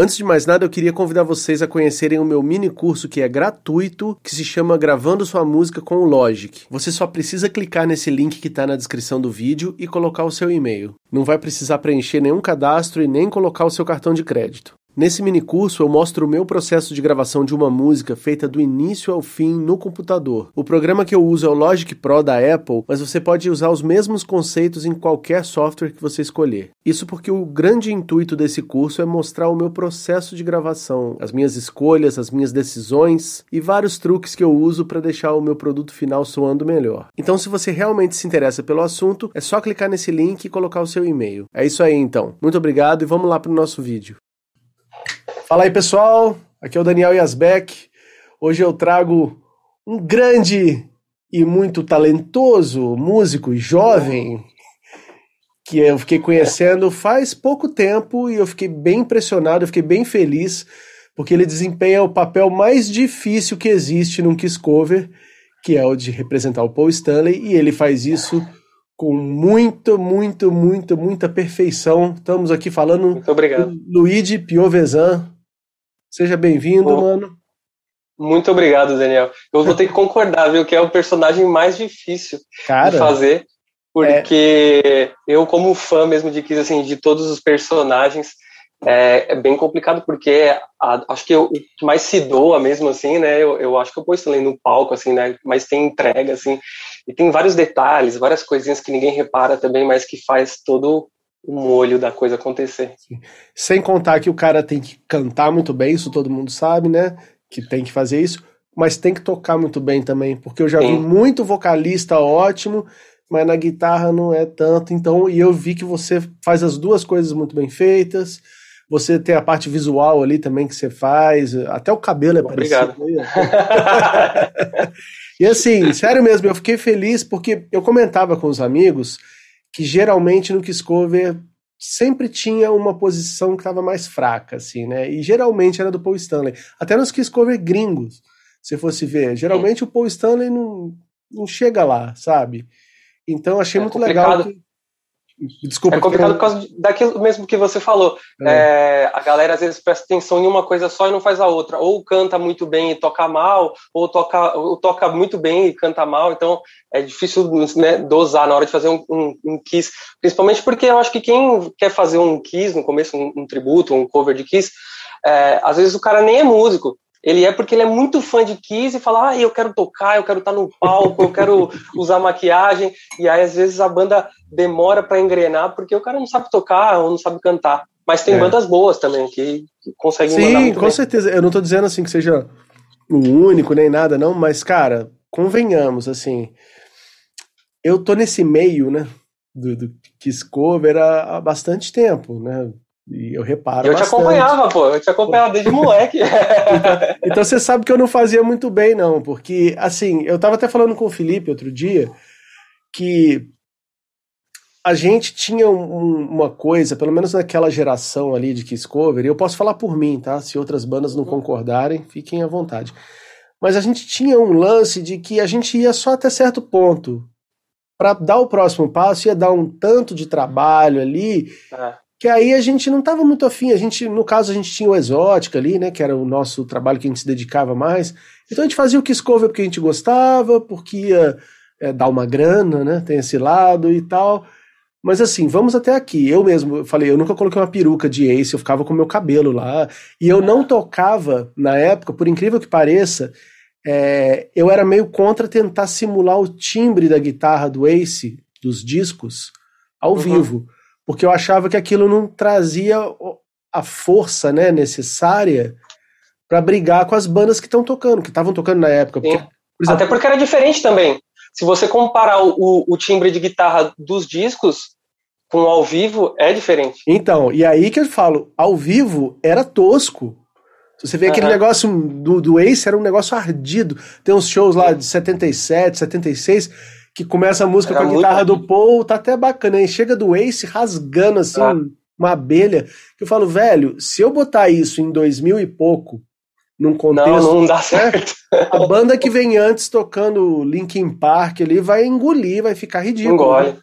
Antes de mais nada, eu queria convidar vocês a conhecerem o meu mini curso que é gratuito, que se chama Gravando Sua Música com o Logic. Você só precisa clicar nesse link que está na descrição do vídeo e colocar o seu e-mail. Não vai precisar preencher nenhum cadastro e nem colocar o seu cartão de crédito. Nesse mini curso eu mostro o meu processo de gravação de uma música feita do início ao fim no computador. O programa que eu uso é o Logic Pro da Apple, mas você pode usar os mesmos conceitos em qualquer software que você escolher. Isso porque o grande intuito desse curso é mostrar o meu processo de gravação, as minhas escolhas, as minhas decisões e vários truques que eu uso para deixar o meu produto final soando melhor. Então, se você realmente se interessa pelo assunto, é só clicar nesse link e colocar o seu e-mail. É isso aí então. Muito obrigado e vamos lá para o nosso vídeo. Fala aí, pessoal. Aqui é o Daniel Yasbeck. Hoje eu trago um grande e muito talentoso músico jovem que eu fiquei conhecendo faz pouco tempo e eu fiquei bem impressionado, eu fiquei bem feliz porque ele desempenha o papel mais difícil que existe num Kiss Cover, que é o de representar o Paul Stanley, e ele faz isso com muito, muito, muito, muita perfeição. Estamos aqui falando Muito obrigado. do Luigi Piovesan, Seja bem-vindo, mano. Muito obrigado, Daniel. Eu vou ter que concordar, viu, que é o personagem mais difícil Cara, de fazer, porque é... eu, como fã mesmo de Kiss, assim, de todos os personagens, é, é bem complicado, porque a, acho que o que mais se doa mesmo, assim, né, eu, eu acho que eu pôs também no palco, assim, né, mas tem entrega, assim, e tem vários detalhes, várias coisinhas que ninguém repara também, mas que faz todo o molho da coisa acontecer. Sem contar que o cara tem que cantar muito bem, isso todo mundo sabe, né? Que tem que fazer isso, mas tem que tocar muito bem também, porque eu já Sim. vi muito vocalista ótimo, mas na guitarra não é tanto. Então, e eu vi que você faz as duas coisas muito bem feitas. Você tem a parte visual ali também que você faz, até o cabelo é Obrigado. parecido. e assim, sério mesmo, eu fiquei feliz porque eu comentava com os amigos que geralmente no Kiscover sempre tinha uma posição que estava mais fraca, assim, né? E geralmente era do Paul Stanley. Até nos Kiscover gringos, se fosse ver. Geralmente o Paul Stanley não, não chega lá, sabe? Então achei é muito legal que Desculpa. É complicado por causa daquilo mesmo que você falou. É. É, a galera às vezes presta atenção em uma coisa só e não faz a outra. Ou canta muito bem e toca mal, ou toca, ou toca muito bem e canta mal. Então é difícil né, dosar na hora de fazer um, um, um, Kiss. Principalmente porque eu acho que quem quer fazer um Kiss, no começo, um, um tributo, um cover de Kiss, é, às vezes o cara nem é músico. Ele é porque ele é muito fã de Kiss e fala, ah, eu quero tocar, eu quero estar no palco, eu quero usar maquiagem. E aí, às vezes, a banda demora para engrenar porque o cara não sabe tocar ou não sabe cantar. Mas tem é. bandas boas também que, conseguem Sim, com bem. certeza. Eu não estou dizendo assim que seja o único nem nada, não, mas, cara, convenhamos, assim. Eu tô nesse meio, né? Do, do Kiss Cover há, há bastante tempo, né? E eu reparo. Eu bastante. te acompanhava, pô. Eu te acompanhava desde moleque. então, então, você sabe que eu não fazia muito bem, não. Porque, assim, eu tava até falando com o Felipe outro dia que a gente tinha um, uma coisa, pelo menos naquela geração ali de Kiss Cover, e eu posso falar por mim, tá? Se outras bandas não concordarem, fiquem à vontade. Mas a gente tinha um lance de que a gente ia só até certo ponto. Para dar o próximo passo, ia dar um tanto de trabalho ali. É que aí a gente não estava muito afim, a gente, no caso, a gente tinha o Exótica ali, né, que era o nosso trabalho que a gente se dedicava mais, então a gente fazia o Kiss Cover porque a gente gostava, porque ia é, dar uma grana, né, tem esse lado e tal, mas assim, vamos até aqui, eu mesmo, eu falei, eu nunca coloquei uma peruca de Ace, eu ficava com meu cabelo lá, e eu não tocava, na época, por incrível que pareça, é, eu era meio contra tentar simular o timbre da guitarra do Ace, dos discos, ao uhum. vivo, porque eu achava que aquilo não trazia a força né, necessária para brigar com as bandas que estão tocando, que estavam tocando na época. Porque, por exemplo, Até porque era diferente também. Se você comparar o, o, timbre de guitarra dos discos com ao vivo, é diferente. Então, e aí que eu falo, ao vivo era tosco. Se você vê uhum. aquele negócio do, do Ace, era um negócio ardido. Tem uns shows lá de 77, 76 que começa a música Era com a guitarra muito... do Paul, tá até bacana, hein? Chega do Ace rasgando assim, ah. uma abelha, que eu falo, velho, se eu botar isso em 2000 e pouco, num contexto. Não, não dá certo. A banda que vem antes tocando Linkin Park ali vai engolir, vai ficar ridículo. Engole. Né?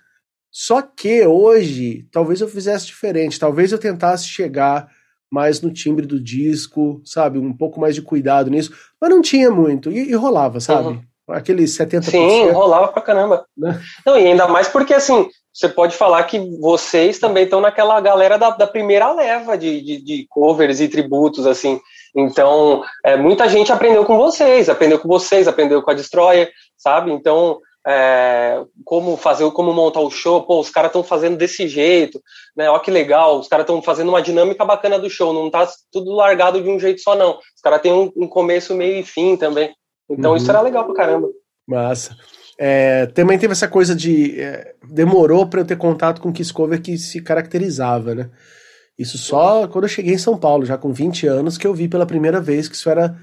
Só que hoje, talvez eu fizesse diferente, talvez eu tentasse chegar mais no timbre do disco, sabe? Um pouco mais de cuidado nisso. Mas não tinha muito. E, e rolava, sabe? Uhum. Aqueles 70%. Sim, rolava pra caramba. Né? Não, e ainda mais porque, assim, você pode falar que vocês também estão naquela galera da, da primeira leva de, de, de, covers e tributos, assim. Então, é, muita gente aprendeu com vocês, aprendeu com vocês, aprendeu com a Destroyer, sabe? Então, é, como fazer, como montar o show, pô, os caras estão fazendo desse jeito, né? Olha que legal, os caras estão fazendo uma dinâmica bacana do show, não tá tudo largado de um jeito só, não. Os caras têm um, um, começo, meio e fim também. Então uhum. isso era legal pra caramba. Massa. É, também teve essa coisa de. É, demorou para eu ter contato com o Kiss Cover que se caracterizava, né? Isso só quando eu cheguei em São Paulo, já com 20 anos, que eu vi pela primeira vez que isso era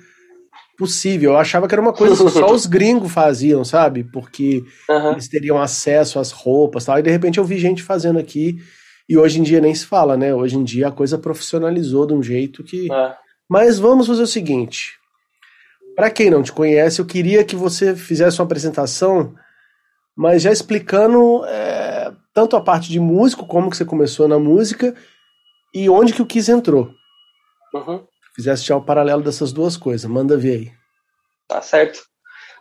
possível. Eu achava que era uma coisa que só os gringos faziam, sabe? Porque uhum. eles teriam acesso às roupas e tal. E de repente eu vi gente fazendo aqui. E hoje em dia nem se fala, né? Hoje em dia a coisa profissionalizou de um jeito que. É. Mas vamos fazer o seguinte. Para quem não te conhece, eu queria que você fizesse uma apresentação, mas já explicando é, tanto a parte de músico, como que você começou na música e onde que o Kiss entrou. Uhum fizesse já o paralelo dessas duas coisas. Manda ver aí. Tá certo.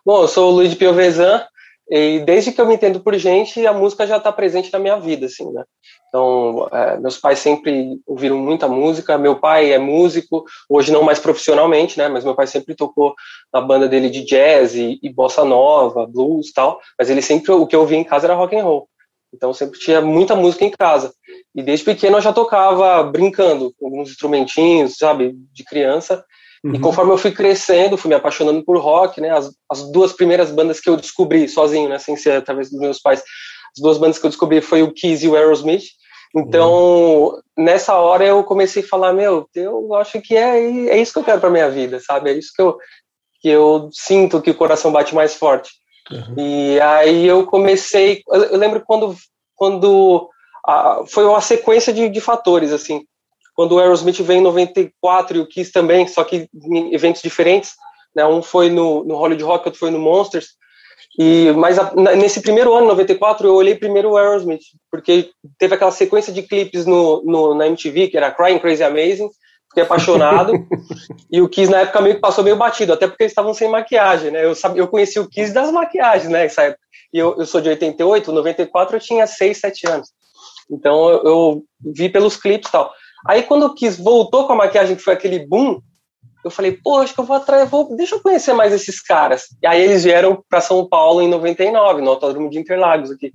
Bom, eu sou o Luiz Piovesan e desde que eu me entendo por gente, a música já está presente na minha vida, assim, né? Então, é, meus pais sempre ouviram muita música. Meu pai é músico, hoje não mais profissionalmente, né? Mas meu pai sempre tocou na banda dele de jazz e, e bossa nova, blues, tal. Mas ele sempre o que eu ouvia em casa era rock and roll. Então sempre tinha muita música em casa. E desde pequeno eu já tocava brincando com alguns instrumentinhos, sabe, de criança. Uhum. E conforme eu fui crescendo, fui me apaixonando por rock, né? As, as duas primeiras bandas que eu descobri sozinho, né, sem ser através dos meus pais, as duas bandas que eu descobri foi o Kiss e o Aerosmith. Então, uhum. nessa hora eu comecei a falar, meu, eu acho que é, é isso que eu quero para minha vida, sabe? É isso que eu que eu sinto que o coração bate mais forte. Uhum. E aí eu comecei, eu lembro quando, quando a, foi uma sequência de, de fatores, assim, quando o Aerosmith veio em 94 e o Kiss também, só que em eventos diferentes, né, um foi no, no Hollywood Rock, outro foi no Monsters, e, mas a, nesse primeiro ano, 94, eu olhei primeiro o Aerosmith, porque teve aquela sequência de clipes no, no, na MTV, que era Crying Crazy Amazing, fiquei apaixonado. e o Kiss na época meio que passou meio batido, até porque eles estavam sem maquiagem, né? Eu, sabia, eu conheci o Kiss das maquiagens, né? Essa época. E eu, eu sou de 88, 94 eu tinha 6, 7 anos. Então eu, eu vi pelos clipes e tal. Aí quando o Kiss voltou com a maquiagem, que foi aquele boom, eu falei, pô, acho que eu vou atrás, vou, deixa eu conhecer mais esses caras. E aí eles vieram para São Paulo em 99, no Autódromo de Interlagos aqui.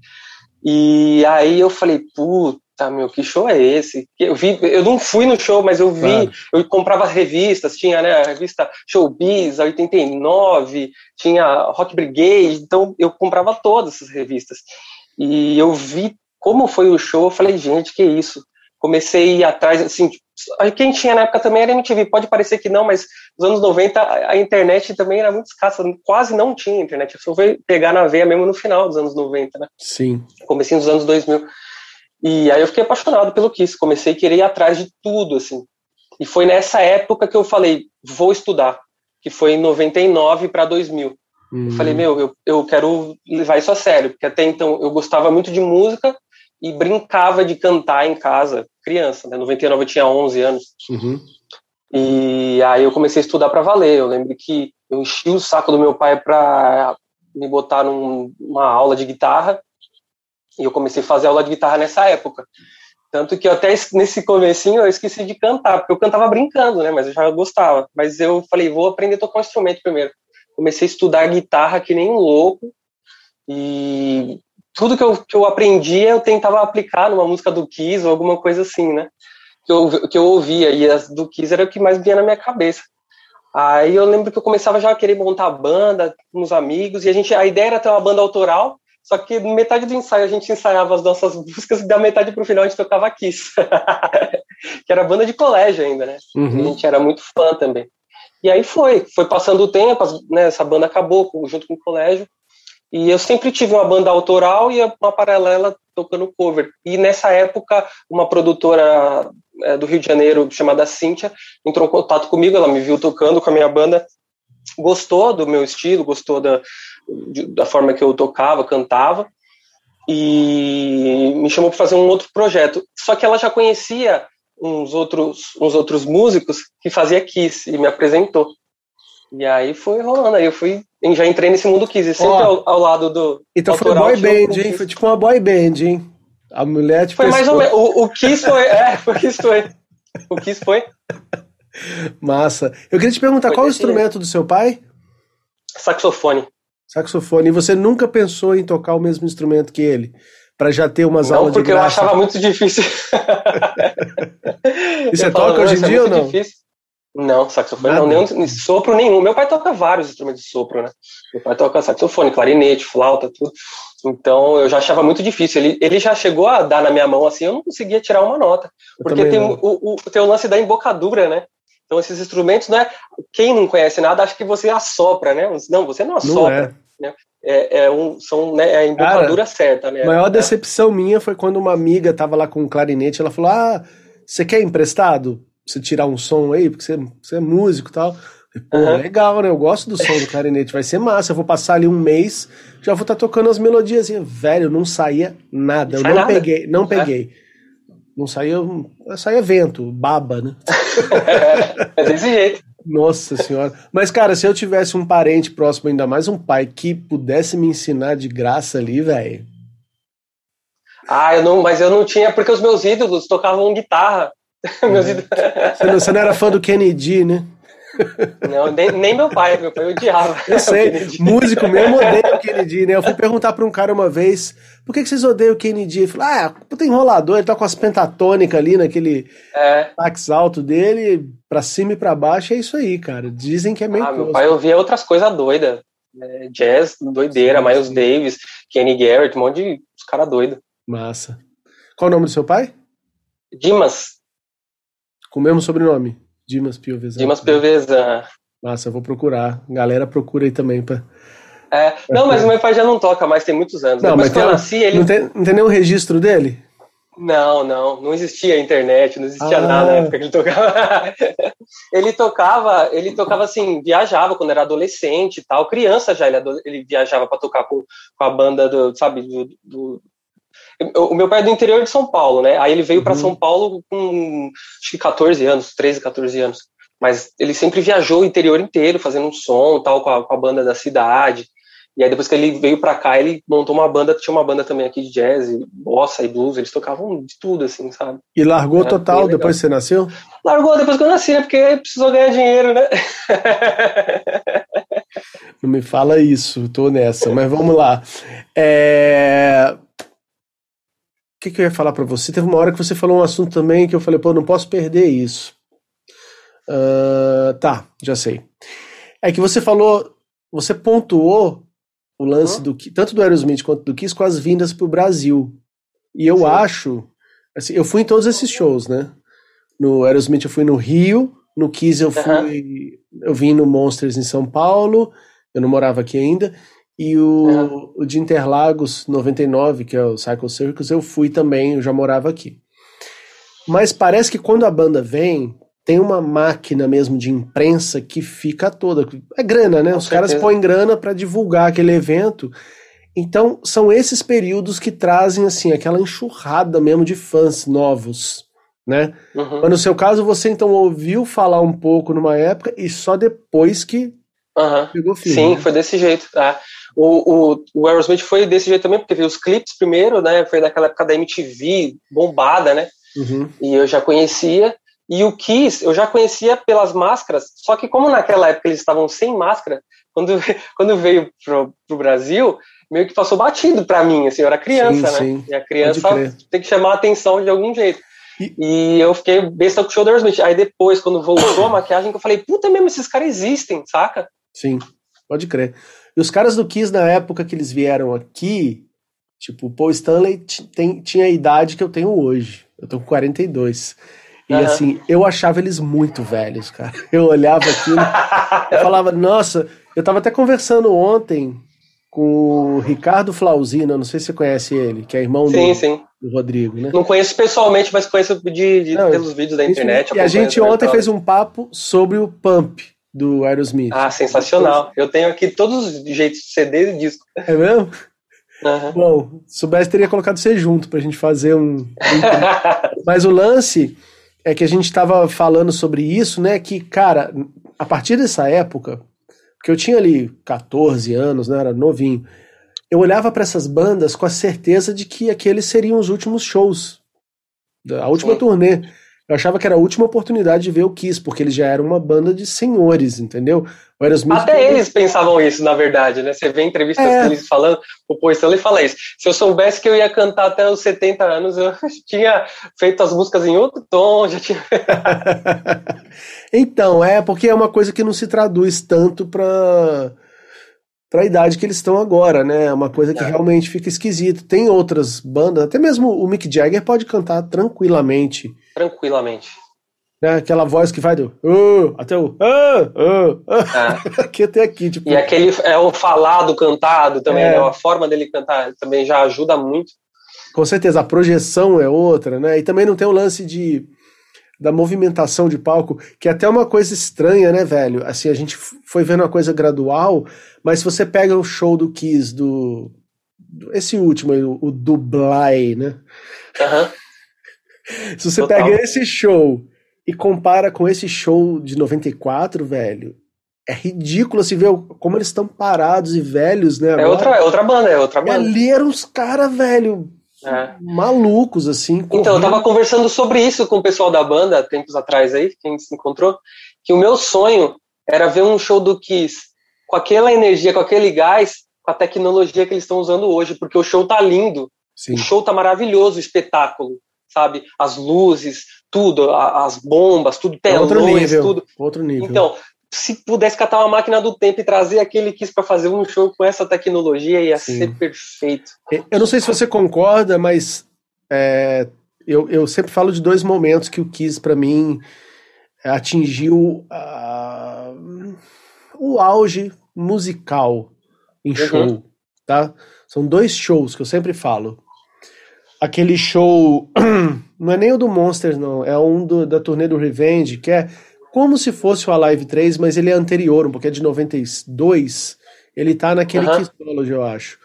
E aí eu falei, puta, meu, que show é esse? Eu vi, eu não fui no show, mas eu vi, claro. eu comprava revistas, tinha, né, a revista Showbiz, a 89, tinha Rock Brigade, então eu comprava todas essas revistas. E eu vi como foi o show, eu falei, gente, que isso? Comecei a ir atrás, assim, quem tinha na época também era MTV, pode parecer que não, mas nos anos 90 a internet também era muito escassa, quase não tinha internet, eu só fui pegar na veia mesmo no final dos anos 90, né? Sim. Comecei nos anos 2000. E aí eu fiquei apaixonado pelo Kiss, comecei a querer ir atrás de tudo, assim. E foi nessa época que eu falei, vou estudar, que foi em 99 para 2000. Uhum. Eu falei, hum. meu, eu, eu quero levar isso a sério, porque até então eu gostava muito de música e brincava de cantar em casa, criança, né? 99 eu tinha 11 anos. Uhum. E aí eu comecei a estudar para valer. Eu lembro que eu enchi o saco do meu pai para me botar numa aula de guitarra e eu comecei a fazer aula de guitarra nessa época. Tanto que até nesse comecinho eu esqueci de cantar, porque eu cantava brincando, né? Mas eu já gostava. Mas eu falei, vou aprender a tocar um instrumento primeiro. Comecei a estudar guitarra que nem um louco. E tudo que eu, que eu aprendia eu tentava aplicar numa música do Kiss ou alguma coisa assim, né? Que eu, que eu ouvia. E as do Kiss era o que mais vinha na minha cabeça. Aí eu lembro que eu começava já a querer montar banda com os amigos. E a gente, a ideia era ter uma banda autoral só que metade do ensaio a gente ensaiava as nossas músicas e da metade pro final a gente tocava Kiss. que era banda de colégio ainda, né? Uhum. A gente era muito fã também. E aí foi, foi passando o tempo, né, essa banda acabou junto com o colégio. E eu sempre tive uma banda autoral e uma paralela tocando cover. E nessa época, uma produtora é, do Rio de Janeiro chamada Cíntia entrou em contato comigo, ela me viu tocando com a minha banda, gostou do meu estilo, gostou da, da forma que eu tocava, cantava, e me chamou para fazer um outro projeto. Só que ela já conhecia uns outros, uns outros músicos que fazia Kiss e me apresentou. E aí foi rolando, aí eu fui, já entrei nesse mundo Kiss, sempre oh, ao, ao, lado do. Então foi boy band, hein? Foi tipo uma boy band, hein? A mulher tipo. Foi mais ou menos. O, o Kiss foi. É, o Kiss foi. O Kiss foi. Massa. Eu queria te perguntar foi qual o instrumento do seu pai? Saxofone. Saxofone. E você nunca pensou em tocar o mesmo instrumento que ele? para já ter umas não, aulas de graça? Não, porque eu achava muito difícil. e você toca hoje em dia ou não? Difícil. Não, saxofone Nada. não, nem sopro nenhum. Meu pai toca vários instrumentos de sopro, né? Meu pai toca saxofone, clarinete, flauta, tudo. Então eu já achava muito difícil. Ele, ele já chegou a dar na minha mão assim, eu não conseguia tirar uma nota. porque tem o, o, tem o lance da embocadura, né? Então esses instrumentos, não é. Quem não conhece nada acha que você assopra, né? Não, você não assopra. Não é. Né? É, é, um, são, né, é a embocadura Cara, certa, né? A maior decepção minha foi quando uma amiga tava lá com um clarinete, ela falou: Ah, você quer emprestado? Você tirar um som aí, porque você, você é músico e tal. Pô, uhum. legal, né? Eu gosto do som do clarinete, vai ser massa. Eu vou passar ali um mês, já vou estar tá tocando as melodias. Velho, não saía nada. Eu não nada. peguei, não peguei. Não saía, saía vento, baba, né? é desse jeito. Nossa senhora. Mas, cara, se eu tivesse um parente próximo, ainda mais um pai, que pudesse me ensinar de graça ali, velho. Ah, eu não, mas eu não tinha, porque os meus ídolos tocavam guitarra. É. você, não, você não era fã do Kennedy, né? Não, nem, nem, meu pai, meu pai odiava. Eu sei, músico mesmo odeia o Kennedy, né? Eu fui perguntar pra um cara uma vez, por que, que vocês odeiam o Kennedy? Ele falou, ah, puta enrolador, ele tá com as pentatônicas ali naquele é. sax alto dele, pra cima e pra baixo, é isso aí, cara. Dizem que é meio Ah, meu pai ouvia outras coisas doidas. É, jazz, doideira, sim, Miles sim. Davis, Kenny Garrett, um monte de caras doidos. Massa. Qual o nome do seu pai? Dimas. Com o mesmo sobrenome? Dimas Piovesan. Dimas Piovesan. Massa, eu vou procurar. Galera, procura aí também pra. É, não, mas o meu pai já não toca mais, tem muitos anos. Não, Depois mas que eu nasci, ele. Não tem, não tem nenhum registro dele? Não, não, não existia internet, não existia ah. nada na época que ele tocava. ele tocava, ele tocava assim, viajava quando era adolescente e tal, criança já, ele, ele viajava para tocar com, com a banda do, sabe, do, do, o meu pai é do interior de São Paulo, né? Aí ele veio uhum. para São Paulo com acho que 14 anos, 13, 14 anos. Mas ele sempre viajou o interior inteiro, fazendo um som tal, com a, com a banda da cidade. E aí depois que ele veio para cá, ele montou uma banda, tinha uma banda também aqui de jazz, bossa e blues, eles tocavam de tudo, assim, sabe? E largou Era total depois que você nasceu? Largou depois que eu nasci, né? Porque precisou ganhar dinheiro, né? Não me fala isso, tô nessa, mas vamos lá. É que, que eu ia falar para você? Teve uma hora que você falou um assunto também que eu falei, pô, não posso perder isso. Uh, tá, já sei. É que você falou, você pontuou o lance uhum. do tanto do Aerosmith quanto do Kiss com as vindas pro Brasil. E eu Sim. acho, assim, eu fui em todos esses shows, né? No Aerosmith eu fui no Rio, no Kiss eu fui, uhum. eu vim no Monsters em São Paulo, eu não morava aqui ainda. E o, é. o de Interlagos 99, que é o Cycle Circus, eu fui também, eu já morava aqui. Mas parece que quando a banda vem, tem uma máquina mesmo de imprensa que fica toda. É grana, né? Com Os certeza. caras põem grana para divulgar aquele evento. Então, são esses períodos que trazem, assim, aquela enxurrada mesmo de fãs novos, né? Uhum. Mas no seu caso, você então ouviu falar um pouco numa época e só depois que uhum. pegou. Sim, foi desse jeito. Tá? O, o, o Aerosmith foi desse jeito também, porque viu os clipes primeiro, né? Foi daquela época da MTV, bombada, né? Uhum. E eu já conhecia. E o Kiss, eu já conhecia pelas máscaras, só que como naquela época eles estavam sem máscara, quando, quando veio pro, pro Brasil, meio que passou batido para mim, assim, eu era criança, sim, né? Sim. E a criança tem que chamar a atenção de algum jeito. E, e eu fiquei besta com o show do Aerosmith. Aí depois, quando voltou a maquiagem, eu falei, puta mesmo, esses caras existem, saca? Sim, pode crer. E os caras do Kiss, na época que eles vieram aqui, tipo, o Paul Stanley tem, tinha a idade que eu tenho hoje. Eu tô com 42. E uhum. assim, eu achava eles muito velhos, cara. Eu olhava aquilo, eu falava, nossa, eu tava até conversando ontem com o Ricardo Flauzino, não sei se você conhece ele, que é irmão sim, do, sim. do Rodrigo, né? Não conheço pessoalmente, mas conheço de, de não, pelos vídeos da internet. E a gente ontem fez um papo sobre o Pump, do Aerosmith. Ah, sensacional. Eu tenho aqui todos os jeitos de CD e disco. É mesmo? Uhum. Bom, se soubesse, teria colocado você junto pra gente fazer um. Mas o lance é que a gente estava falando sobre isso, né? Que, cara, a partir dessa época, que eu tinha ali 14 anos, né? Era novinho. Eu olhava para essas bandas com a certeza de que aqueles seriam os últimos shows, a última Sim. turnê. Eu achava que era a última oportunidade de ver o Kiss, porque eles já eram uma banda de senhores, entendeu? Até eles pensavam isso, na verdade, né? Você vê entrevistas é. deles falando, o Paul Stanley fala isso. Se eu soubesse que eu ia cantar até os 70 anos, eu tinha feito as músicas em outro tom, já tinha. então, é, porque é uma coisa que não se traduz tanto para para a idade que eles estão agora, né? É uma coisa que é. realmente fica esquisito. Tem outras bandas, até mesmo o Mick Jagger pode cantar tranquilamente. Tranquilamente. Né? Aquela voz que vai do uh, até o uh, uh, uh, é. aqui até aqui. Tipo... E aquele é o falado cantado também, é. né? a forma dele cantar também já ajuda muito. Com certeza, a projeção é outra, né? E também não tem o lance de da movimentação de palco, que é até uma coisa estranha, né, velho? Assim, a gente foi vendo uma coisa gradual, mas se você pega o show do Kiss, do. esse último aí, o, o Dublai, né? Uhum. Se você Total. pega esse show e compara com esse show de 94, velho, é ridículo se ver como eles estão parados e velhos, né? É outra, é outra banda, é outra banda. E ali eram os caras, velho, é. malucos, assim. Correndo. Então, eu tava conversando sobre isso com o pessoal da banda, tempos atrás aí, quem se encontrou, que o meu sonho era ver um show do Kiss com aquela energia, com aquele gás, com a tecnologia que eles estão usando hoje, porque o show tá lindo, Sim. o show tá maravilhoso, o espetáculo, sabe? As luzes, tudo, as bombas, tudo telões, outro nível, tudo. Outro nível. Então, se pudesse catar uma máquina do tempo e trazer aquele Kiss para fazer um show com essa tecnologia, ia Sim. ser perfeito. Eu não sei se você concorda, mas é, eu, eu sempre falo de dois momentos que o Kiss, para mim, atingiu uh, o auge musical em uhum. show, uhum. tá? São dois shows que eu sempre falo. Aquele show, não é nem o do Monsters, não, é um do, da turnê do Revenge, que é como se fosse o Alive 3, mas ele é anterior, um pouquinho é de 92. Ele tá naquele uh -huh. eu acho.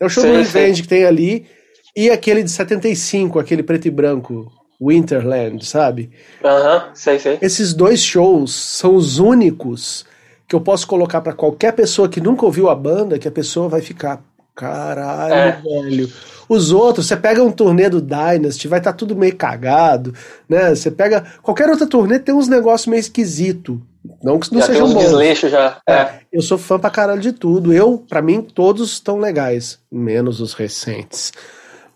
É o show sim, do Revenge sim. que tem ali, e aquele de 75, aquele preto e branco, Winterland, sabe? Aham, sei, sei. Esses dois shows são os únicos que eu posso colocar para qualquer pessoa que nunca ouviu a banda, que a pessoa vai ficar, caralho, é. velho os outros, você pega um turnê do Dynasty, vai estar tá tudo meio cagado, né? Você pega qualquer outra turnê tem uns negócios meio esquisito. Não que não já sejam bons. Desleixo já. É. é. Eu sou fã pra caralho de tudo. Eu, para mim, todos estão legais, menos os recentes.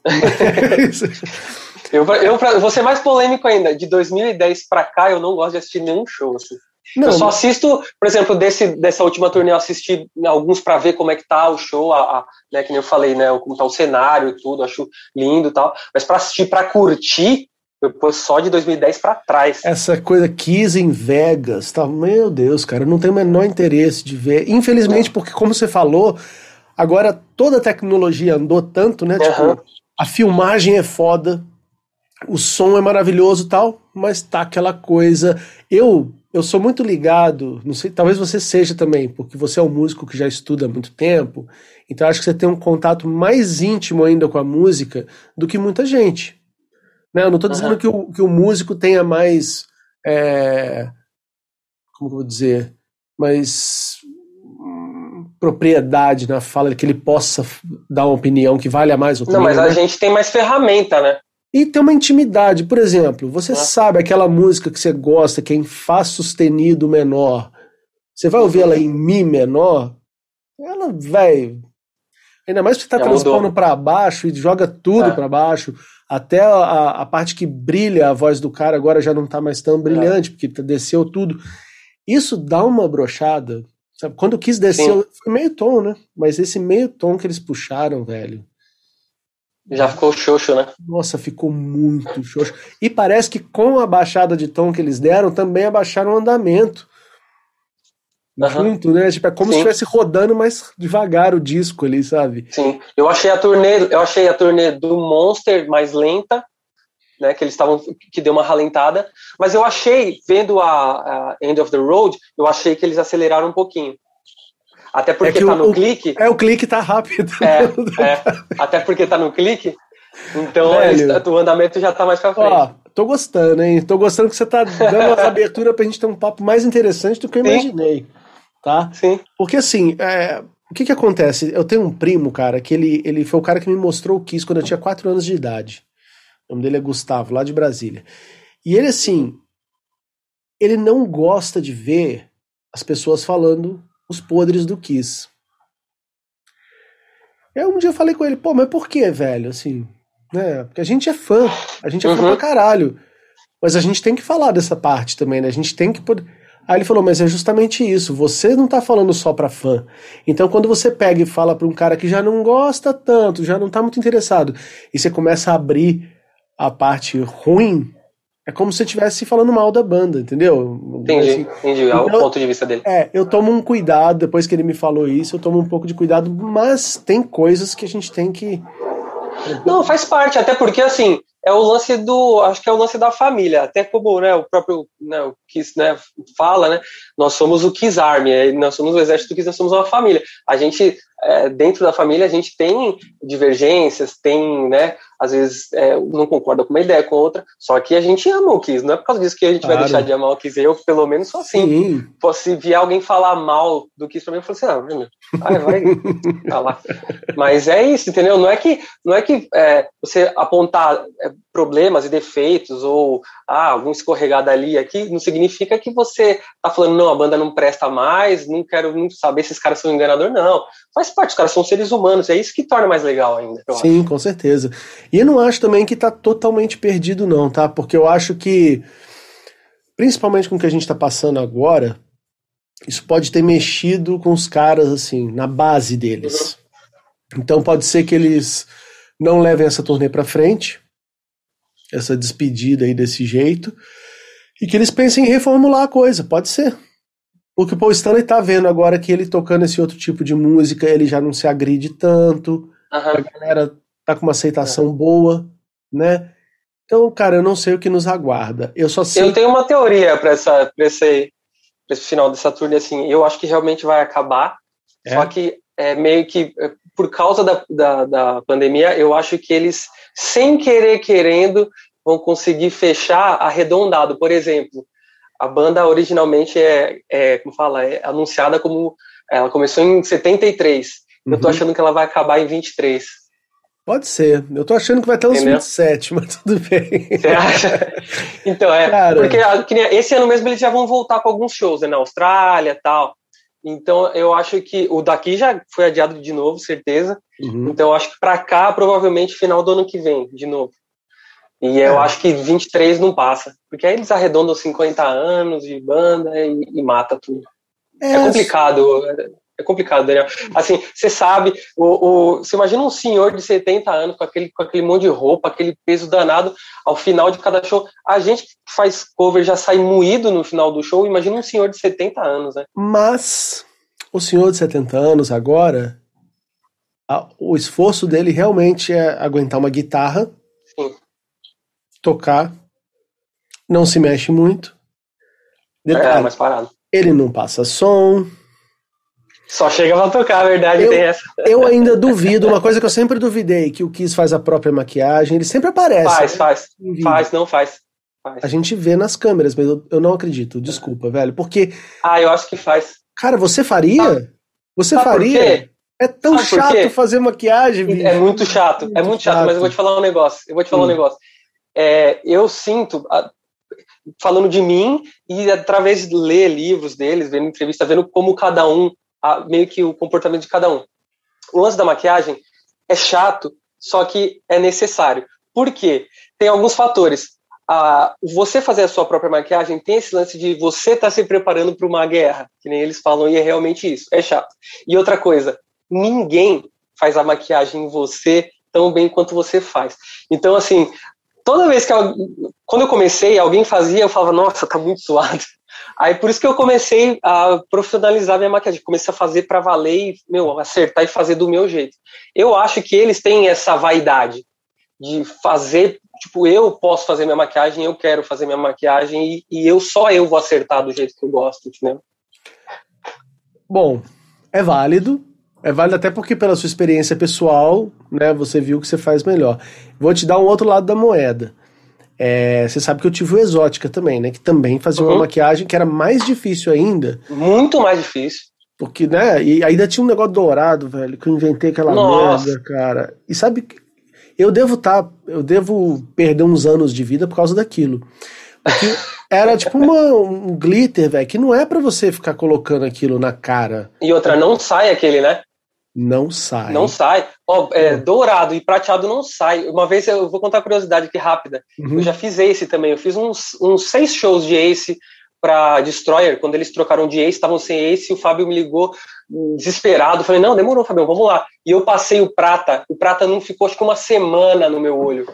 eu, eu, eu vou ser mais polêmico ainda. De 2010 pra cá, eu não gosto de assistir nenhum show. Assim. Não, eu só assisto, por exemplo, desse, dessa última turnê, eu assisti alguns para ver como é que tá o show, a, a, né, que nem eu falei, né, como tá o cenário e tudo, acho lindo e tal. Mas para assistir, para curtir, eu pus só de 2010 para trás. Essa coisa Kiss em Vegas, tá? Meu Deus, cara, eu não tenho o menor interesse de ver. Infelizmente, porque como você falou, agora toda a tecnologia andou tanto, né? Uhum. Tipo, a filmagem é foda, o som é maravilhoso tal, mas tá aquela coisa. Eu eu sou muito ligado, não sei, talvez você seja também, porque você é um músico que já estuda há muito tempo, então acho que você tem um contato mais íntimo ainda com a música do que muita gente. Né? Eu não estou dizendo uhum. que, o, que o músico tenha mais. É, como eu vou dizer? Mais hum, propriedade na fala, que ele possa dar uma opinião que valha mais o Não, mas a né? gente tem mais ferramenta, né? E ter uma intimidade. Por exemplo, você é. sabe aquela música que você gosta, que é em Fá sustenido menor. Você vai ouvir ela em Mi menor, ela vai. Ainda mais que você tá transpondo para baixo e joga tudo é. para baixo. Até a, a, parte que brilha a voz do cara agora já não tá mais tão brilhante, é. porque desceu tudo. Isso dá uma brochada. Sabe? Quando quis descer, foi meio tom, né? Mas esse meio tom que eles puxaram, velho. Já ficou xoxo, né? Nossa, ficou muito xoxo. E parece que com a baixada de tom que eles deram, também abaixaram o andamento. Uhum. Junto, né? Tipo, é como Sim. se estivesse rodando mais devagar o disco ali, sabe? Sim. Eu achei a turnê, eu achei a turnê do Monster mais lenta, né? Que eles estavam. que deu uma ralentada. Mas eu achei, vendo a, a End of the Road, eu achei que eles aceleraram um pouquinho. Até porque é tá no o, clique. É, o clique tá rápido. É, é. Até porque tá no clique. Então Velho, o andamento já tá mais pra frente. Ó, tô gostando, hein? Tô gostando que você tá dando as aberturas pra gente ter um papo mais interessante do que eu imaginei. Sim. Tá? Sim. Porque assim, é, o que que acontece? Eu tenho um primo, cara, que ele, ele foi o cara que me mostrou o Kiss quando eu tinha 4 anos de idade. O nome dele é Gustavo, lá de Brasília. E ele, assim, ele não gosta de ver as pessoas falando os podres do Kiss. Eu um dia falei com ele, pô, mas por que, velho? Assim, né? Porque a gente é fã, a gente é uhum. fã pra caralho. Mas a gente tem que falar dessa parte também, né? A gente tem que poder. Aí ele falou, mas é justamente isso, você não tá falando só pra fã. Então quando você pega e fala pra um cara que já não gosta tanto, já não tá muito interessado, e você começa a abrir a parte ruim, é como se você estivesse falando mal da banda, entendeu? Entendi, assim, entendi. É então, o ponto de vista dele. É, eu tomo um cuidado, depois que ele me falou isso, eu tomo um pouco de cuidado, mas tem coisas que a gente tem que. Não, faz parte, até porque assim, é o lance do, acho que é o lance da família, até como né, o próprio né, o Kiss né, fala, né, nós somos o Kiss Army, nós somos o exército do Kiss, nós somos uma família. A gente, é, dentro da família, a gente tem divergências, tem, né, às vezes é, não concorda com uma ideia, com outra, só que a gente ama o Kiss, não é por causa disso que a gente claro. vai deixar de amar o Kiss. Eu, pelo menos, sou assim. Sim. Se vier alguém falar mal do Kiss pra mim, eu falo assim, ah, meu, vai, vai, falar. Mas é isso, entendeu? Não é que, não é que é, você apontar é, problemas e defeitos ou ah, algum escorregado ali aqui, não significa que você tá falando, não, a banda não presta mais, não quero não saber se esses caras são enganador, não. Faz parte, os caras são seres humanos, é isso que torna mais legal ainda. Sim, acho. com certeza. E eu não acho também que tá totalmente perdido, não, tá? Porque eu acho que, principalmente com o que a gente tá passando agora, isso pode ter mexido com os caras, assim, na base deles. Uhum. Então pode ser que eles não levem essa turnê para frente, essa despedida aí desse jeito, e que eles pensem em reformular a coisa, pode ser. Porque o Paul Stanley tá vendo agora que ele tocando esse outro tipo de música, ele já não se agride tanto, uhum. a galera tá com uma aceitação uhum. boa, né? Então, cara, eu não sei o que nos aguarda. Eu só sei. Eu tenho uma teoria para essa, pra esse, pra esse final dessa turnê, assim. Eu acho que realmente vai acabar. É? Só que é meio que é, por causa da, da, da pandemia, eu acho que eles, sem querer querendo, vão conseguir fechar arredondado. Por exemplo, a banda originalmente é, é como fala, é anunciada como ela começou em 73. Uhum. Eu tô uhum. achando que ela vai acabar em 23. Pode ser. Eu tô achando que vai até uns Entendeu? 27, mas tudo bem. Você acha? Então, é. Cara. Porque esse ano mesmo eles já vão voltar com alguns shows, né, na Austrália e tal. Então, eu acho que o daqui já foi adiado de novo, certeza. Uhum. Então, eu acho que para cá, provavelmente, final do ano que vem, de novo. E eu é. acho que 23 não passa. Porque aí eles arredondam 50 anos de banda e, e mata tudo. É, é complicado. É complicado, Daniel. Assim, você sabe, o, o, você imagina um senhor de 70 anos com aquele, com aquele monte de roupa, aquele peso danado, ao final de cada show. A gente que faz cover já sai moído no final do show, imagina um senhor de 70 anos, né? Mas o senhor de 70 anos agora, a, o esforço dele realmente é aguentar uma guitarra tocar, não se mexe muito. Detalhe, é, mais parado. Ele não passa som. Só chega pra tocar, a verdade eu, tem essa. Eu ainda duvido, uma coisa que eu sempre duvidei, que o Kiss faz a própria maquiagem, ele sempre aparece. Faz, faz. Faz, não faz. faz. A gente vê nas câmeras, mas eu, eu não acredito. Desculpa, velho. Porque. Ah, eu acho que faz. Cara, você faria? Você faria? É tão Sabe chato fazer maquiagem, bicho. É muito chato, é muito chato, chato, mas eu vou te falar um negócio. Eu vou te falar hum. um negócio é, eu sinto, falando de mim, e através de ler livros deles, vendo entrevista, vendo como cada um, meio que o comportamento de cada um. O lance da maquiagem é chato, só que é necessário. Por quê? Tem alguns fatores. Ah, você fazer a sua própria maquiagem tem esse lance de você estar tá se preparando para uma guerra, que nem eles falam, e é realmente isso, é chato. E outra coisa, ninguém faz a maquiagem em você tão bem quanto você faz. Então, assim, toda vez que eu, quando eu comecei, alguém fazia, eu falava, nossa, tá muito suado. Aí por isso que eu comecei a profissionalizar minha maquiagem, comecei a fazer para valer e, meu, acertar e fazer do meu jeito. Eu acho que eles têm essa vaidade de fazer, tipo, eu posso fazer minha maquiagem, eu quero fazer minha maquiagem e, e eu só eu vou acertar do jeito que eu gosto, entendeu? Bom, é válido, é válido até porque pela sua experiência pessoal, né, você viu que você faz melhor. Vou te dar um outro lado da moeda. É, você sabe que eu tive o Exótica também, né? Que também fazia uhum. uma maquiagem que era mais difícil ainda. Muito mais difícil. Porque, né? E ainda tinha um negócio dourado, velho, que eu inventei aquela Nossa. merda, cara. E sabe, eu devo estar, tá, eu devo perder uns anos de vida por causa daquilo. Porque era tipo uma, um glitter, velho, que não é para você ficar colocando aquilo na cara. E outra, não sai aquele, né? Não sai. Não sai. Ó, é, dourado e prateado não sai. Uma vez eu vou contar uma curiosidade aqui rápida. Uhum. Eu já fiz Ace também. Eu fiz uns, uns seis shows de Ace para Destroyer. Quando eles trocaram de Ace, estavam sem Ace. E o Fábio me ligou desesperado. Falei, não, demorou, Fábio, vamos lá. E eu passei o prata. O prata não ficou, acho que uma semana no meu olho.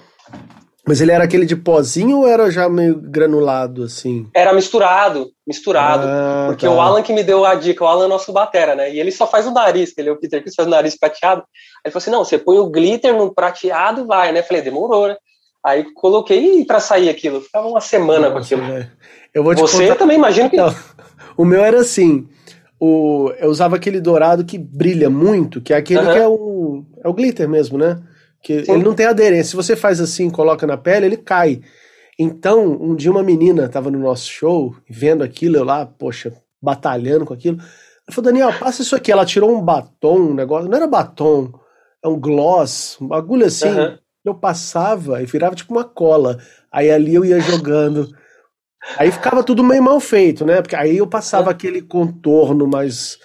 Mas ele era aquele de pozinho ou era já meio granulado, assim? Era misturado, misturado. Ah, porque tá. o Alan que me deu a dica, o Alan é nosso batera, né? E ele só faz o nariz, ele é o Peter que faz o nariz prateado. Aí ele falou assim, não, você põe o glitter no prateado vai, né? Falei, demorou, né? Aí coloquei para sair aquilo. Ficava uma semana Nossa, com aquilo. Véio. Eu vou te Você contar... também imagina que... Não, o meu era assim, o, eu usava aquele dourado que brilha muito, que é aquele que é o, é o glitter mesmo, né? Que Sim. ele não tem aderência. Se você faz assim, coloca na pele, ele cai. Então, um dia uma menina estava no nosso show, vendo aquilo, eu lá, poxa, batalhando com aquilo. Ela falou, Daniel, passa isso aqui. Ela tirou um batom, um negócio, não era batom, é um gloss, um bagulho assim. Uhum. Eu passava e virava tipo uma cola. Aí ali eu ia jogando. Aí ficava tudo meio mal feito, né? Porque aí eu passava uhum. aquele contorno mais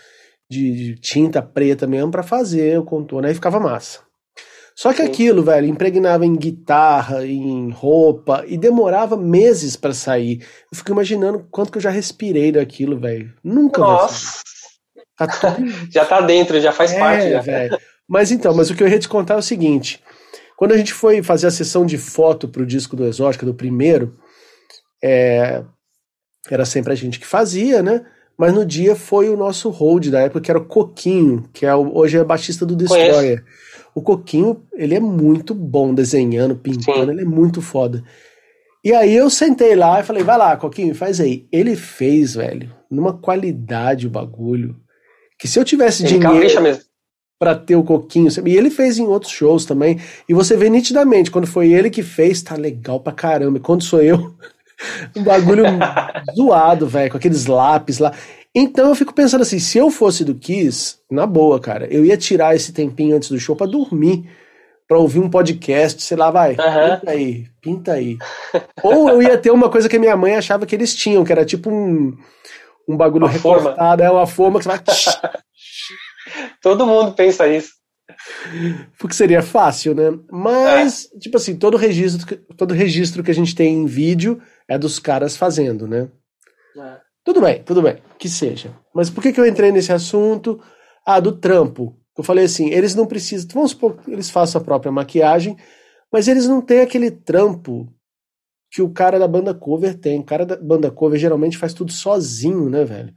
de, de tinta preta mesmo para fazer o contorno. Aí ficava massa. Só que Sim. aquilo, velho, impregnava em guitarra, em roupa, e demorava meses para sair. Eu fico imaginando quanto que eu já respirei daquilo, velho. Nunca Nossa! Tá tudo... já tá dentro, já faz é, parte. Já. Velho. Mas então, mas o que eu ia te contar é o seguinte. Quando a gente foi fazer a sessão de foto pro disco do Exótica, do primeiro, é, era sempre a gente que fazia, né? Mas no dia foi o nosso hold da época, que era o Coquinho, que é o, hoje é baixista do Destroyer. Conheço. O Coquinho, ele é muito bom desenhando, pintando, Sim. ele é muito foda. E aí eu sentei lá e falei, vai lá, Coquinho, faz aí. Ele fez, velho, numa qualidade o bagulho, que se eu tivesse ele dinheiro para ter o Coquinho, e ele fez em outros shows também, e você vê nitidamente, quando foi ele que fez, tá legal pra caramba. E quando sou eu, um bagulho zoado, velho, com aqueles lápis lá. Então eu fico pensando assim, se eu fosse do Kiss, na boa, cara, eu ia tirar esse tempinho antes do show para dormir, para ouvir um podcast, sei lá, vai, uhum. pinta aí, pinta aí. Ou eu ia ter uma coisa que a minha mãe achava que eles tinham, que era tipo um, um bagulho uma recortado, forma. é uma forma que você vai... Todo mundo pensa isso. Porque seria fácil, né? Mas, é. tipo assim, todo registro, todo registro que a gente tem em vídeo é dos caras fazendo, né? É. Tudo bem, tudo bem, que seja. Mas por que, que eu entrei nesse assunto? Ah, do trampo. Eu falei assim, eles não precisam. Vamos supor que eles façam a própria maquiagem, mas eles não têm aquele trampo que o cara da banda cover tem. O cara da banda cover geralmente faz tudo sozinho, né, velho?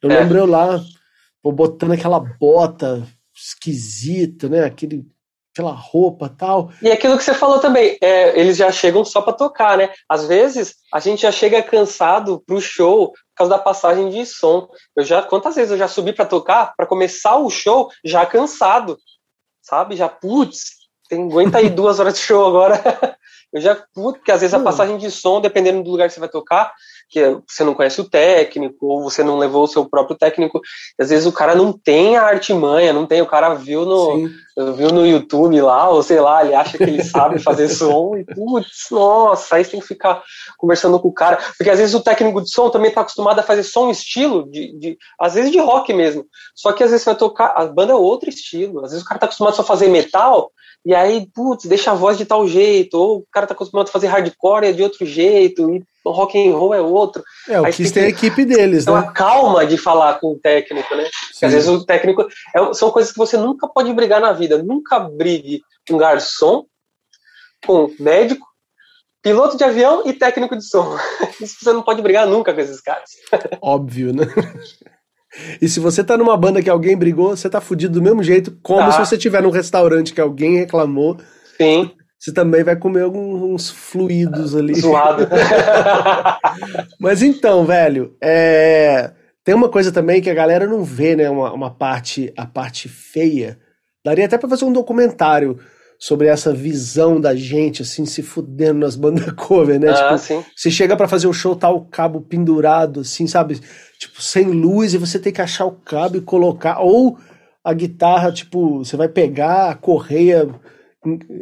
Eu é. lembro eu lá, botando aquela bota esquisita, né? Aquele aquela roupa tal. E aquilo que você falou também, é, eles já chegam só para tocar, né? Às vezes a gente já chega cansado pro show por causa da passagem de som. Eu já quantas vezes eu já subi para tocar para começar o show já cansado, sabe? Já putz, tem aguenta aí duas horas de show agora. eu já putz, porque às vezes a hum. passagem de som, dependendo do lugar que você vai tocar, que você não conhece o técnico, ou você não levou o seu próprio técnico. Às vezes o cara não tem a artimanha, não tem, o cara viu no, viu no YouTube lá, ou sei lá, ele acha que ele sabe fazer som, e putz, nossa, aí você tem que ficar conversando com o cara. Porque às vezes o técnico de som também está acostumado a fazer só um estilo, de, de, às vezes de rock mesmo. Só que às vezes você vai tocar, a banda é outro estilo. Às vezes o cara está acostumado só a fazer metal, e aí, putz, deixa a voz de tal jeito, ou o cara tá acostumado a fazer hardcore é de outro jeito, e rock and roll é outro. É, o aí Kiss tem, a equipe deles, né? Uma calma de falar com o técnico, né? Às vezes o técnico é, são coisas que você nunca pode brigar na vida. Nunca brigue com garçom, com médico, piloto de avião e técnico de som. Isso você não pode brigar nunca com esses caras. Óbvio, né? E se você tá numa banda que alguém brigou, você tá fudido do mesmo jeito, como tá. se você tiver num restaurante que alguém reclamou. Sim. Você também vai comer alguns fluidos ali. Zoado. Mas então, velho, é... tem uma coisa também que a galera não vê, né? Uma, uma parte, a parte feia. Daria até para fazer um documentário sobre essa visão da gente, assim, se fudendo nas bandas cover, né? Ah, tipo, sim. você chega para fazer o show, tá o cabo pendurado, assim, sabe? Tipo, sem luz, e você tem que achar o cabo e colocar. Ou a guitarra, tipo, você vai pegar a correia,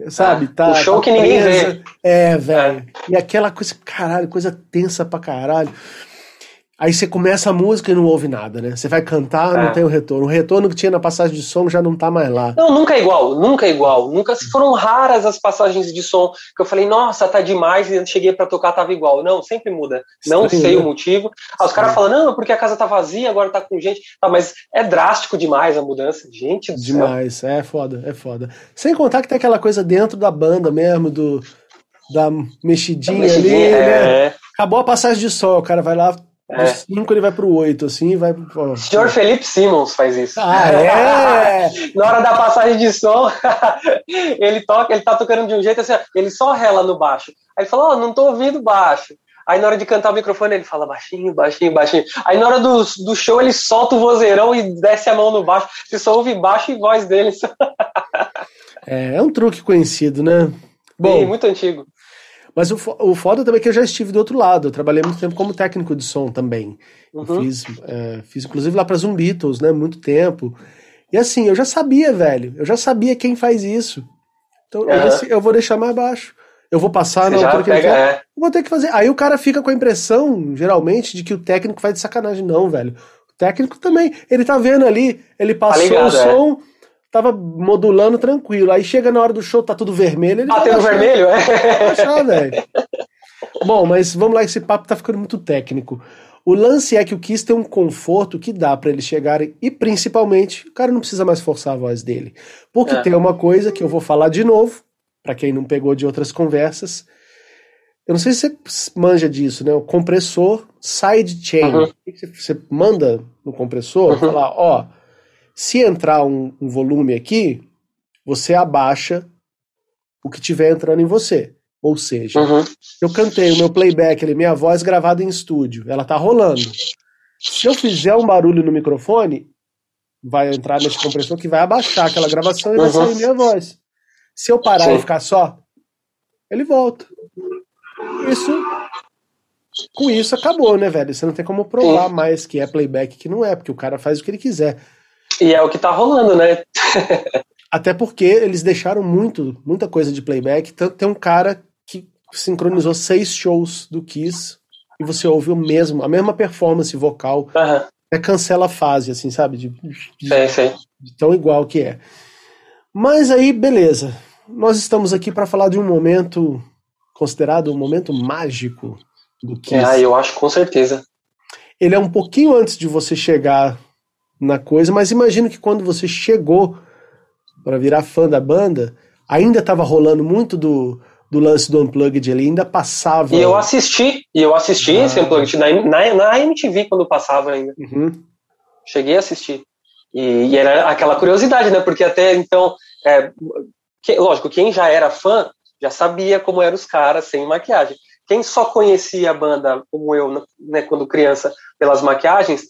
sabe? Ah, tá, o show tá que ninguém presa. vê. É, velho. E aquela coisa, caralho, coisa tensa pra caralho. Aí você começa a música e não ouve nada, né? Você vai cantar, não É. tem o retorno. O retorno que tinha na passagem de som já não tá mais lá. Não, nunca é igual, nunca é igual. Nunca foram raras as passagens de som que eu falei, nossa, tá demais, e eu cheguei pra tocar, tava igual. Não, sempre muda. Não Estranho, sei né? o motivo. Aí os caras falam, não, porque a casa tá vazia, agora tá com gente. Tá, mas é drástico demais a mudança. Gente do céu. Demais, é foda, é foda. Sem contar que tem aquela coisa dentro da banda mesmo, do da mexidinha, ali, né? É. Acabou a passagem de som, o cara vai lá, É. do 5 ele vai pro 8, assim, e vai pro. O senhor Felipe Simmons faz isso. Ah, é? Na hora da passagem de som, ele toca, ele tá tocando de um jeito assim, ó, ele só rela no baixo. Aí ele fala, ó, não tô ouvindo baixo. Aí na hora de cantar o microfone, ele fala baixinho, baixinho, baixinho. Aí na hora do, do show, ele solta o vozeirão e desce a mão no baixo. Você só ouve baixo e voz dele. é, é um truque conhecido, né? Bom, Sim, muito antigo. Mas o, o foda também é que eu já estive do outro lado. Eu trabalhei muito tempo como técnico de som também. Eu Uhum. fiz, é, fiz inclusive lá para Zoom Beatles, né? Muito tempo. E assim, eu já sabia, velho. Eu já sabia quem faz isso. Então eu, Aham. disse, eu vou deixar mais baixo. Eu vou passar na Você já altura que ele quer. é. Eu vou ter que fazer. Aí o cara fica com a impressão, geralmente, de que o técnico faz de sacanagem. Não, velho. O técnico também. Ele tá vendo ali, ele passou ligado, o é. Tava modulando tranquilo. Aí chega na hora do show, tá tudo vermelho. Ele Ah, vai tem o baixar. vermelho? É. baixar, velho. Bom, mas vamos lá, esse papo tá ficando muito técnico. O lance é que o Kiss tem um conforto que dá pra eles chegarem e principalmente o cara não precisa mais forçar a voz dele. Porque É. tem uma coisa que eu vou falar de novo, pra quem não pegou de outras conversas. Eu não sei se você manja disso, né? O compressor sidechain. Uhum. Você manda no compressor, Uhum. falar, ó, se entrar um, um volume aqui, você abaixa o que tiver entrando em você. Ou seja, Uhum. eu cantei o meu playback ali, minha voz gravada em estúdio, ela tá rolando. Se eu fizer um barulho no microfone, vai entrar nesse compressor que vai abaixar aquela gravação e vai Uhum. sair minha voz. Se eu parar Sim. e ficar só, ele volta. Isso. Com isso acabou, né, velho? Você não tem como provar mais que é playback que não é, porque o cara faz o que ele quiser. E é o que tá rolando, né? Até porque eles deixaram muito, muita coisa de playback. Tem um cara que sincronizou seis shows do Kiss e você ouve o mesmo, a mesma performance vocal. Aham. É cancela a fase, assim, sabe? De, de- sei. de tão igual que é. Mas aí, beleza. Nós estamos aqui para falar de um momento considerado um momento mágico do Kiss. Ah, eu acho com certeza. Ele é um pouquinho antes de você chegar na coisa, mas imagino que quando você chegou para virar fã da banda, ainda estava rolando muito do, do lance do Unplugged, ele ainda passava. E eu assisti, e eu assisti Ah. esse Unplugged na, na, na MTV quando passava ainda. Uhum. Cheguei a assistir. E, e era aquela curiosidade, né? Porque até então, é, que- lógico, quem já era fã já sabia como eram os caras sem maquiagem. Quem só conhecia a banda, como eu, né, quando criança, pelas maquiagens,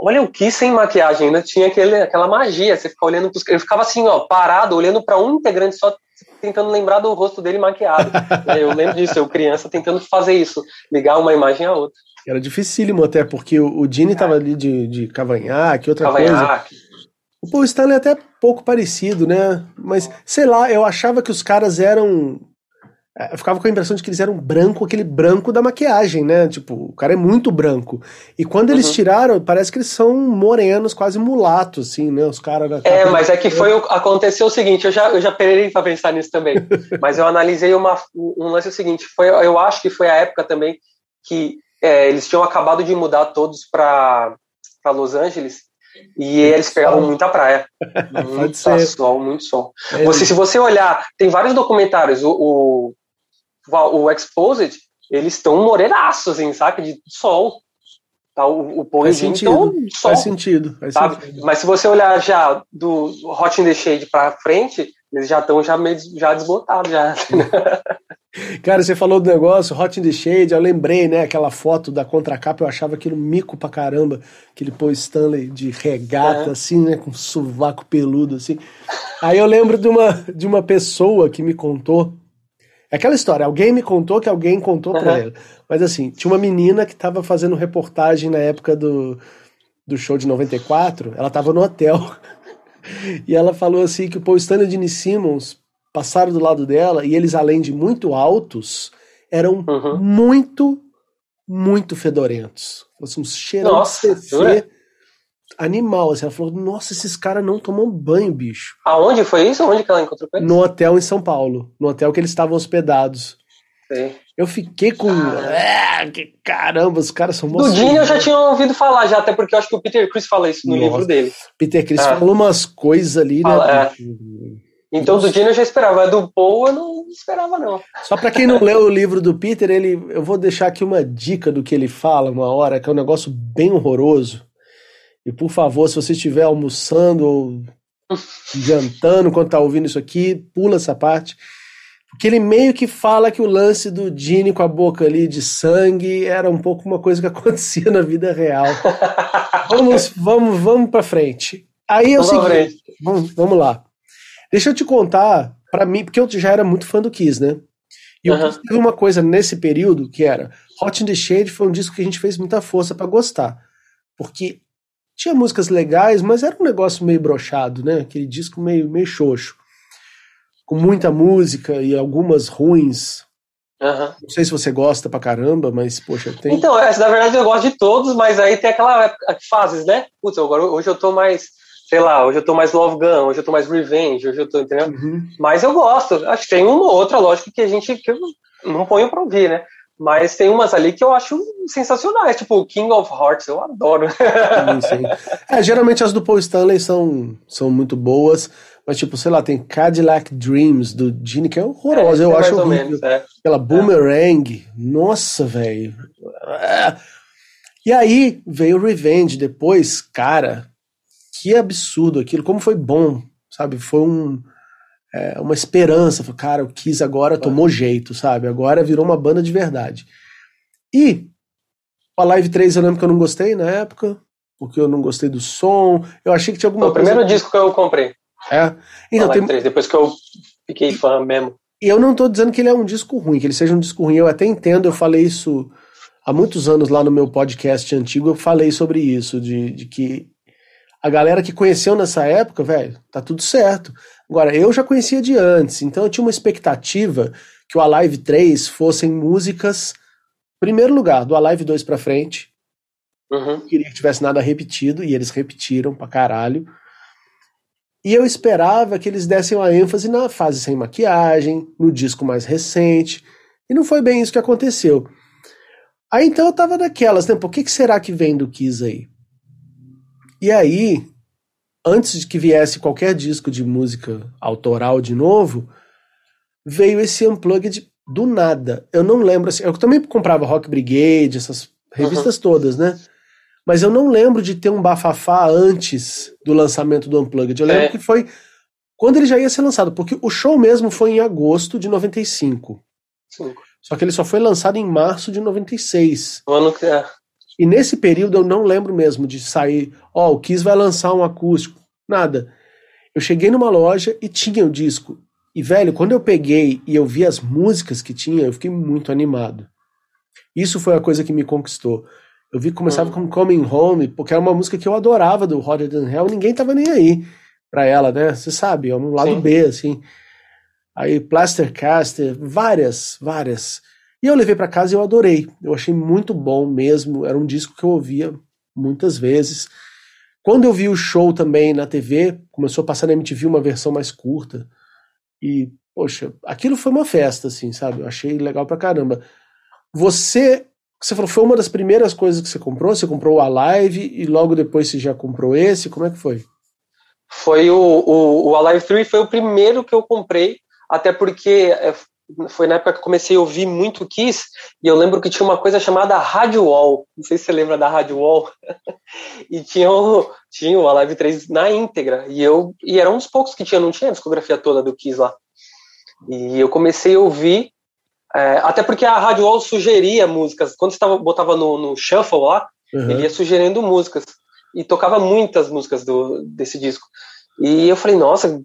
olha o que sem maquiagem, né? Tinha aquele, aquela magia. Você fica olhando pros, Eu ficava assim, ó, parado, olhando para um integrante só, tentando lembrar do rosto dele maquiado. eu lembro disso, eu criança tentando fazer isso, ligar uma imagem à outra. Era dificílimo até, porque o, o Gene tava ali de, de cavanhaque, outra coisa. Cavanhaque. O Paul Stanley é até pouco parecido, né? Mas, sei lá, eu achava que os caras eram. É, Eu ficava com a impressão de que eles eram branco, aquele branco da maquiagem, né? Tipo, o cara é muito branco. E quando eles Uhum. tiraram, parece que eles são morenos, quase mulatos, assim, né? Os caras. É, mas é que foi o- aconteceu o seguinte, eu já eu já perei para pensar nisso também, mas eu analisei uma, um lance seguinte, foi eu acho que foi a época também que é, eles tinham acabado de mudar todos para Los Angeles e eles pegavam muita praia, muito sol, muito sol. É, Você, se você olhar, tem vários documentários, o o, o Exposed, eles estão morenaços, assim, saca, de sol. Tá, o, o Paul Faz sentido. estão sol Faz sentido. Faz sabe? sentido. Mas se você olhar já do Hot in the Shade pra frente, eles já estão já meio já desbotados já. Cara, você falou do negócio, Hot in the Shade, eu lembrei, né, aquela foto da contracapa, eu achava aquilo mico pra caramba, aquele Paul Stanley de regata, é. assim, né, com sovaco peludo, assim. Aí eu lembro de uma, de uma pessoa que me contou, é aquela história, alguém me contou que alguém contou uhum. pra ela. Mas assim, tinha uma menina que tava fazendo reportagem na época do, do show de 94, ela tava no hotel, e ela falou assim que o Paul Stanley e Gene Simmons passaram do lado dela e eles, além de muito altos, eram uhum. muito, muito fedorentos. Assim, um cheirão Nossa, de CC animal. Assim, ela falou: Nossa, esses caras não tomam banho, bicho. Aonde foi isso? Onde que ela encontrou eles? No hotel em São Paulo. No hotel que eles estavam hospedados. Sim. Eu fiquei com. Ah, que caramba, os caras são Do Dini eu já tinha ouvido falar, já, até porque eu acho que o Peter Chris fala isso no Nossa. livro dele. Peter Chris ah. falou umas coisas ali, né? Fala, né? É. Então do Dino eu já esperava, do Paul eu não esperava não. Só para quem não leu o livro do Peter, ele, eu vou deixar aqui uma dica do que ele fala uma hora, que é um negócio bem horroroso. E por favor, se você estiver almoçando ou jantando enquanto tá ouvindo isso aqui, pula essa parte. Porque ele meio que fala que o lance do Gene com a boca ali de sangue era um pouco uma coisa que acontecia na vida real. vamos, vamos, vamos para frente. Aí é o seguinte, vamos, vamos lá. Deixa eu te contar, para mim, porque eu já era muito fã do Kiss, né? E uhum. eu teve uma coisa nesse período que era Hot in the Shade foi um disco que a gente fez muita força para gostar. Porque tinha músicas legais, mas era um negócio meio brochado, né? Aquele disco meio, meio xoxo. Com muita música e algumas ruins. Uhum. Não sei se você gosta pra caramba, mas, poxa, tem. Então, essa, na verdade eu gosto de todos, mas aí tem aquela fases, né? Putz, agora hoje eu tô mais sei lá, hoje eu tô mais Love Gun, hoje eu tô mais Revenge, hoje eu tô, entendeu? Uhum. Mas eu gosto. Acho que tem uma ou outra, lógico, que a gente que não ponho pra ouvir, né? Mas tem umas ali que eu acho sensacionais, tipo King of Hearts, eu adoro. Sim, sim. É, geralmente as do Paul Stanley são, são muito boas, mas tipo, sei lá, tem Cadillac Dreams do Gene, que é horrorosa, é, eu é acho horrível. Menos, é. Aquela Boomerang, é. nossa, velho. E aí veio Revenge depois, cara, que absurdo aquilo, como foi bom, sabe? Foi um, é, uma esperança. Cara, o Kiss agora tomou jeito, sabe? Agora virou uma banda de verdade. E a Live 3 eu lembro que eu não gostei na época, porque eu não gostei do som. Eu achei que tinha alguma Foi coisa. O primeiro disco que eu comprei. É. Então, tem... 3, depois que eu fiquei fã mesmo. E eu não tô dizendo que ele é um disco ruim, que ele seja um disco ruim. Eu até entendo, eu falei isso há muitos anos lá no meu podcast antigo, eu falei sobre isso, de, de que a galera que conheceu nessa época, velho, tá tudo certo. Agora, eu já conhecia de antes, então eu tinha uma expectativa que o Alive 3 fossem músicas, primeiro lugar, do Alive 2 pra frente. Uhum. Queria que tivesse nada repetido, e eles repetiram pra caralho. E eu esperava que eles dessem uma ênfase na fase sem maquiagem, no disco mais recente. E não foi bem isso que aconteceu. Aí então eu tava daquelas, né? Por que, que será que vem do Kiss aí? E aí, antes de que viesse qualquer disco de música autoral de novo, veio esse Unplugged do nada. Eu não lembro assim. Eu também comprava Rock Brigade, essas revistas uhum. todas, né? Mas eu não lembro de ter um bafafá antes do lançamento do Unplugged. Eu lembro é. que foi quando ele já ia ser lançado, porque o show mesmo foi em agosto de 95. Sim. Só que ele só foi lançado em março de 96. O ano que é. E nesse período eu não lembro mesmo de sair, ó, oh, o Kiss vai lançar um acústico, nada. Eu cheguei numa loja e tinha o disco. E, velho, quando eu peguei e eu vi as músicas que tinha, eu fiquei muito animado. Isso foi a coisa que me conquistou. Eu vi que começava uhum. com Coming Home, porque era uma música que eu adorava do Hotter Than Hell, ninguém tava nem aí pra ela, né? Você sabe, é um lado Sim. B, assim. Aí Plaster Caster, várias, várias. E eu levei para casa e eu adorei. Eu achei muito bom mesmo. Era um disco que eu ouvia muitas vezes. Quando eu vi o show também na TV, começou a passar na MTV uma versão mais curta. E, poxa, aquilo foi uma festa, assim, sabe? Eu achei legal pra caramba. Você, você falou, foi uma das primeiras coisas que você comprou? Você comprou o Alive e logo depois você já comprou esse? Como é que foi? Foi o, o, o Alive 3 foi o primeiro que eu comprei, até porque é, foi na época que eu comecei a ouvir muito Kiss, e eu lembro que tinha uma coisa chamada Rádio Wall, não sei se você lembra da Rádio Wall, e tinha o, tinha o Alive 3 na íntegra, e eu e era um dos poucos que tinha, não tinha a discografia toda do Kiss lá. E eu comecei a ouvir, É, até porque a Rádio Wall sugeria músicas. Quando você tava, botava no, no shuffle lá, uhum. ele ia sugerindo músicas. E tocava muitas músicas do, desse disco. E eu falei, nossa,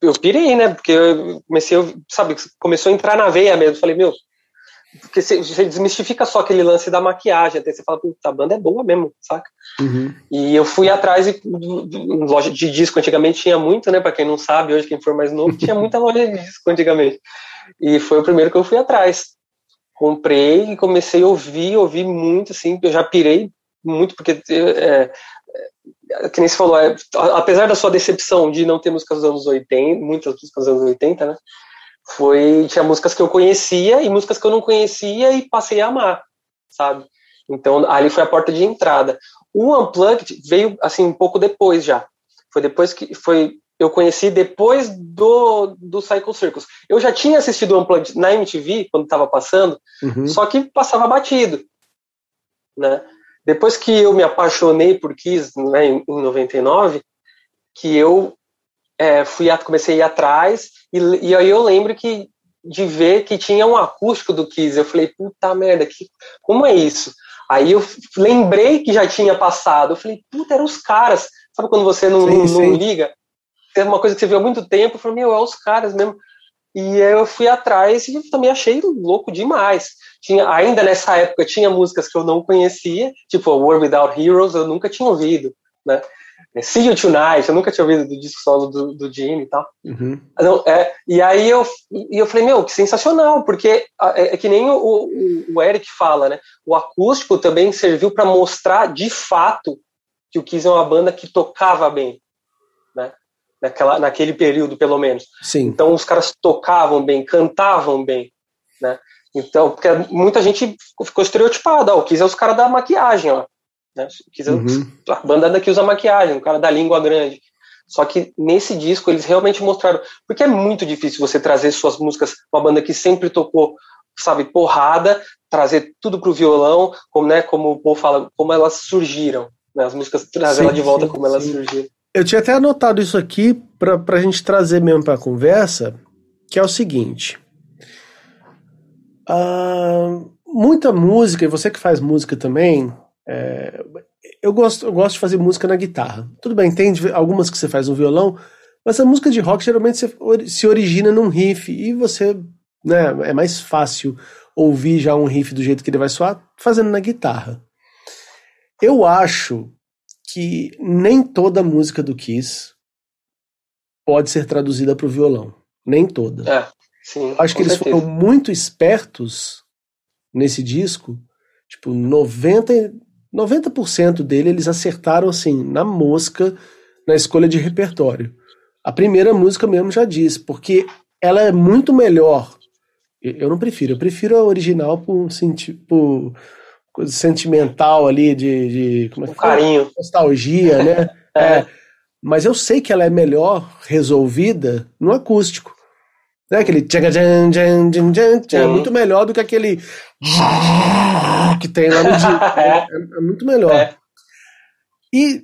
eu pirei, né? Porque eu comecei, sabe, começou a entrar na veia mesmo. Falei, meu, porque você, desmistifica só aquele lance da maquiagem, até você fala, puta, a banda é boa mesmo, saca? Uhum. E eu fui atrás de, loja de disco, antigamente tinha muito, né? Pra quem não sabe, hoje quem for mais novo, tinha muita loja de disco antigamente. E foi o primeiro que eu fui atrás. Comprei e comecei a ouvir, ouvir muito, assim, eu já pirei muito, porque é, que nem você falou, é, apesar da sua decepção de não ter músicas dos anos 80, muitas músicas dos anos 80, né? foi tinha músicas que eu conhecia e músicas que eu não conhecia e passei a amar, sabe? Então ali foi a porta de entrada. O Unplugged veio assim um pouco depois já. Foi depois que foi eu conheci depois do, do Cycle Circus. Eu já tinha assistido o Unplugged na MTV quando estava passando, uhum. só que passava batido, né? Depois que eu me apaixonei por Kiss, né, em, em 99, que eu é, fui comecei a ir atrás e, e aí eu lembro que de ver que tinha um acústico do Kiss. Eu falei, puta merda, que, como é isso? Aí eu lembrei que já tinha passado. Eu falei, puta, eram os caras. Sabe quando você não, sim, não, sim. não liga? Tem uma coisa que você viu há muito tempo. Eu falei, meu, é os caras mesmo. E eu fui atrás e também achei louco demais. Tinha, ainda nessa época tinha músicas que eu não conhecia, tipo World Without Heroes, eu nunca tinha ouvido, né? É, See You Tonight, eu nunca tinha ouvido do disco solo do, do Gene e tal. Uhum. Então, é, e aí eu, e eu falei, meu, que sensacional, porque é, é que nem o, o, o, Eric fala, né? O acústico também serviu para mostrar de fato que o Kiss é uma banda que tocava bem, né? Naquela, naquele período, pelo menos. Sim. Então os caras tocavam bem, cantavam bem, né? Então, porque muita gente ficou estereotipada, ó, o Kiss é os caras da maquiagem, ó. Né? Uhum. A banda que usa maquiagem, o cara da língua grande. Só que nesse disco eles realmente mostraram. Porque é muito difícil você trazer suas músicas, uma banda que sempre tocou, sabe, porrada, trazer tudo pro violão, como, né, como o Paul fala, como elas surgiram. Né, as músicas trazer ela de volta sim, como elas sim. surgiram. Eu tinha até anotado isso aqui para a gente trazer mesmo para a conversa, que é o seguinte. Uh, muita música, e você que faz música também, é, eu, gosto, eu gosto de fazer música na guitarra. Tudo bem, tem algumas que você faz no violão, mas a música de rock geralmente se origina num riff e você, né, é mais fácil ouvir já um riff do jeito que ele vai soar fazendo na guitarra. Eu acho que nem toda música do Kiss pode ser traduzida para o violão. Nem toda. É, sim, acho que eles certeza. foram muito espertos nesse disco. Tipo, 90, 90% dele eles acertaram assim, na mosca, na escolha de repertório. A primeira música mesmo já diz, porque ela é muito melhor. Eu não prefiro, eu prefiro a original por, por coisa sentimental ali, de. de como é que um carinho. Nostalgia, né? é. é. Mas eu sei que ela é melhor resolvida no acústico. Né? Aquele tchaga jan, jan, jan, jan, é muito melhor do que aquele que tem lá no disco. É, é, é, muito melhor. É. E,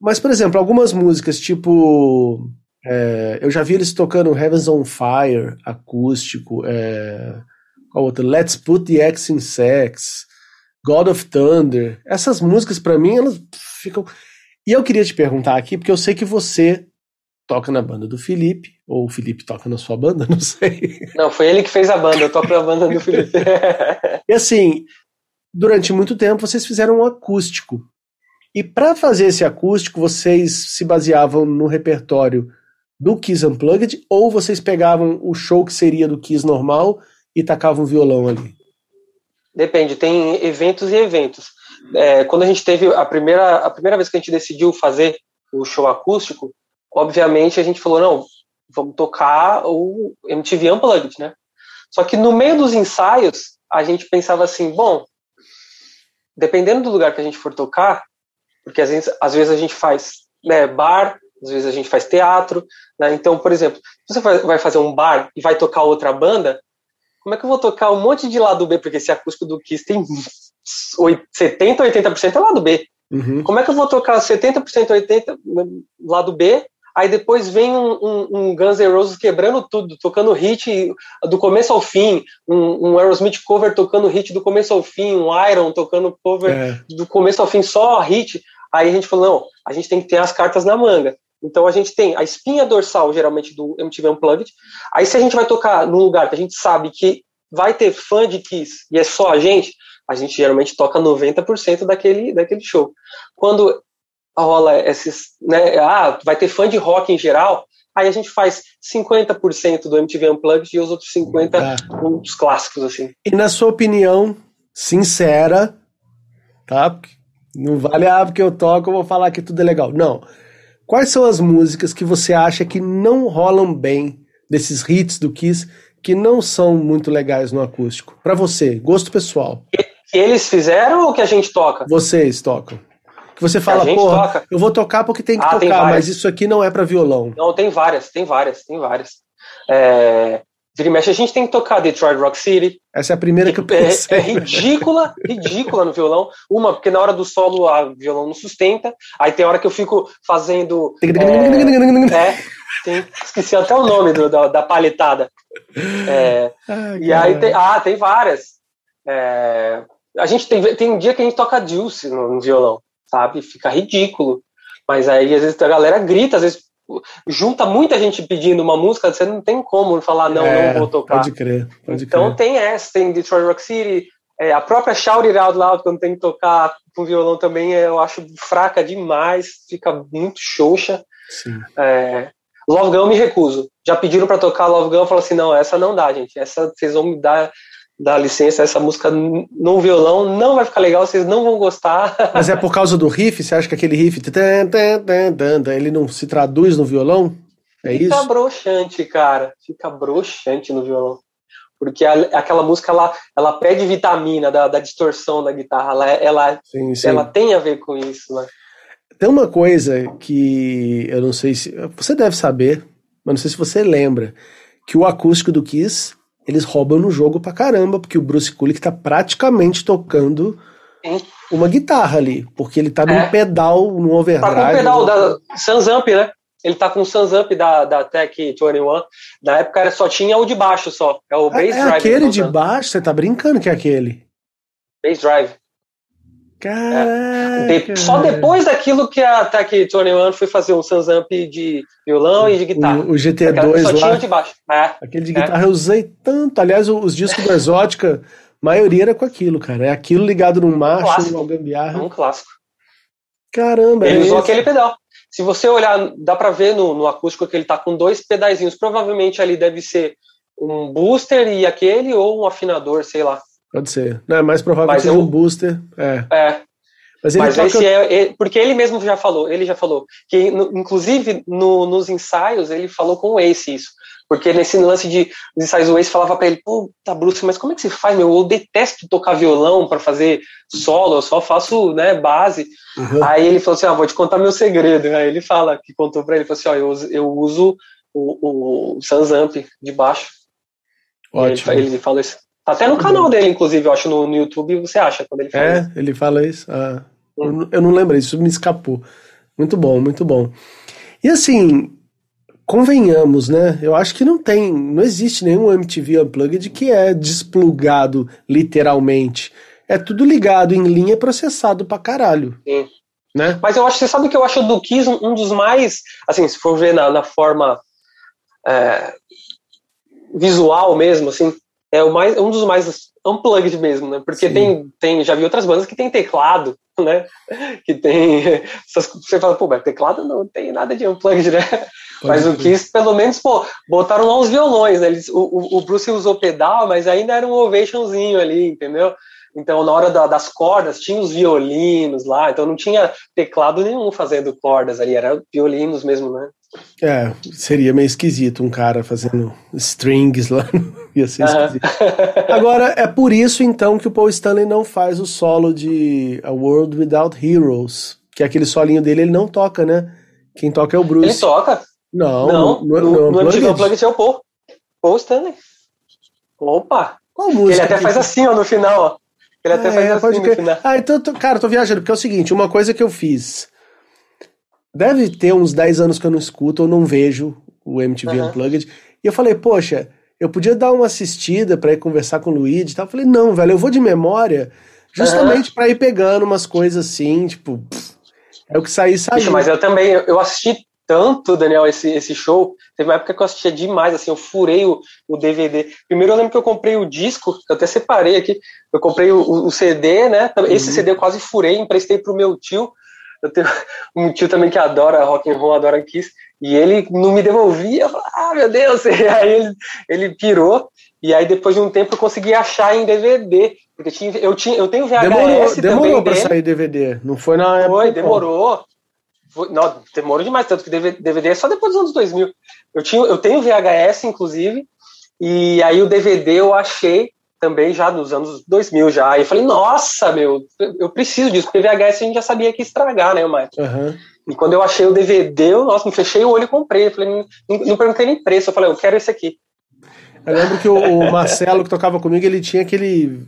mas, por exemplo, algumas músicas, tipo. É, eu já vi eles tocando Heavens on Fire, acústico. É, qual outra? Let's Put the X in Sex, God of Thunder. Essas músicas, para mim, elas ficam. E eu queria te perguntar aqui, porque eu sei que você toca na banda do Felipe, ou o Felipe toca na sua banda, não sei. Não, foi ele que fez a banda, eu toco na banda do Felipe. e assim, durante muito tempo vocês fizeram um acústico. E para fazer esse acústico, vocês se baseavam no repertório do Kiss Unplugged ou vocês pegavam o show que seria do Kiss normal e tacavam violão ali? Depende, tem eventos e eventos. É, quando a gente teve a primeira, a primeira vez que a gente decidiu fazer o show acústico, obviamente a gente falou, não, vamos tocar o MTV Unplugged, né? Só que no meio dos ensaios, a gente pensava assim, bom, dependendo do lugar que a gente for tocar, porque às vezes, às vezes a gente faz né, bar, às vezes a gente faz teatro, né? Então, por exemplo, se você vai fazer um bar e vai tocar outra banda, como é que eu vou tocar um monte de lado B? Porque esse acústico do Kiss tem 70, 80% é lado B. Uhum. Como é que eu vou tocar 70%, 80% lado B aí depois vem um, um, um, Guns N' Roses quebrando tudo, tocando hit do começo ao fim, um, um, Aerosmith cover tocando hit do começo ao fim, um Iron tocando cover é. do começo ao fim, só hit. Aí a gente falou, não, a gente tem que ter as cartas na manga. Então a gente tem a espinha dorsal, geralmente, do MTV Unplugged. Aí se a gente vai tocar num lugar que a gente sabe que vai ter fã de Kiss e é só a gente, a gente geralmente toca 90% daquele, daquele show. Quando rola esses, né, ah, vai ter fã de rock em geral, aí a gente faz 50% do MTV Unplugged e os outros 50% ah. os clássicos, assim. E na sua opinião, sincera, tá? Não vale, ah, porque eu toco, eu vou falar que tudo é legal. Não. Quais são as músicas que você acha que não rolam bem desses hits do Kiss que não são muito legais no acústico? Para você, gosto pessoal. Que eles fizeram ou que a gente toca? Vocês tocam. Que você fala, porra, toca. eu vou tocar porque tem que ah, tocar, mas isso aqui não é para violão. Não, tem várias, tem várias, tem várias. É, Vira mexe, a gente tem que tocar Detroit Rock City. Essa é a primeira que eu é, pensei. É, é ridícula, ridícula no violão. Uma, porque na hora do solo o violão não sustenta. Aí tem hora que eu fico fazendo. é, é tem, esqueci até o nome do, da, da paletada. É, e aí tem, ah, tem várias. É, a gente tem, tem um dia que a gente toca Juice no, no violão, sabe? Fica ridículo. Mas aí às vezes a galera grita, às vezes junta muita gente pedindo uma música, você não tem como falar, não, é, não vou tocar. Pode crer, pode então crer. tem essa, tem Detroit Rock City, é, a própria Shout It Out Loud, quando tem que tocar com violão também, eu acho fraca demais, fica muito xoxa. Sim. É, Love Gun me recuso. Já pediram para tocar Love Gun, eu falo assim, não, essa não dá, gente. Essa vocês vão me dar dá licença, essa música no violão não vai ficar legal, vocês não vão gostar. Mas é por causa do riff? Você acha que aquele riff ele não se traduz no violão? É Fica isso? Fica broxante, cara. Fica broxante no violão. Porque a, aquela música ela, ela pede vitamina da, da distorção da guitarra. Ela, ela, sim, sim. ela tem a ver com isso, né? Tem uma coisa que eu não sei se. Você deve saber, mas não sei se você lembra. Que o acústico do Kiss eles roubam no jogo pra caramba, porque o Bruce Kulick tá praticamente tocando Sim. uma guitarra ali, porque ele tá é. num pedal, num overdrive. Tá com o pedal da Sansamp, né? Ele tá com o Sansamp da, da Tech 21. Na época era, só tinha o de baixo só. É o Bass é, Drive. É aquele de baixo? Você tá brincando que é aquele? Bass Drive. Caraca, é. de, só depois daquilo que a Tech 21 foi fazer um Sansamp de violão e de guitarra. O, o GT2 só lá. Tinha de baixo. É, aquele de é. guitarra eu usei tanto. Aliás, os discos do Exótica, maioria era com aquilo, cara. É aquilo ligado num macho, numa gambiarra. É um clássico. Caramba, Ele é usou aquele pedal. Se você olhar, dá pra ver no, no acústico que ele tá com dois pedaizinhos. Provavelmente ali deve ser um booster e aquele, ou um afinador, sei lá. Pode ser. Não, é mais provável Mas que seja um booster. É. é. Mas, ele Mas toca... esse é, porque ele mesmo já falou, ele já falou que no, inclusive no, nos ensaios ele falou com o Ace isso, porque nesse lance de ensaios o Ace falava para ele, pô, tá Bruce, mas como é que você faz, meu? Eu detesto tocar violão para fazer solo, eu só faço, né, base. Uhum. Aí ele falou assim, ah, vou te contar meu segredo. Aí ele fala que contou para ele, falou assim, ó, eu, eu uso o, o Sansamp de baixo. Ótimo. Ele, ele falou isso. Tá até no canal dele, inclusive, eu acho, no, no YouTube, você acha quando ele fala É, isso. ele fala isso. Ah, hum. eu, eu não lembro, isso me escapou. Muito bom, muito bom. E assim, convenhamos, né? Eu acho que não tem, não existe nenhum MTV Unplugged que é desplugado literalmente. É tudo ligado em linha processado pra caralho. Sim. Né? Mas eu acho, você sabe o que eu acho do Kiss um, um dos mais, assim, se for ver na, na forma é, visual mesmo, assim, é o mais, um dos mais unplugged mesmo, né? Porque tem, tem, já vi outras bandas que tem teclado, né? Que tem. Você fala, pô, mas teclado não tem nada de unplugged, né? Pode mas ser. o Kiss, pelo menos, pô, botaram lá os violões, né? Eles, o, o Bruce usou pedal, mas ainda era um ovationzinho ali, entendeu? Então, na hora da, das cordas, tinha os violinos lá, então não tinha teclado nenhum fazendo cordas ali, era violinos mesmo, né? É, seria meio esquisito um cara fazendo strings lá. Ia ser esquisito. Agora, é por isso então que o Paul Stanley não faz o solo de A World Without Heroes. Que é aquele solinho dele, ele não toca, né? Quem toca é o Bruce. Ele toca? Não, não. No, no, no, no antigo Unplugged é o Paul. Paul Stanley. Opa! Qual música? Ele até faz assim, ó, no final, ó. Ele até é, faz assim no final. Ah, então, cara, tô viajando, porque é o seguinte, uma coisa que eu fiz deve ter uns 10 anos que eu não escuto ou não vejo o MTV uhum. Unplugged. E eu falei, poxa, eu podia dar uma assistida para ir conversar com o Luigi e tal. Eu falei, não, velho, eu vou de memória justamente uhum. para ir pegando umas coisas assim, tipo, pff, é o que sair, saiu. mas eu também, eu assisti tanto, Daniel, esse, esse show. Teve uma época que eu assistia demais, assim, eu furei o, o DVD. Primeiro eu lembro que eu comprei o disco, eu até separei aqui, eu comprei o, o CD, né? Esse uhum. CD eu quase furei, emprestei pro meu tio. Eu tenho um tio também que adora rock and roll, adora Kiss, e ele não me devolvia. Eu falei, ah, meu Deus! E aí ele, ele pirou, e aí depois de um tempo eu consegui achar em DVD. Porque tinha, eu, tinha, eu tenho VHS demorou, demorou para sair DVD, não foi na época. Foi, demorou. Foi, não, demorou demais, tanto que DVD é só depois dos anos 2000. Eu, tinha, eu tenho VHS, inclusive, e aí o DVD eu achei também já nos anos 2000 já. E eu falei, nossa, meu, eu preciso disso, porque VHS a gente já sabia que estragar, né, Mike? Uhum. E quando eu achei o DVD, eu, nossa, me fechei o olho e comprei. Eu falei, não, não perguntei nem preço, eu falei, eu quero esse aqui. Eu lembro que o, o Marcelo que tocava comigo, ele tinha aquele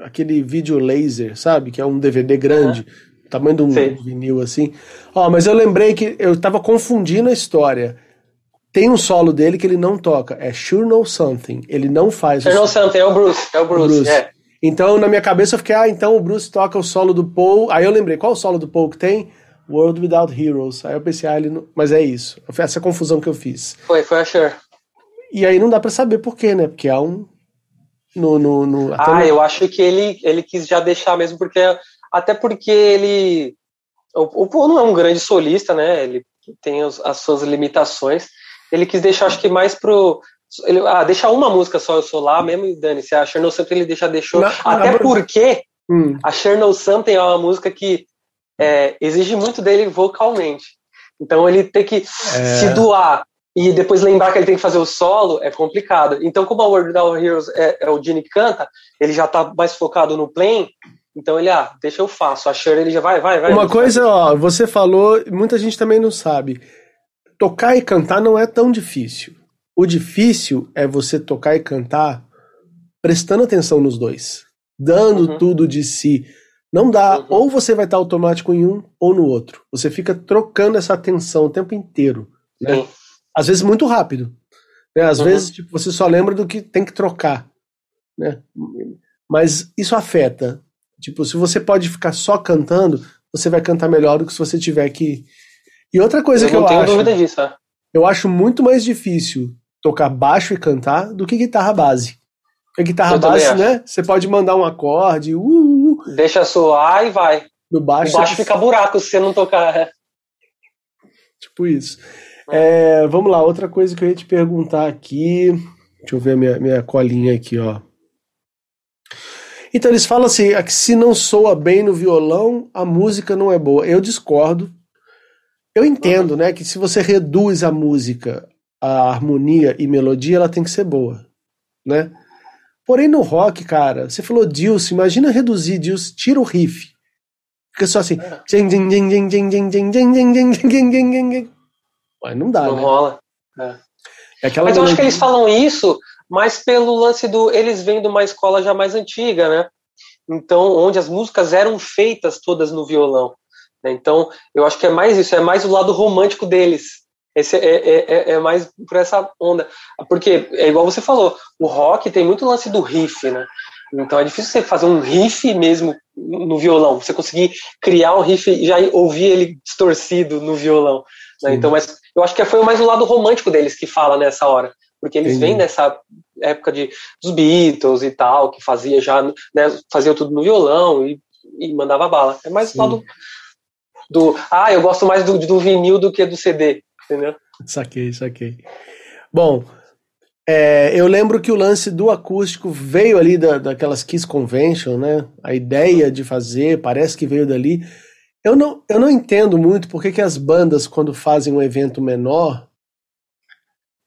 aquele vídeo laser, sabe? Que é um DVD grande. Uhum tamanho de um Sim. vinil assim. Ó, mas eu lembrei que eu tava confundindo a história. Tem um solo dele que ele não toca, é Sure Know Something. Ele não faz Sure Know Something, é o Bruce, é o Bruce, Bruce. É. Então, na minha cabeça, eu fiquei, ah, então o Bruce toca o solo do Paul. Aí eu lembrei, qual o solo do Paul que tem? World Without Heroes. Aí eu pensei, ah, ele não... mas é isso. Foi essa confusão que eu fiz. Foi, foi a Sure. E aí não dá para saber por quê, né? Porque há um. No, no, no ah, no... eu acho que ele, ele quis já deixar mesmo, porque até porque ele. O, o Paul não é um grande solista, né? Ele tem os, as suas limitações. Ele quis deixar, acho que mais pro. Ele, ah, deixar uma música só, eu sou lá mesmo, e Dani, se a Chernow Something ele deixa, deixou. Na, até na... porque hum. a Chernow Something é uma música que é, exige muito dele vocalmente. Então ele tem que é... se doar e depois lembrar que ele tem que fazer o solo é complicado. Então, como a World of Heroes é, é o Gene que canta, ele já tá mais focado no playing, então ele, ah, deixa eu faço. A Shure ele já vai, vai, vai. Uma coisa, ó, você falou, muita gente também não sabe. Tocar e cantar não é tão difícil. O difícil é você tocar e cantar prestando atenção nos dois, dando uhum. tudo de si. Não dá, uhum. ou você vai estar automático em um ou no outro. Você fica trocando essa atenção o tempo inteiro. Né? Às vezes muito rápido. Né? Às uhum. vezes tipo, você só lembra do que tem que trocar. Né? Mas isso afeta Tipo, se você pode ficar só cantando, você vai cantar melhor do que se você tiver que. E outra coisa eu que eu acho. Dúvida disso, é. Eu acho muito mais difícil tocar baixo e cantar do que guitarra base. Porque guitarra eu base, né? Você pode mandar um acorde, uh, uh, uh. deixa soar e vai. No baixo, o baixo fica buraco se você não tocar. É. Tipo isso. É. É, vamos lá, outra coisa que eu ia te perguntar aqui. Deixa eu ver a minha, minha colinha aqui, ó. Então eles falam assim, que se não soa bem no violão, a música não é boa. Eu discordo. Eu entendo, né, que se você reduz a música, a harmonia e melodia, ela tem que ser boa, né? Porém no rock, cara, você falou Dilce, imagina reduzir Dilce, tira o riff. Fica só assim. Mas não dá, não né? rola. É. É Mas eu acho que eles falam isso mas pelo lance do. Eles vêm de uma escola já mais antiga, né? Então, onde as músicas eram feitas todas no violão. Né? Então, eu acho que é mais isso, é mais o lado romântico deles. Esse é, é, é, é, mais por essa onda. Porque, é igual você falou, o rock tem muito lance do riff, né? Então é difícil você fazer um riff mesmo no violão. Você conseguir criar um riff e já ouvir ele distorcido no violão. Né? Então, mas eu acho que foi mais o lado romântico deles que fala nessa hora porque eles Entendi. vêm dessa época de, dos Beatles e tal, que fazia já, né, fazia tudo no violão e, e mandava bala. É mais lá do, do, ah, eu gosto mais do, do vinil do que do CD, entendeu? Saquei, saquei. Bom, é, eu lembro que o lance do acústico veio ali da, daquelas Kiss Convention, né? A ideia de fazer, parece que veio dali. Eu não, eu não entendo muito porque que as bandas, quando fazem um evento menor,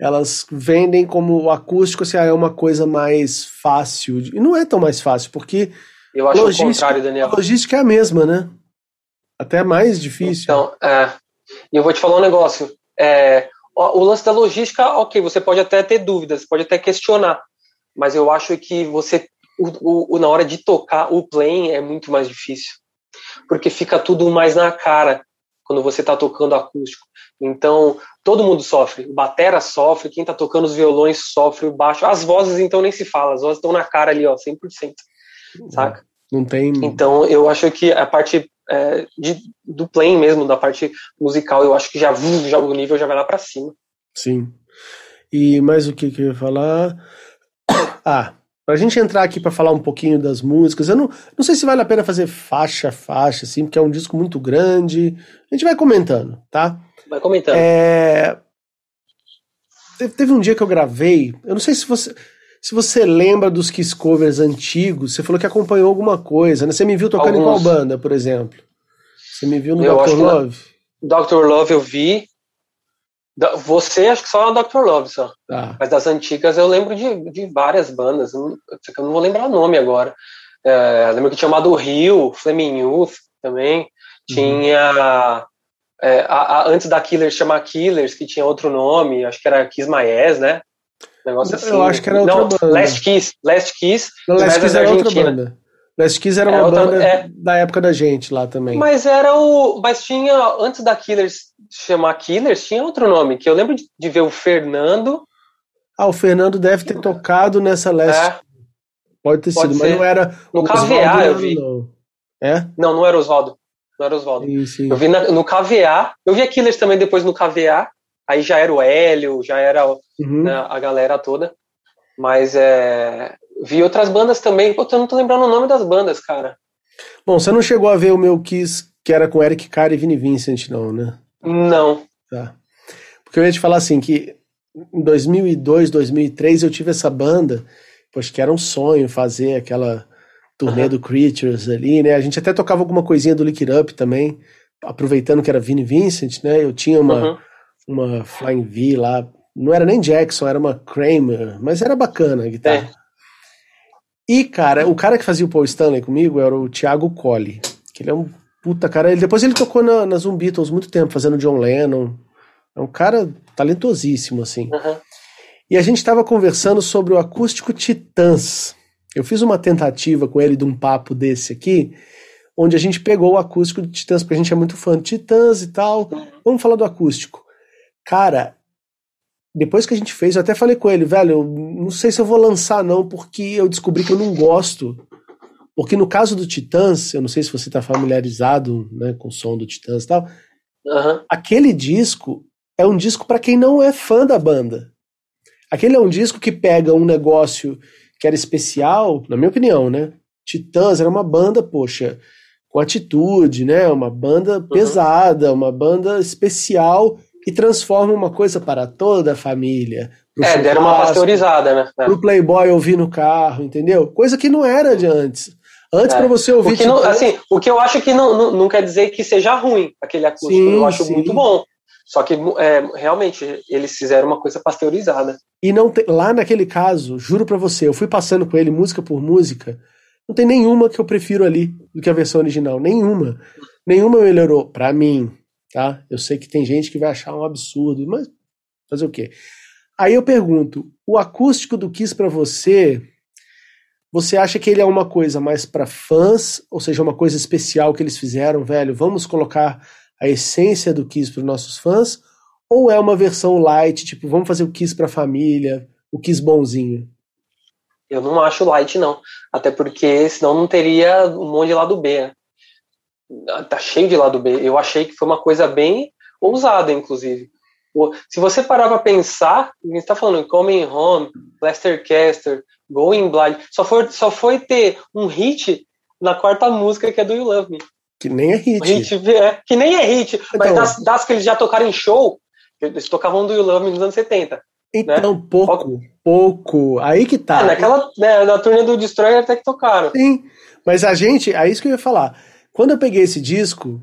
elas vendem como o acústico se assim, ah, é uma coisa mais fácil. E não é tão mais fácil, porque. Eu acho logística, o contrário, Daniel. A logística é a mesma, né? Até mais difícil. Então, é. E eu vou te falar um negócio. É, o, o lance da logística, ok, você pode até ter dúvidas, pode até questionar. Mas eu acho que você. O, o, na hora de tocar o playing é muito mais difícil. Porque fica tudo mais na cara. quando você está tocando acústico. Então, todo mundo sofre. O batera sofre, quem está tocando os violões sofre, o baixo. As vozes, então, nem se fala. As vozes estão na cara ali, ó, 100%. Saca? Não tem. Então, eu acho que a parte é, de, do playing mesmo, da parte musical, eu acho que já, já o nível já vai lá para cima. Sim. E mais o que, que eu ia falar? Ah, Pra gente entrar aqui para falar um pouquinho das músicas, eu não, não sei se vale a pena fazer faixa a faixa, assim, porque é um disco muito grande. A gente vai comentando, tá? Vai comentando. É... Teve, um dia que eu gravei, eu não sei se você, se você lembra dos Kiss covers antigos, você falou que acompanhou alguma coisa, né? Você me viu tocando Alguns. em qual banda, por exemplo? Você me viu no eu Dr. Love? Dr. Love eu vi, você, acho que só é o Dr. Love só. Ah. Mas das antigas eu lembro de, de várias bandas. Eu não vou lembrar o nome agora. É, lembro que tinha chamado Rio, Flaming Youth também. Uhum. É, a, a, antes da Killers chamar Killers, que tinha outro nome, acho que era Kiss My Ass, né? Negócio assim. Eu acho que era outra não, banda. Last Kiss. Last Kiss. Não, Last Kiss era outra banda. Last Kiss era uma outra, banda é, da época da gente lá também. Mas era o. Mas tinha. Antes da Killers chamar Killers, tinha outro nome, que eu lembro de, de ver o Fernando. Ah, o Fernando deve ter tocado nessa Last. É, pode ter pode sido, ser. mas não era. No KVA eu vi. Não. É? Não, não era Oswaldo. Não era Oswaldo. Eu vi na, no KVA. Eu vi a Killers também depois no KVA. Aí já era o Hélio, já era uhum. né, a galera toda. Mas é, vi outras bandas também. Pô, eu não tô lembrando o nome das bandas, cara. Bom, você não chegou a ver o meu Kiss, que era com Eric Carr e Vini Vincent, não, né? Não. Tá. Porque eu ia te falar assim, que em 2002, 2003 eu tive essa banda, pois que era um sonho fazer aquela turnê uhum. do Creatures ali, né? A gente até tocava alguma coisinha do Lick It Up também, aproveitando que era Vini Vincent, né? Eu tinha uma, uhum. uma Flying V lá, não era nem Jackson, era uma Kramer, mas era bacana a guitarra. É. E, cara, o cara que fazia o Paul Stanley comigo era o Thiago Colli, que ele é um puta cara. Ele, depois ele tocou na, na Zoom Beatles muito tempo, fazendo John Lennon. É um cara talentosíssimo, assim. Uhum. E a gente estava conversando sobre o acústico Titãs. Eu fiz uma tentativa com ele de um papo desse aqui, onde a gente pegou o acústico de Titãs, porque a gente é muito fã de Titãs e tal. Vamos falar do acústico. Cara, depois que a gente fez, eu até falei com ele, velho, eu não sei se eu vou lançar não, porque eu descobri que eu não gosto. Porque no caso do Titãs, eu não sei se você está familiarizado né, com o som do Titãs e tal, uhum. aquele disco é um disco para quem não é fã da banda. Aquele é um disco que pega um negócio que era especial, na minha opinião, né? Titãs era uma banda, poxa, com atitude, né? Uma banda uhum. pesada, uma banda especial e transforma uma coisa para toda a família. É, deram uma pasteurizada, né? É. Pro Playboy ouvir no carro, entendeu? Coisa que não era de antes. Antes, é. para você ouvir. O que, não, assim, o que eu acho que não, não, não, quer dizer que seja ruim aquele acústico. Sim, eu acho sim. muito bom. Só que é, realmente eles fizeram uma coisa pasteurizada. E não lá naquele caso, juro para você, eu fui passando com ele música por música. Não tem nenhuma que eu prefiro ali do que a versão original. Nenhuma. Nenhuma melhorou. para mim, tá? Eu sei que tem gente que vai achar um absurdo, mas fazer o quê? Aí eu pergunto, o acústico do Kiss para você, você acha que ele é uma coisa mais para fãs, ou seja, uma coisa especial que eles fizeram, velho? Vamos colocar a essência do Kiss para os nossos fãs? Ou é uma versão light, tipo, vamos fazer o Kiss para a família, o Kiss bonzinho? Eu não acho light, não. Até porque senão não teria um monte de lado B, tá cheio de lado B. Eu achei que foi uma coisa bem ousada, inclusive. Se você parar para pensar, a gente está falando Coming Home, Lester Caster, Going Blind, só foi, só foi ter um hit na quarta música que é do You Love Me. Que nem é hit. hit é, que nem é hit, então, mas das, das, que eles já tocaram em show, eles tocavam do You Love Me nos anos 70. Então, né? pouco, pouco. Aí que tá. É, naquela, né, na turnê do Destroyer até que tocaram. Sim, mas a gente, é isso que eu ia falar. Quando eu peguei esse disco,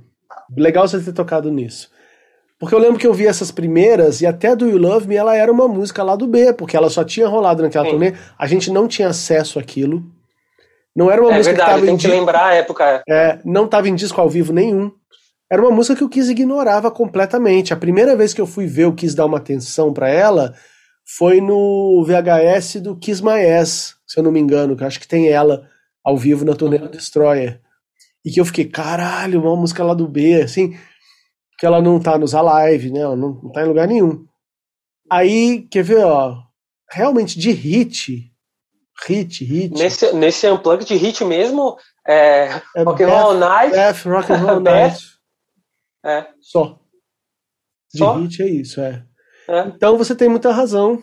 legal você ter tocado nisso. Porque eu lembro que eu vi essas primeiras, e até do You Love Me, ela era uma música lá do B, porque ela só tinha rolado naquela Sim. turnê, a gente não tinha acesso àquilo. Não era uma é música verdade, que tava tem que lembrar a época. É, não estava em disco ao vivo nenhum. Era uma música que o Kiss ignorava completamente. A primeira vez que eu fui ver o Kiss dar uma atenção para ela foi no VHS do Kiss My Ass, se eu não me engano, que acho que tem ela ao vivo na turnê do Destroyer. E que eu fiquei, caralho, uma música lá do B, assim. que ela não tá nos Alive, né? Ela não, não tá em lugar nenhum. Aí, quer ver, ó, realmente de hit, hit, hit. Nesse, nesse unplug de hit mesmo, é, é Rock and Roll Night. Beth, Rock and Roll Night. É. Só. De Só? hit é isso, é. é. Então você tem muita razão.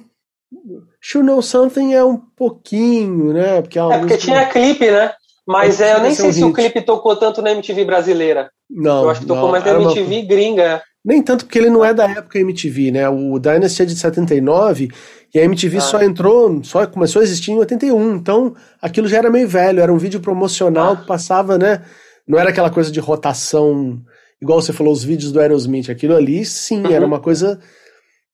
Should Know Something é um pouquinho, né? Porque é, é porque tinha clipe, né? Mas é, eu nem sei um se hit. o clipe tocou tanto na MTV brasileira. Não. Eu acho que tocou não, mais na MTV uma... gringa. Nem tanto porque ele não é da época MTV, né? O Dynasty é de 79 e a MTV ah. só entrou, só começou a existir em 81. Então aquilo já era meio velho, era um vídeo promocional ah. que passava, né? Não era aquela coisa de rotação, igual você falou, os vídeos do Aerosmith. Aquilo ali, sim, uhum. era uma coisa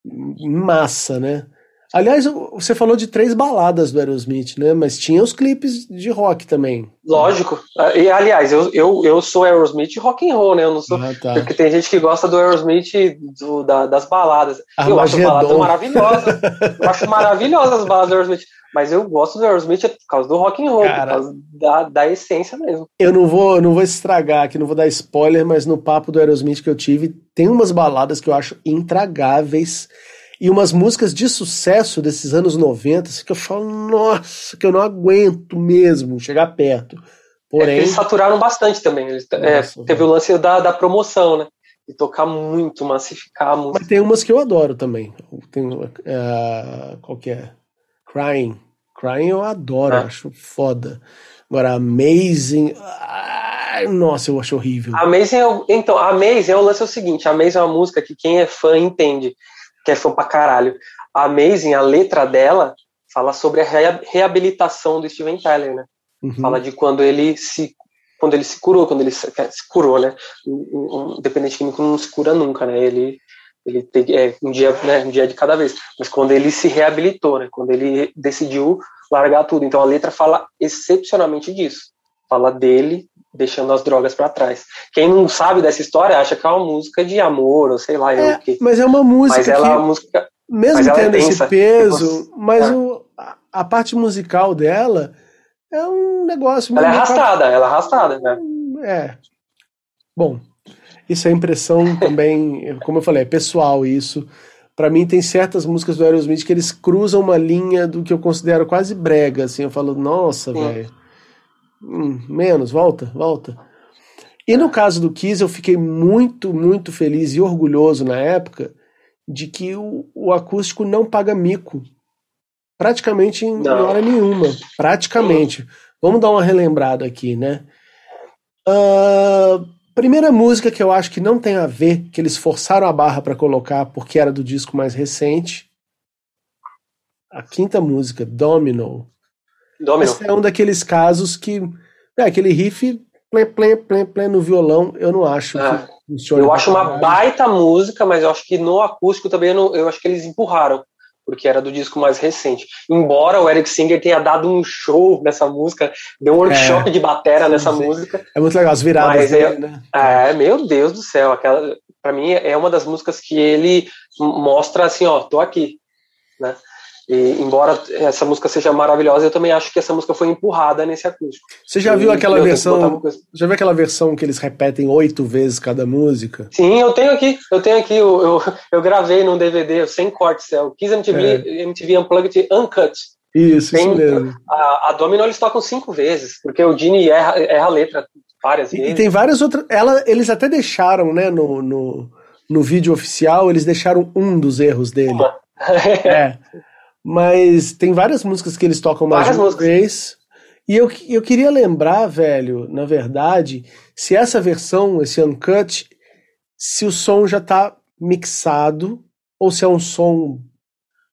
em massa, né? Aliás, você falou de três baladas do Aerosmith, né? Mas tinha os clipes de rock também. Lógico. Ah, e aliás, eu, eu, eu sou Aerosmith rock and roll, né? Eu não sou. Ah, tá. Porque tem gente que gosta do Aerosmith do, da, das baladas. Eu acho balada maravilhosa. eu acho maravilhosas as baladas do Aerosmith. Mas eu gosto do Aerosmith por causa do rock and roll, Cara, por causa da, da essência mesmo. Eu não vou, não vou estragar aqui, não vou dar spoiler, mas no papo do Aerosmith que eu tive, tem umas baladas que eu acho intragáveis e umas músicas de sucesso desses anos 90 assim, que eu falo, nossa, que eu não aguento mesmo chegar perto. Porém. É eles saturaram bastante também. Eles, é, teve o lance da, da promoção, né? De tocar muito, massificar a música. Mas tem umas que eu adoro também. Tem, uh, qual que é? Crying. Crying eu adoro, é. acho foda. Agora, Amazing. Ai, nossa, eu acho horrível. Amazing é, então, Amazing é o lance é o seguinte: Amazing é uma música que quem é fã entende que é fã pra caralho. A Amazing, a letra dela, fala sobre a reabilitação do Steven Tyler, né? Uhum. Fala de quando ele se quando ele se curou, quando ele se, se curou, né? Um, um dependente químico não se cura nunca, né? Ele ele tem, é, um dia, né, um dia de cada vez. Mas quando ele se reabilitou, né? Quando ele decidiu largar tudo. Então a letra fala excepcionalmente disso. Fala dele deixando as drogas para trás. Quem não sabe dessa história acha que é uma música de amor, ou sei lá, é, que. Mas é uma música mas ela que, é uma música, mesmo é tendo é esse peso, mas é. o, a, a, parte musical dela é um negócio. Ela é arrastada, ela é arrastada, né? É. Bom, isso é impressão também, como eu falei, é pessoal isso. Para mim tem certas músicas do Aerosmith que eles cruzam uma linha do que eu considero quase brega, assim, eu falo, nossa, velho Hum, menos, volta, volta. E no caso do Kiss, eu fiquei muito, muito feliz e orgulhoso na época de que o, o acústico não paga mico. Praticamente em não. hora nenhuma. Praticamente. Vamos dar uma relembrada aqui, né? Uh, primeira música que eu acho que não tem a ver, que eles forçaram a barra para colocar porque era do disco mais recente. A quinta música, Domino. Domino. Esse é um daqueles casos que. É, aquele riff plém, plém, plém, plém no violão, eu não acho é. que funcione. Eu acho uma baita música, mas eu acho que no acústico também eu, não, eu acho que eles empurraram porque era do disco mais recente. Embora o Eric Singer tenha dado um show nessa música, deu um workshop é, de batera nessa sim. música. É muito legal, as viradas mas dele, é, né? É, meu Deus do céu, aquela para mim é uma das músicas que ele mostra assim, ó, tô aqui, né? E, embora essa música seja maravilhosa, eu também acho que essa música foi empurrada nesse acústico. Você já viu aquela versão? Já viu aquela versão que eles repetem oito vezes cada música? Sim, eu tenho aqui. Eu tenho aqui. Eu, eu, eu gravei num DVD sem corte, céu. Kiss MTV, é. MTV Unplugged Uncut. Isso, Tem, isso mesmo. A, a Domino eles tocam cinco vezes, porque o Dini erra, erra a letra várias e, vezes. E tem várias outras. Ela, eles até deixaram, né, no, no, no vídeo oficial, eles deixaram um dos erros dele. é. Mas tem várias músicas que eles tocam mais várias uma vez. E eu, eu queria lembrar, velho, na verdade, se essa versão, esse uncut, se o som já tá mixado ou se é um som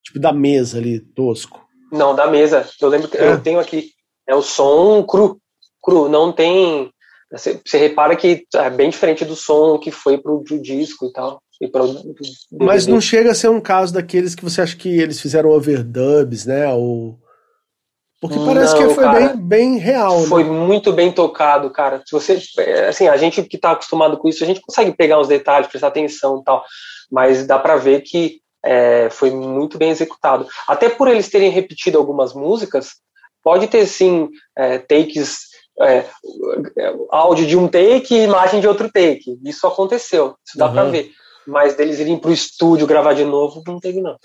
tipo da mesa ali, tosco. Não, da mesa. Eu lembro que é. eu tenho aqui. É o som cru. Cru. Não tem. Você, você repara que é bem diferente do som que foi pro, pro disco e tal. Mas não chega a ser um caso daqueles que você acha que eles fizeram overdubs, né? Ou... Porque parece não, que foi cara, bem, bem real. Foi né? muito bem tocado, cara. Se você, assim, a gente que está acostumado com isso, a gente consegue pegar os detalhes, prestar atenção e tal. Mas dá para ver que é, foi muito bem executado. Até por eles terem repetido algumas músicas, pode ter sim é, takes é, áudio de um take e imagem de outro take. Isso aconteceu, isso dá uhum. para ver. Mas deles irem pro estúdio gravar de novo, não teve não.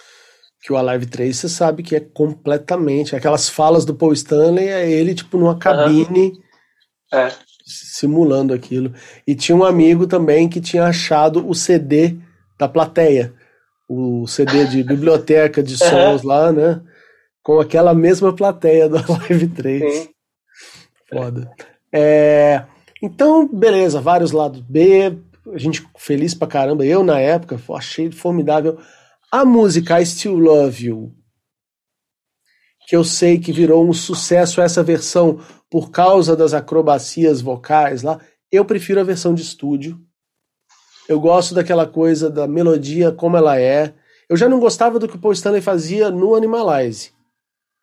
Que o Alive 3 você sabe que é completamente. Aquelas falas do Paul Stanley é ele, tipo, numa cabine. Uhum. É. Simulando aquilo. E tinha um amigo também que tinha achado o CD da plateia. O CD de biblioteca de sons uhum. lá, né? Com aquela mesma plateia do Live 3. Sim. Foda. É, então, beleza, vários lados B, a gente feliz pra caramba. Eu, na época, achei formidável. A música I Still Love You, que eu sei que virou um sucesso essa versão por causa das acrobacias vocais lá, eu prefiro a versão de estúdio. Eu gosto daquela coisa da melodia como ela é. Eu já não gostava do que o Paul Stanley fazia no Animalize.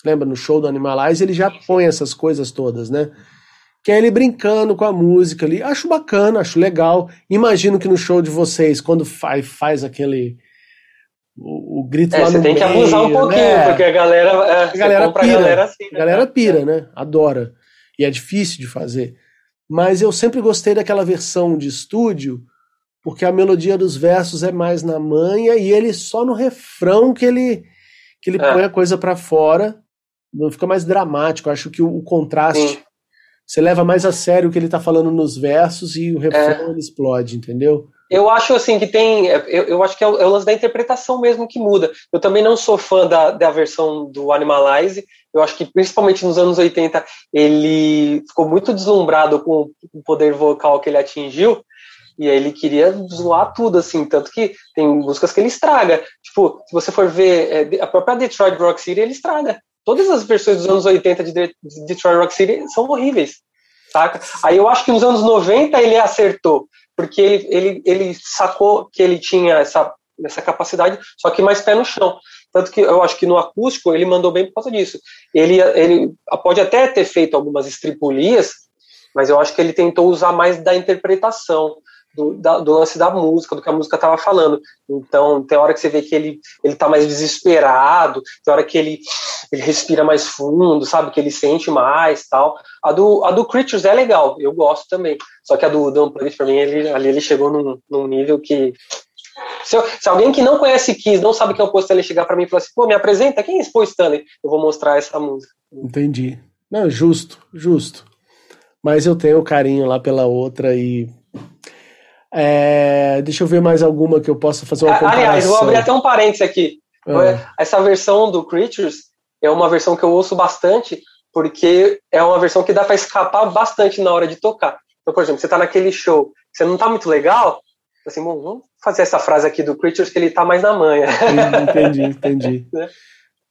Lembra, no show do Animalize ele já põe essas coisas todas, né? Que é ele brincando com a música ali. Acho bacana, acho legal. Imagino que no show de vocês, quando faz, faz aquele. O, o grito é, lá no Você tem meio, que abusar um pouquinho, né? porque a galera. É, a galera pira. A galera, assim, né? a galera pira, né? Adora. E é difícil de fazer. Mas eu sempre gostei daquela versão de estúdio, porque a melodia dos versos é mais na manha e ele só no refrão que ele que ele é. põe a coisa para fora não fica mais dramático. Acho que o, o contraste. Sim. Você leva mais a sério o que ele está falando nos versos e o refrão é. ele explode, entendeu? Eu acho assim que tem. Eu, eu acho que é o, é o, lance da interpretação mesmo que muda. Eu também não sou fã da, da versão do Animalize. Eu acho que principalmente nos anos 80 ele ficou muito deslumbrado com o poder vocal que ele atingiu. E aí ele queria zoar tudo, assim, tanto que tem músicas que ele estraga. Tipo, se você for ver é, a própria Detroit Rock City, ele estraga. Todas as versões dos anos 80 de Detroit Rock City são horríveis, saca? Aí eu acho que nos anos 90 ele acertou, porque ele, ele, ele sacou que ele tinha essa, essa capacidade, só que mais pé no chão. Tanto que eu acho que no acústico ele mandou bem por causa disso. Ele, ele pode até ter feito algumas estripulias, mas eu acho que ele tentou usar mais da interpretação do, da, do, lance da música, do que a música estava falando. Então, tem hora que você vê que ele, ele tá mais desesperado, tem hora que ele, ele respira mais fundo, sabe? Que ele sente mais tal. A do, a do Creatures é legal, eu gosto também. Só que a do, do Unplugged, pra mim, ele, ali ele chegou num, num nível que. Se, eu, se, alguém que não conhece Kiss, não sabe quem é o Paul Stanley, chegar para mim e falar assim, pô, me apresenta, quem é esse Paul Stanley? Eu vou mostrar essa música. Entendi. Não, justo, justo. Mas eu tenho carinho lá pela outra e é, deixa eu ver mais alguma que eu possa fazer uma comparação. Aliás, vou abrir até um parênteses aqui. Ah. Essa versão do Creatures é uma versão que eu ouço bastante, porque é uma versão que dá para escapar bastante na hora de tocar. Então, por exemplo, você está naquele show, você não está muito legal, assim, bom, vamos fazer essa frase aqui do Creatures que ele está mais na manha. Entendi, entendi. Né?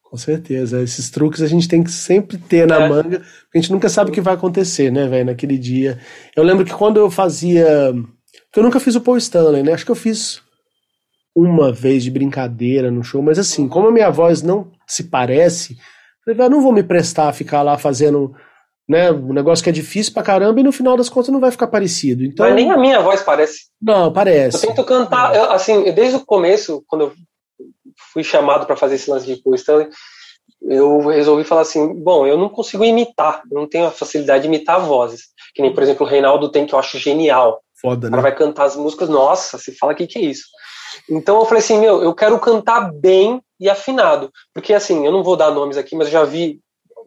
Com certeza. Esses truques a gente tem que sempre ter na é. manga, porque a gente nunca sabe o que vai acontecer, né, velho, naquele dia. Eu lembro que quando eu fazia porque eu nunca fiz o Paul Stanley, né? Acho que eu fiz uma vez de brincadeira no show, mas assim, como a minha voz não se parece, eu ah, não vou me prestar a ficar lá fazendo né, um negócio que é difícil pra caramba e no final das contas não vai ficar parecido. Então, mas nem a minha voz parece. Não, parece. Eu tento cantar, eu, assim, desde o começo, quando eu fui chamado para fazer esse lance de Paul Stanley, eu resolvi falar assim, bom, eu não consigo imitar, eu não tenho a facilidade de imitar vozes. Que nem, por exemplo, o Reinaldo tem, que eu acho genial. Foda, né? vai cantar as músicas, nossa, você fala o que, que é isso. Então eu falei assim, meu, eu quero cantar bem e afinado. Porque assim, eu não vou dar nomes aqui, mas eu já vi.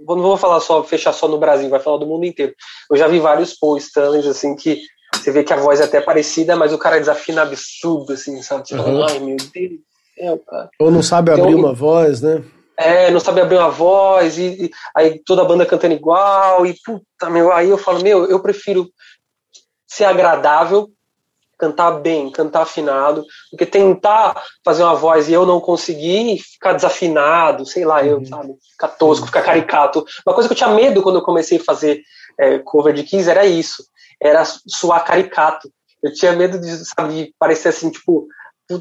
Não vou falar só, fechar só no Brasil, vai falar do mundo inteiro. Eu já vi vários Paul Stanleys, assim, que você vê que a voz é até parecida, mas o cara desafina absurdo, assim, sabe? Tipo, uhum. ai meu Deus cara. Ou não sabe então, abrir uma voz, né? É, não sabe abrir uma voz, e, e, aí toda a banda cantando igual, e puta, meu, aí eu falo, meu, eu prefiro ser agradável, cantar bem, cantar afinado, do que tentar fazer uma voz e eu não conseguir ficar desafinado, sei lá, eu, uhum. sabe, ficar tosco, ficar caricato. Uma coisa que eu tinha medo quando eu comecei a fazer é, cover de Kiss era isso, era suar caricato. Eu tinha medo de, sabe, parecer assim, tipo,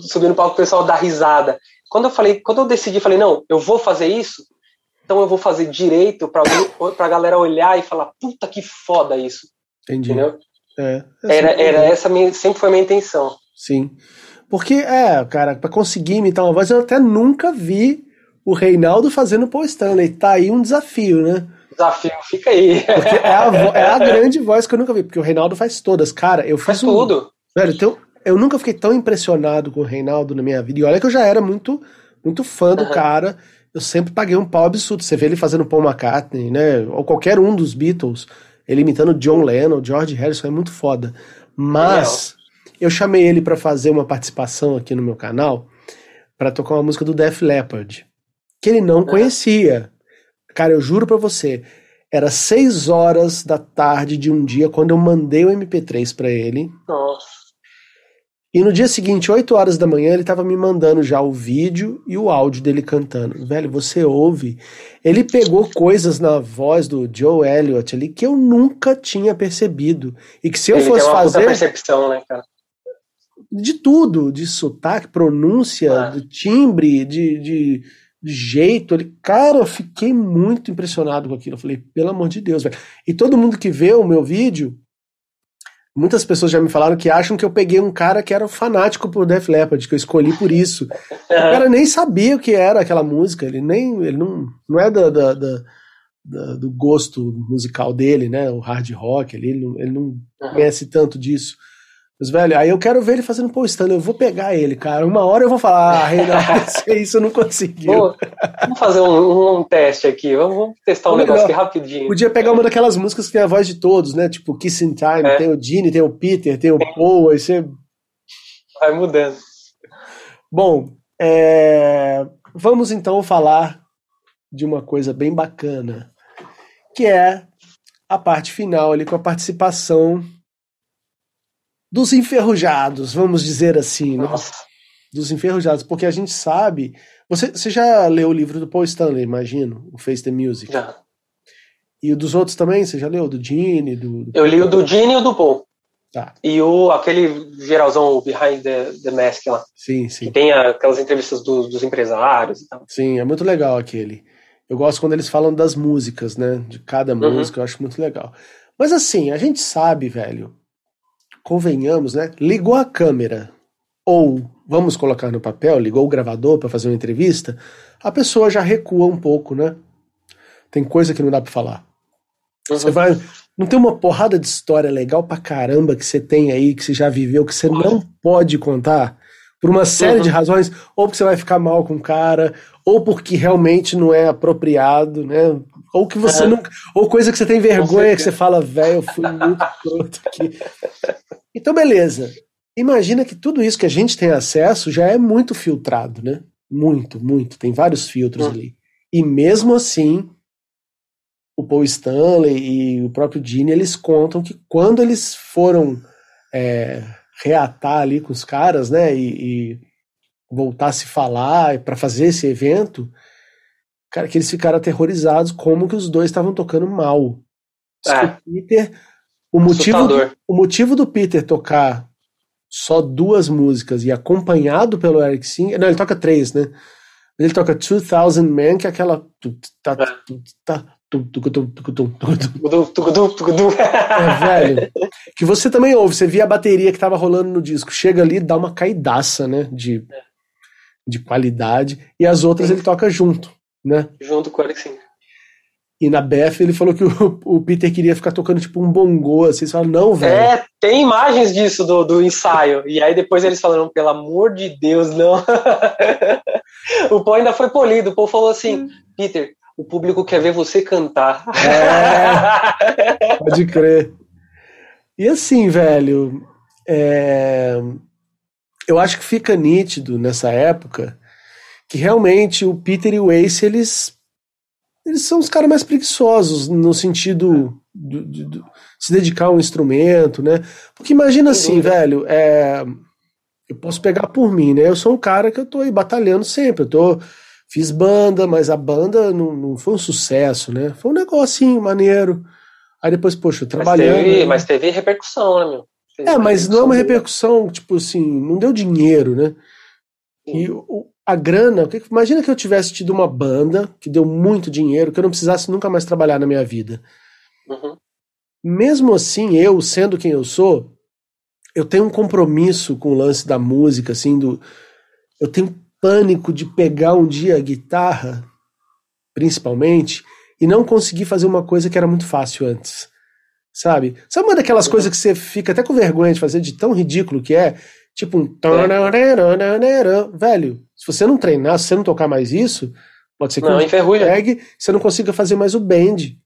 subindo no palco o pessoal dar risada. Quando eu falei, quando eu decidi, falei, não, eu vou fazer isso, então eu vou fazer direito para a galera olhar e falar, puta que foda isso. Entendi. Entendeu? É, era, era essa minha, sempre foi a minha intenção. Sim. Porque, é, cara, para conseguir imitar uma voz, eu até nunca vi o Reinaldo fazendo Paul Stanley. Tá aí um desafio, né? Desafio, fica aí. Porque é a, é a grande voz que eu nunca vi, porque o Reinaldo faz todas. Cara, eu fiz faz um, tudo. Velho, então, eu nunca fiquei tão impressionado com o Reinaldo na minha vida. E olha que eu já era muito, muito fã do uhum. cara. Eu sempre paguei um pau absurdo. Você vê ele fazendo Paul McCartney, né? Ou qualquer um dos Beatles. Ele imitando John Lennon, George Harrison, é muito foda. Mas eu chamei ele para fazer uma participação aqui no meu canal para tocar uma música do Def Leppard, que ele não conhecia. Cara, eu juro para você, era 6 horas da tarde de um dia quando eu mandei o MP3 para ele. Nossa. E no dia seguinte, 8 horas da manhã, ele tava me mandando já o vídeo e o áudio dele cantando. Velho, você ouve. Ele pegou coisas na voz do Joe Elliott ali que eu nunca tinha percebido. E que se eu ele fosse tem uma fazer. percepção, né, cara? De tudo, de sotaque, pronúncia, ah. de timbre, de, de, de, jeito. Ele, cara, eu fiquei muito impressionado com aquilo. Eu falei, pelo amor de Deus, velho. E todo mundo que vê o meu vídeo Muitas pessoas já me falaram que acham que eu peguei um cara que era fanático por Def Leppard, que eu escolhi por isso. O cara nem sabia o que era aquela música, ele nem. Ele não, não é da, da, da, da do gosto musical dele, né? O hard rock, ele, ele não, ele não conhece tanto disso. Mas, velho, aí eu quero ver ele fazendo Paul Stanley. Eu vou pegar ele, cara. Uma hora eu vou falar, ah, Reinaldo, isso eu não consegui. vamos fazer um, um, teste aqui. Vamos, vamos testar um negócio aqui rapidinho. Podia pegar uma daquelas músicas que tem a voz de todos, né? Tipo Kissing Time, é. tem o Gene, tem o Peter, tem o Paul, aí você. Vai mudando. Bom, é... vamos então falar de uma coisa bem bacana, que é a parte final ali com a participação dos enferrujados, vamos dizer assim, né? Dos enferrujados, porque a gente sabe. Você, você já leu o livro do Paul Stanley, imagino, o Face the Music? Já. E o dos outros também? Você já leu? Do Gene? Do, do... Eu li o do Gene e o do Paul. Tá. E o, aquele geralzão, Behind the, the Mask lá. Sim, sim. Que tem aquelas entrevistas do, dos empresários e tal. Sim, é muito legal aquele. Eu gosto quando eles falam das músicas, né? De cada uhum. música, eu acho muito legal. Mas assim, a gente sabe, velho, convenhamos, né? Ligou a câmera ou vamos colocar no papel, ligou o gravador para fazer uma entrevista, a pessoa já recua um pouco, né? Tem coisa que não dá para falar. Uhum. Você vai, não tem uma porrada de história legal pra caramba que você tem aí, que você já viveu, que você não pode contar, por uma série uhum. de razões, ou porque você vai ficar mal com o cara, ou porque realmente não é apropriado, né? Ou que você é. nunca. Ou coisa que você tem vergonha, que você fala, velho, eu fui muito pronto aqui. Então, beleza. Imagina que tudo isso que a gente tem acesso já é muito filtrado, né? Muito, muito. Tem vários filtros hum. ali. E mesmo assim, o Paul Stanley e o próprio Gene, eles contam que quando eles foram é, reatar ali com os caras, né? E, e voltar a se falar para fazer esse evento, cara, que eles ficaram aterrorizados como que os dois estavam tocando mal. É. O Peter, o motivo, do, o motivo do Peter tocar só duas músicas e acompanhado pelo Eric Singer, não, ele toca três, né? Ele toca 2000 Man, que é aquela é, velho. Que você também ouve, você via a bateria que tava rolando no disco, chega ali dá uma caidaça, né? De, de qualidade, e as outras ele toca junto né? Junto com o Alex Singer. E na Beth ele falou que o, o, Peter queria ficar tocando tipo um bongô, assim, você fala, não, velho. É, tem imagens disso do, do ensaio. E aí depois eles falaram, pelo amor de Deus, não. o Paul ainda foi polido. O Paul falou assim, hum. Peter, o público quer ver você cantar. É, pode crer. E assim, velho, é, eu acho que fica nítido nessa época que realmente o Peter e o Ace, eles, eles são os caras mais preguiçosos no sentido de, de, se dedicar a um instrumento, né? Porque imagina assim, velho, é, eu posso pegar por mim, né? Eu sou um cara que eu tô aí batalhando sempre, eu tô fiz banda, mas a banda não, não foi um sucesso, né? Foi um negocinho maneiro. Aí depois, poxa, trabalhando. Mas teve, né? mas teve repercussão, né, meu? Teve é, mas não é uma repercussão, tipo assim, não deu dinheiro, né? E o, a grana, imagina que eu tivesse tido uma banda que deu muito dinheiro, que eu não precisasse nunca mais trabalhar na minha vida. Uhum. Mesmo assim, eu, sendo quem eu sou, eu tenho um compromisso com o lance da música, assim, do. Eu tenho pânico de pegar um dia a guitarra, principalmente, e não conseguir fazer uma coisa que era muito fácil antes. Sabe? Sabe uma daquelas coisas que você fica até com vergonha de fazer, de tão ridículo que é? Tipo um. É. Velho, se você não treinar, se você não tocar mais isso, pode ser que não, pegue, você não consiga fazer mais o bend.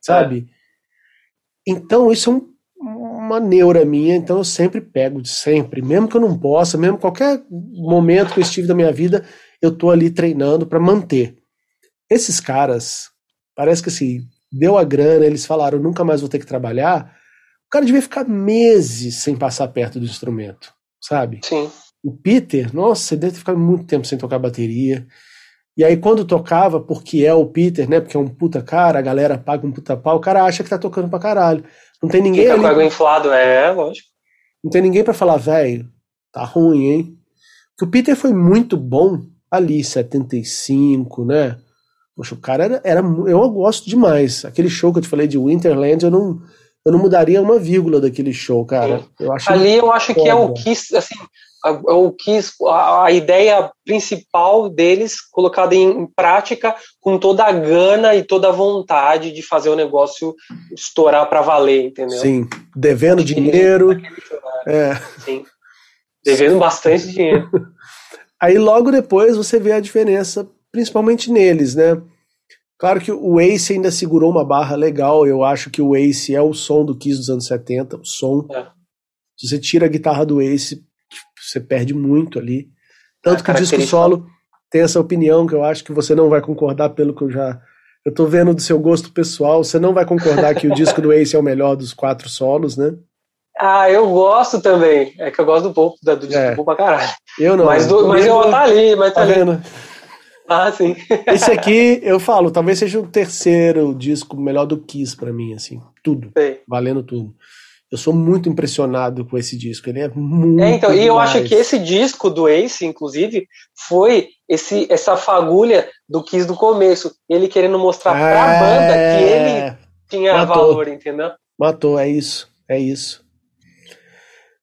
Sabe? É. Então, isso é um, uma neura minha, então eu sempre pego, sempre. Mesmo que eu não possa, mesmo qualquer momento que eu estive da minha vida, eu tô ali treinando para manter. Esses caras, parece que assim, deu a grana, eles falaram, nunca mais vou ter que trabalhar. O cara devia ficar meses sem passar perto do instrumento, sabe? Sim. O Peter, nossa, ele deve ter ficado muito tempo sem tocar bateria. E aí, quando tocava, porque é o Peter, né? Porque é um puta cara, a galera paga um puta pau, o cara acha que tá tocando pra caralho. Não tem ninguém. Fica ali, com água inflado, é, lógico. Não tem ninguém para falar, velho, tá ruim, hein? Porque o Peter foi muito bom ali, 75, né? Poxa, o cara era, era. Eu gosto demais. Aquele show que eu te falei de Winterland, eu não, eu não mudaria uma vírgula daquele show, cara. Eu acho ali eu acho foda. que é o que, assim, o que a ideia principal deles colocada em prática com toda a gana e toda a vontade de fazer o negócio estourar para valer, entendeu? Sim, devendo dinheiro. É. Sim, devendo bastante dinheiro. Aí logo depois você vê a diferença, principalmente neles, né? Claro que o Ace ainda segurou uma barra legal. Eu acho que o Ace é o som do Kiss dos anos 70, o som. É. Se você tira a guitarra do Ace, você perde muito ali. Tanto que o disco solo tem essa opinião que eu acho que você não vai concordar pelo que eu já. Eu tô vendo do seu gosto pessoal, você não vai concordar que o disco do Ace é o melhor dos quatro solos, né? Ah, eu gosto também. É que eu gosto do Pope, do disco é. do Pope pra caralho. Eu não. Mas, do, mas eu tá ali, mas tá, tá vendo? ali. Ah, sim. Esse aqui, eu falo, talvez seja o terceiro disco melhor do Kiss para mim, assim. Tudo. Sim. Valendo tudo. Eu sou muito impressionado com esse disco. Ele é muito. É, então, e eu acho que esse disco do Ace, inclusive, foi esse, essa fagulha do Kiss do começo. Ele querendo mostrar é... pra banda que ele tinha Matou. valor, entendeu? Matou, é isso. É isso.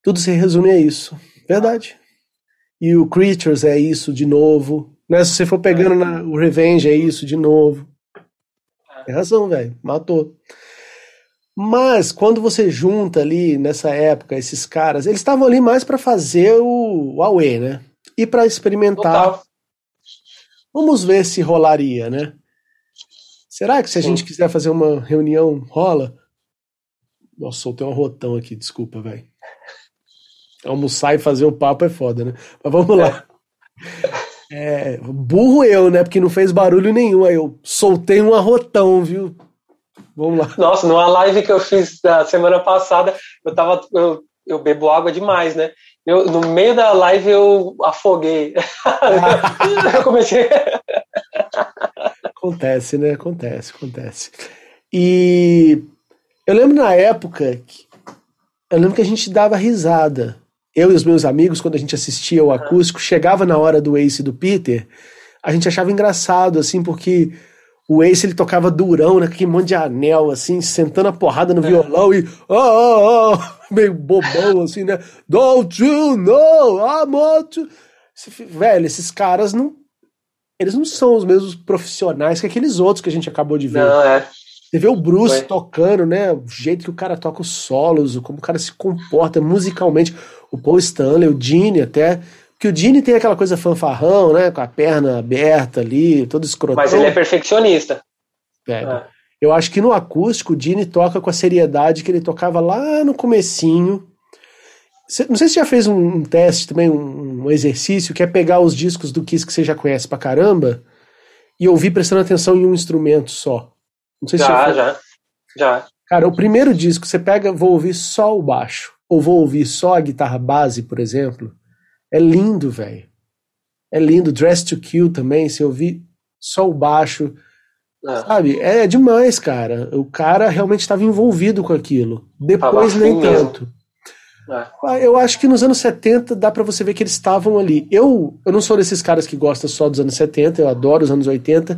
Tudo se resume a isso. Verdade. E o Creatures é isso de novo. Né? Se você for pegando na, o Revenge, é isso de novo. Tem razão, velho. Matou. Mas quando você junta ali nessa época esses caras, eles estavam ali mais para fazer o, o Aue, né? E para experimentar. Total. Vamos ver se rolaria, né? Será que se a gente quiser fazer uma reunião rola? Nossa, soltei um rotão aqui, desculpa, velho. Almoçar e fazer o papo é foda, né? Mas vamos lá. É. É, burro eu, né? Porque não fez barulho nenhum. Aí eu soltei um arrotão, viu? Vamos lá. Nossa, numa live que eu fiz da semana passada, eu tava. Eu, eu bebo água demais, né? Eu, no meio da live eu afoguei. eu comecei. acontece, né? Acontece, acontece. E eu lembro na época que. Eu lembro que a gente dava risada eu e os meus amigos, quando a gente assistia o acústico, chegava na hora do Ace e do Peter, a gente achava engraçado, assim, porque o Ace ele tocava durão, né? Aquele monte de anel, assim, sentando a porrada no violão e. Oh, oh, oh, meio bobão, assim, né? Don't you know I'm to... Velho, esses caras não. Eles não são os mesmos profissionais que aqueles outros que a gente acabou de ver. Não, é. Você vê o Bruce Foi. tocando, né? O jeito que o cara toca os solos, como o cara se comporta musicalmente. O Paul Stanley, o Gene até. Porque o Gene tem aquela coisa fanfarrão, né? Com a perna aberta ali, todo escrotão. Mas ele é perfeccionista. É. é. Eu acho que no acústico o Gene toca com a seriedade que ele tocava lá no comecinho. Não sei se você já fez um, teste também, um, um, exercício, que é pegar os discos do Kiss que você já conhece pra caramba e ouvir prestando atenção em um instrumento só. Não sei já, se já, já, já. Cara, o primeiro disco, você pega, vou ouvir só o baixo, ou vou ouvir só a guitarra base, por exemplo. É lindo, velho. É lindo. Dress to Kill também, se ouvir só o baixo. É. Sabe? É demais, cara. O cara realmente estava envolvido com aquilo. Depois nem tanto. É. Eu acho que nos anos 70 dá para você ver que eles estavam ali. Eu, eu não sou desses caras que gostam só dos anos 70, eu adoro os anos 80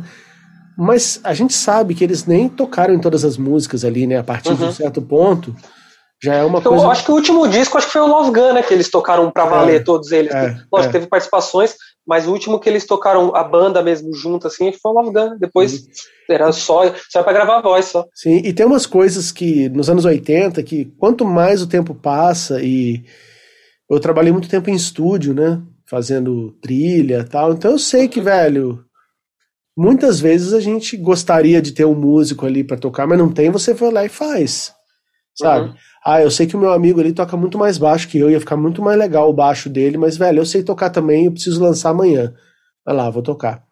mas a gente sabe que eles nem tocaram em todas as músicas ali, né? A partir uhum. de um certo ponto. Já é uma eu coisa. Eu acho que o último disco acho que foi o Love Gun, né? Que eles tocaram pra valer, é, todos eles. É, Lógico, é. teve participações, mas o último que eles tocaram a banda mesmo junto, assim, foi o Love Gun. Depois uhum. era só, só pra gravar a voz só. Sim, e tem umas coisas que nos anos 80 que quanto mais o tempo passa e eu trabalhei muito tempo em estúdio, né? Fazendo trilha tal. Então eu sei que, velho, muitas vezes a gente gostaria de ter um músico ali para tocar, mas não tem, você vai lá e faz. Sabe? Uhum. Ah, eu sei que o meu amigo ali toca muito mais baixo que eu, ia ficar muito mais legal o baixo dele, mas, velho, eu sei tocar também, eu preciso lançar amanhã. Vai lá, vou tocar.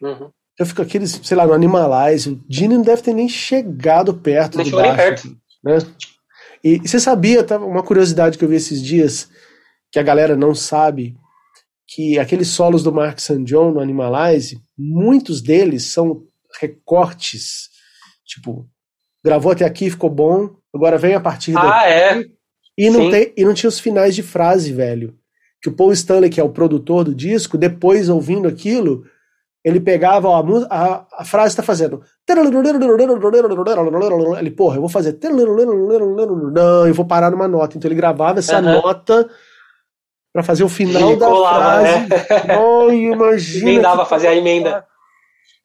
Uhum. Eu fico aqueles, sei lá, no Animalize, o Gene não deve ter nem chegado perto do baixo. Perto. Né? E, e você sabia, tá, uma curiosidade que eu vi esses dias, que a galera não sabe, que aqueles solos do Mark St. John no Animalize, muitos deles são recortes, tipo, gravou até aqui, ficou bom, agora vem a partir daqui. Ah, é? E não, tem, e não tinha os finais de frase, velho. Que o Paul Stanley, que é o produtor do disco, depois ouvindo aquilo, ele pegava, ó, a, a, a frase está fazendo. Ele, porra, eu vou fazer. Não, eu vou parar numa nota. Então ele gravava essa nota para fazer o final ele da colava, frase. Né? Oh, imagina. Emendava, fazia a emenda.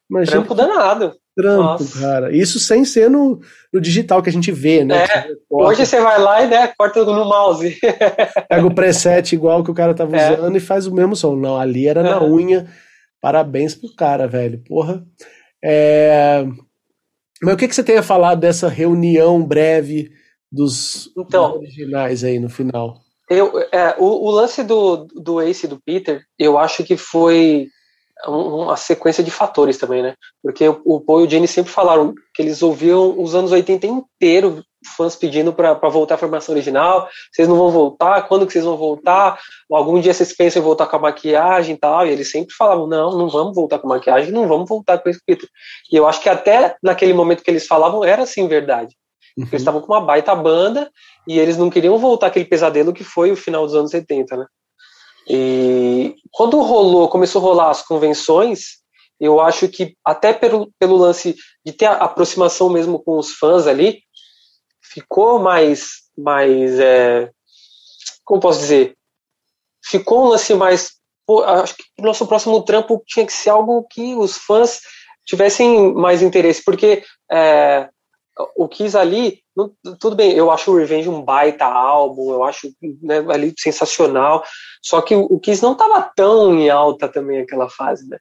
Imagina Trampo danado. Trampo, Nossa. cara. Isso sem ser no, no digital que a gente vê, né? É. Hoje você vai lá e né, corta no mouse. Pega o preset igual que o cara tava é. usando e faz o mesmo som. Não, ali era na unha. Parabéns pro cara, velho. Porra. É... Mas o que, que você tem a falar dessa reunião breve dos, então, dos originais aí no final? Eu, é, o, o, lance do, do Ace e do Peter, eu acho que foi uma sequência de fatores também, né? Porque o, Paul e o Jenny sempre falaram que eles ouviam os anos 80 inteiro fãs pedindo para voltar à formação original, vocês não vão voltar, quando que vocês vão voltar? Algum dia vocês pensam em voltar com a maquiagem e tal, e eles sempre falavam, não, não vamos voltar com a maquiagem, não vamos voltar com esse Peter. E eu acho que até naquele momento que eles falavam, era assim verdade. Uhum. Eles estavam com uma baita banda e eles não queriam voltar aquele pesadelo que foi o final dos anos 70, né? E quando rolou, começou a rolar as convenções, eu acho que até pelo, pelo lance de ter a aproximação mesmo com os fãs ali, ficou mais, mais é, como posso dizer, ficou um lance mais, pô, acho que o nosso próximo trampo tinha que ser algo que os fãs tivessem mais interesse, porque é, o Kiss ali, não, tudo bem, eu acho o Revenge um baita álbum, eu acho né, ali sensacional, só que o, Kiss não estava tão em alta também aquela fase, né?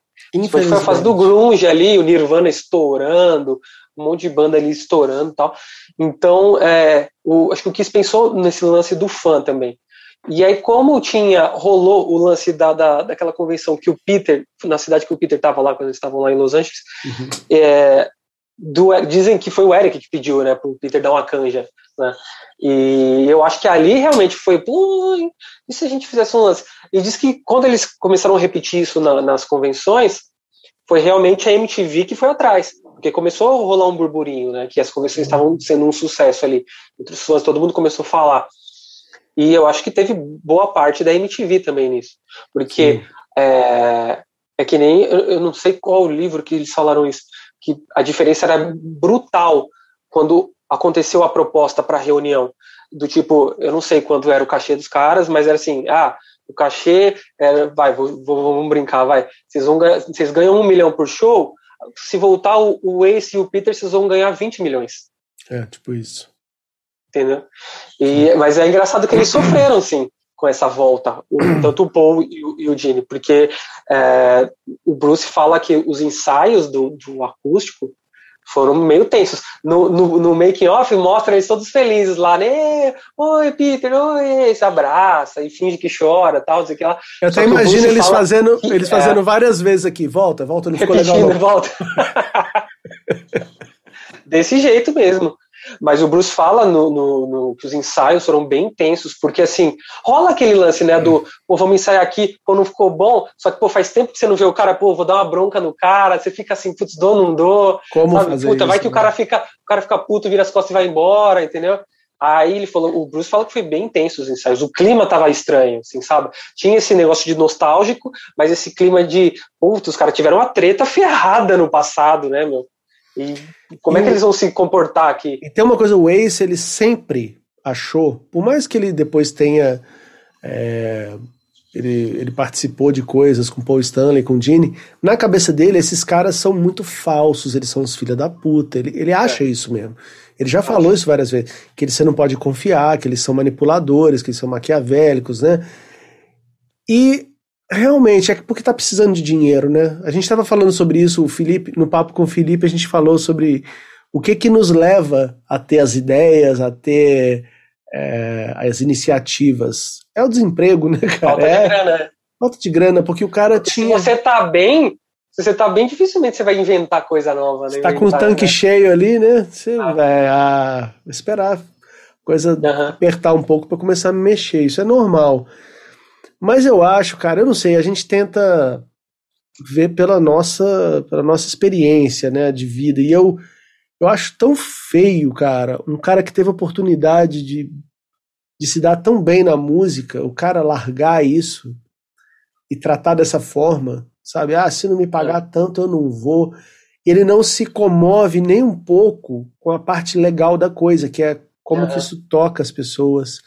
Foi a fase do grunge ali, o Nirvana estourando, um monte de banda ali estourando e tal. Então, é, o, acho que o Kiss pensou nesse lance do fã também. E aí, como tinha, rolou o lance da, da, daquela convenção que o Peter, na cidade que o Peter estava lá, quando eles estavam lá em Los Angeles, uhum. é, do, dizem que foi o Eric que pediu, né, pro Peter dar uma canja, né, e eu acho que ali realmente foi, e se a gente fizesse um lance? E diz que quando eles começaram a repetir isso na, nas convenções, foi realmente a MTV que foi atrás, porque começou a rolar um burburinho, né, que as convenções estavam sendo um sucesso ali, entre os fãs, todo mundo começou a falar, e eu acho que teve boa parte da MTV também nisso, porque é, é, que nem, eu, eu não sei qual livro que eles falaram isso, que a diferença era brutal quando aconteceu a proposta para a reunião. Do tipo, eu não sei quanto era o cachê dos caras, mas era assim: ah, o cachê, era, vai, vou, vou, vamos brincar, vai. Vocês, vão, vocês ganham um milhão por show, se voltar o, o Ace e o Peter, vocês vão ganhar 20 milhões. É, tipo isso. Entendeu? E, mas é engraçado que eles sofreram, sim com essa volta, o, tanto o Paul e o, e o Gene, porque é, o Bruce fala que os ensaios do, do acústico foram meio tensos. No, no, no making-off mostra eles todos felizes lá, né? Oi, Peter, oi, se abraça e finge que chora, tal, sei que lá. Eu até imagino eles fazendo, que, eles fazendo é, várias vezes aqui, volta, volta, não ficou legal. Não. volta. Desse jeito mesmo. Mas o Bruce fala no, no, no, que os ensaios foram bem intensos, porque assim, rola aquele lance, né, do, pô, vamos ensaiar aqui, pô, não ficou bom, só que, pô, faz tempo que você não vê o cara, pô, vou dar uma bronca no cara, você fica assim, putz, dou, não dou. Como sabe? fazer Puta, isso, vai que né? o cara fica, o cara fica puto, vira as costas e vai embora, entendeu? Aí ele falou, o Bruce falou que foi bem intenso os ensaios, o clima tava estranho, assim, sabe? Tinha esse negócio de nostálgico, mas esse clima de, putz, os caras tiveram uma treta ferrada no passado, né, meu? E como e, é que eles vão se comportar aqui? E tem uma coisa, o Ace, ele sempre, achou, por mais que ele depois tenha. É, ele, ele participou de coisas com Paul Stanley, com Gene, na cabeça dele, esses caras são muito falsos, eles são os filha da puta. Ele, ele acha é. isso mesmo. Ele já falou isso várias vezes, que você não pode confiar, que eles são manipuladores, que eles são maquiavélicos, né? E realmente é porque tá precisando de dinheiro, né? A gente estava falando sobre isso, o Felipe, no papo com o Felipe, a gente falou sobre o que que nos leva a ter as ideias, a ter é, as iniciativas. É o desemprego, né, cara? Falta é, de grana. Né? Falta de grana, porque o cara porque tinha. Se você tá bem, se você tá bem, dificilmente você vai inventar coisa nova. Né? Você tá com o tanque né? cheio ali, né? Você ah. vai ah, esperar coisa uhum. apertar um pouco para começar a mexer. Isso é normal. Mas eu acho, cara, eu não sei, a gente tenta ver pela nossa, pela nossa experiência, né, de vida. E eu, eu acho tão feio, cara, um cara que teve a oportunidade de, de se dar tão bem na música, o cara largar isso e tratar dessa forma, sabe? Ah, se não me pagar é. tanto, eu não vou. Ele não se comove nem um pouco com a parte legal da coisa, que é como que isso toca as pessoas,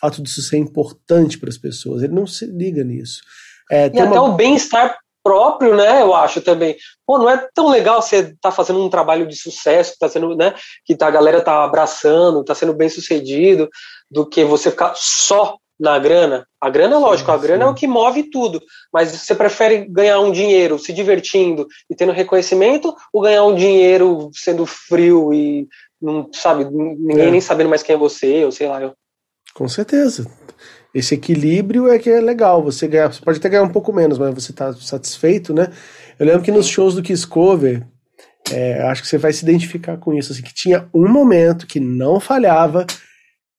fato disso ser importante para as pessoas. Ele não se liga nisso. É, e até uma... o bem-estar próprio, né? Eu acho também. Pô, não é tão legal você tá fazendo um trabalho de sucesso, que tá sendo, né? Que tá, a galera tá abraçando, tá sendo bem sucedido, do que você ficar só na grana. A grana, lógico, a grana é o que move tudo. Mas você prefere ganhar um dinheiro se divertindo e tendo reconhecimento, ou ganhar um dinheiro sendo frio e não sabe, ninguém é. nem sabendo mais quem é você, ou sei lá. Eu. Com certeza. Esse equilíbrio é que é legal. Você você pode até ganhar um pouco menos, mas você está satisfeito, né? Eu lembro que nos shows do Kiss Cover, é, acho que você vai se identificar com isso, assim, que tinha um momento que não falhava,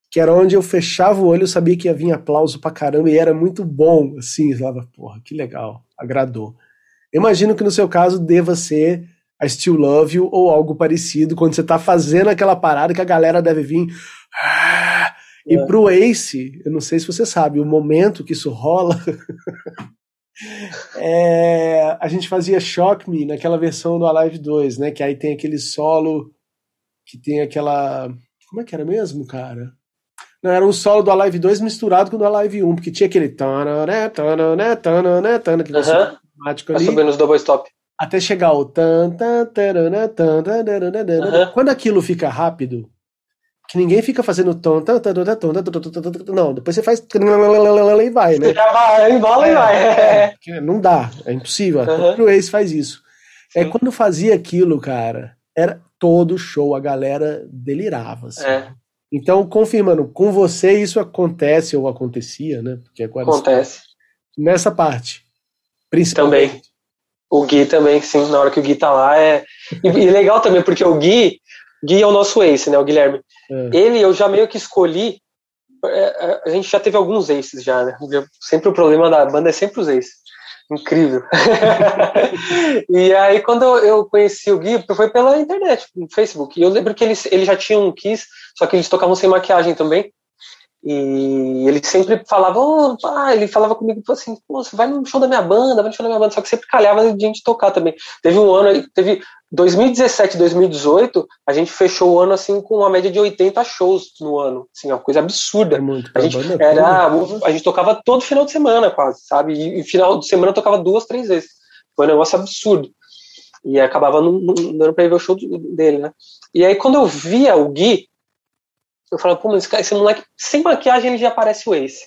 que era onde eu fechava o olho, eu sabia que ia vir aplauso pra caramba e era muito bom, assim, falava, porra, que legal, agradou. Imagino que no seu caso deva ser a Still Love You ou algo parecido, quando você tá fazendo aquela parada que a galera deve vir. Ah! E é. pro Ace, eu não sei se você sabe, o momento que isso rola. é, a gente fazia Shock Me naquela versão do Alive 2, né? Que aí tem aquele solo que tem aquela. Como é que era mesmo, cara? Não, era um solo do Alive 2 misturado com o do Alive 1, porque tinha aquele. Tanané, tanané, tanané, tanané, que uh -huh. automático ali. Tá subindo os double stop. Até chegar o. Tan, tan, tan, tan, tarana, -huh. Quando aquilo fica rápido, que ninguém fica fazendo tom, não, depois você faz e vai, né? Já vai, embola e vai. Não dá, é impossível. Uhum. O Ace faz isso. É quando fazia aquilo, cara, era todo show, a galera delirava. Assim. É. Então, confirmando, com você isso acontece ou acontecia, né? Porque agora acontece. Nessa parte, principalmente. Também. O Gui também, sim, na hora que o Gui tá lá é. E, e legal também, porque o Gui, Gui é o nosso ace, né? O Guilherme. É. Ele eu já meio que escolhi. É, é, a gente já teve alguns aces já, né? Sempre o problema da banda é sempre os aces. Incrível. e aí, quando eu conheci o Gui, foi pela internet, no Facebook. E eu lembro que ele, ele já tinha um Kiss, só que eles tocavam sem maquiagem também. E ele sempre falava, oh, pá, ele falava comigo assim, Pô, você vai no show da minha banda, vai no show da minha banda, só que sempre calhava de gente tocar também. Teve um ano, teve 2017, 2018, a gente fechou o ano assim com uma média de 80 shows no ano, assim, uma coisa absurda. É muito, a gente era, a gente tocava todo final de semana quase, sabe? E, e final de semana tocava duas, três vezes. Foi um negócio absurdo. E acabava não dando pra ir ver o show dele, né? E aí quando eu via o Gui, eu falava, pô, mas esse moleque, sem maquiagem, ele já parece o Ace.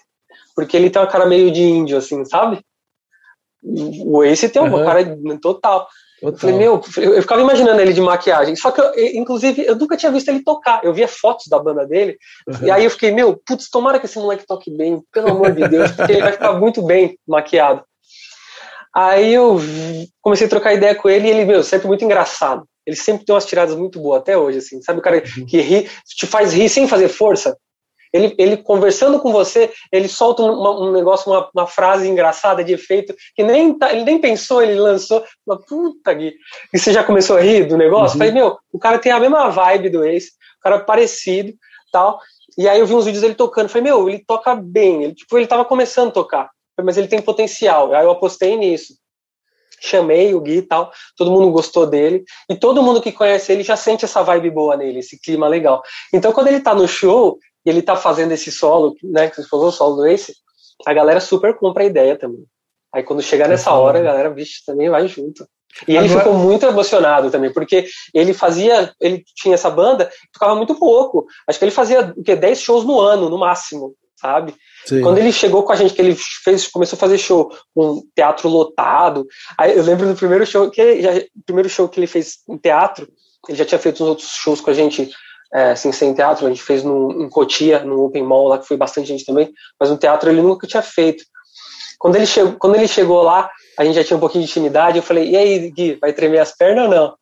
Porque ele tem uma cara meio de índio, assim, sabe? O Ace tem uma uhum. cara total. Eu falei, meu, eu ficava imaginando ele de maquiagem. Só que, eu, inclusive, eu nunca tinha visto ele tocar. Eu via fotos da banda dele. Uhum. E aí eu fiquei, meu, putz, tomara que esse moleque toque bem, pelo amor de Deus, porque ele vai ficar muito bem maquiado. Aí eu comecei a trocar ideia com ele e ele, meu, sempre muito engraçado. Ele sempre tem umas tiradas muito boas, até hoje, assim. Sabe o cara uhum. que ri, te faz rir sem fazer força? Ele, ele conversando com você, ele solta um, um negócio, uma, uma, frase engraçada de efeito, que nem tá, ele nem pensou, ele lançou. Uma puta, Gui. E você já começou a rir do negócio? Uhum. Falei, meu, o cara tem a mesma vibe do ex, o cara é parecido tal. E aí eu vi uns vídeos dele tocando. Falei, meu, ele toca bem. Ele, tipo, ele tava começando a tocar, mas ele tem potencial. Aí eu apostei nisso chamei o Gui e tal, todo mundo gostou dele, e todo mundo que conhece ele já sente essa vibe boa nele, esse clima legal. Então, quando ele tá no show, e ele tá fazendo esse solo, né, que você falou, o solo do Ace, a galera super compra a ideia também. Aí quando chegar nessa hora, a galera, vixe, também vai junto. E ele Agora... ficou muito emocionado também, porque ele fazia, ele tinha essa banda, tocava muito pouco. Acho que ele fazia o quê? 10 shows no ano, no máximo, sabe? Sim. Quando ele chegou com a gente, que ele fez, começou a fazer show um teatro lotado. Aí eu lembro do primeiro show que já, primeiro show que ele fez em teatro, ele já tinha feito uns outros shows com a gente é, sem teatro, a gente fez no, em Cotia, no Open Mall, lá que foi bastante gente também, mas no teatro ele nunca tinha feito. Quando ele, chegou, quando ele chegou lá, a gente já tinha um pouquinho de intimidade, eu falei, e aí, Gui, vai tremer as pernas ou não?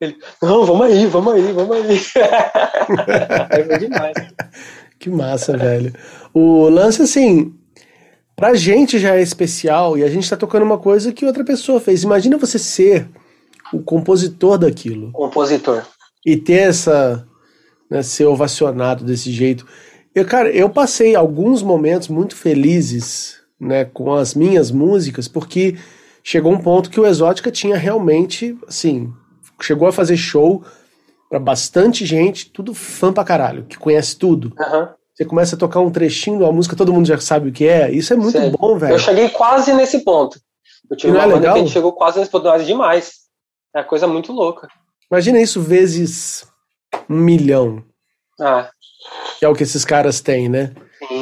Ele, não, vamos aí, vamos aí, vamos aí. aí foi demais. Que massa, velho. O lance, assim, pra gente já é especial e a gente tá tocando uma coisa que outra pessoa fez. Imagina você ser o compositor daquilo. Compositor. E ter essa. Né, ser ovacionado desse jeito. Eu, cara, eu passei alguns momentos muito felizes né, com as minhas músicas, porque chegou um ponto que o Exótica tinha realmente, assim, chegou a fazer show para bastante gente, tudo fã pra caralho, que conhece tudo. Uhum. Você começa a tocar um trechinho de uma música, todo mundo já sabe o que é. Isso é muito Sei. bom, velho. Eu cheguei quase nesse ponto. Eu tive uma é legal? que a gente chegou quase nesse ponto, demais. É coisa muito louca. Imagina isso vezes um milhão. Ah. Que é o que esses caras têm, né?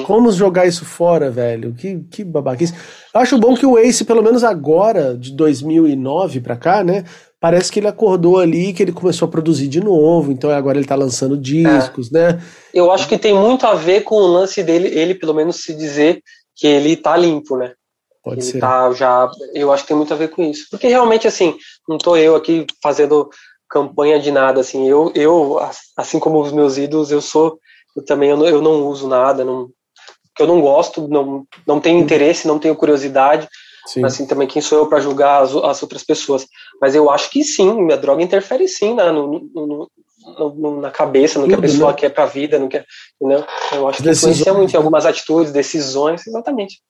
Como jogar isso fora, velho? Que, que babaquice. Eu acho bom que o Ace, pelo menos agora, de 2009 pra cá, né? Parece que ele acordou ali, que ele começou a produzir de novo, então agora ele tá lançando discos, é. né? Eu acho que tem muito a ver com o lance dele, ele pelo menos se dizer que ele tá limpo, né? Pode ele ser. Tá já, eu acho que tem muito a ver com isso. Porque realmente, assim, não tô eu aqui fazendo campanha de nada, assim, eu, eu assim como os meus ídolos, eu sou eu também eu não, eu não uso nada, não, que eu não gosto, não, não tenho interesse, não tenho curiosidade. Sim. Assim, também quem sou eu para julgar as, as, outras pessoas. Mas eu acho que sim, a droga interfere sim na, no, no, no, na cabeça, no que a pessoa né? quer para a vida, no que, entendeu? Eu acho que influencia muito em algumas atitudes, decisões, exatamente.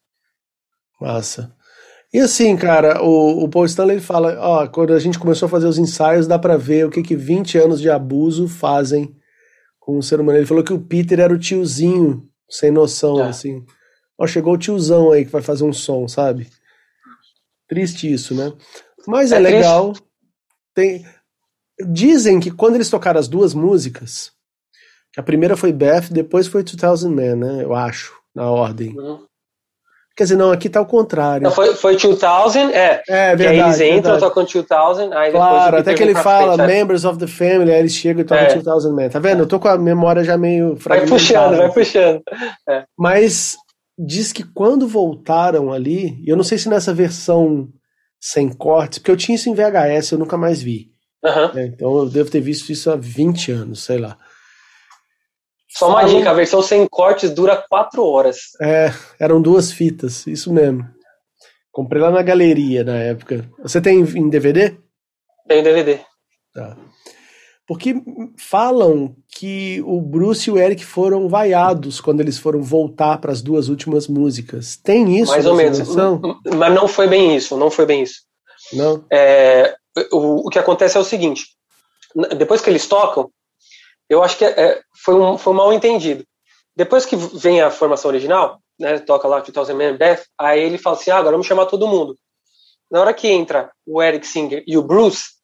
Massa. E assim, cara, o, o Paul Stanley fala, ó, quando a gente começou a fazer os ensaios, dá para ver o que que 20 anos de abuso fazem com o ser humano. Ele falou que o Peter era o tiozinho, sem noção, é. assim. Ó, chegou o tiozão aí que vai fazer um som, sabe? Triste isso, né? Mas é, é legal. Tem... Dizem que quando eles tocaram as duas músicas, que a primeira foi Beth, depois foi 2000 Man, né? Eu acho, na ordem. Uhum. Quer dizer, não, aqui tá o contrário. Não, foi, foi 2000, é. É, verdade. eles entram, tocam 2000, aí Claro, até que ele fala frente, Members of the Family, aí eles chegam e tocam é. 2000 Man. Tá vendo? Eu tô com a memória já meio fragmentada. Vai puxando, vai puxando. É. Mas diz que quando voltaram ali, eu não sei se nessa versão sem cortes, porque eu tinha isso em VHS, eu nunca mais vi. Uhum. então eu devo ter visto isso há 20 anos, sei lá. Só uma dica, a versão sem cortes dura quatro horas. É, eram duas fitas, isso mesmo. Comprei lá na galeria na época. Você tem em DVD? Tem DVD. Tá. Porque falam que o Bruce e o Eric foram vaiados quando eles foram voltar para as duas últimas músicas. Tem isso? Mais ou menos. Versão? Mas não foi bem isso, não foi bem isso. Não? É, o, o que acontece é o seguinte: depois que eles tocam, eu acho que é, é, foi, um, foi um mal entendido. Depois que vem a formação original, né, toca lá 2000 Man Beth, aí ele fala assim, ah, agora vamos chamar todo mundo. Na hora que entra o Eric Singer e o Bruce,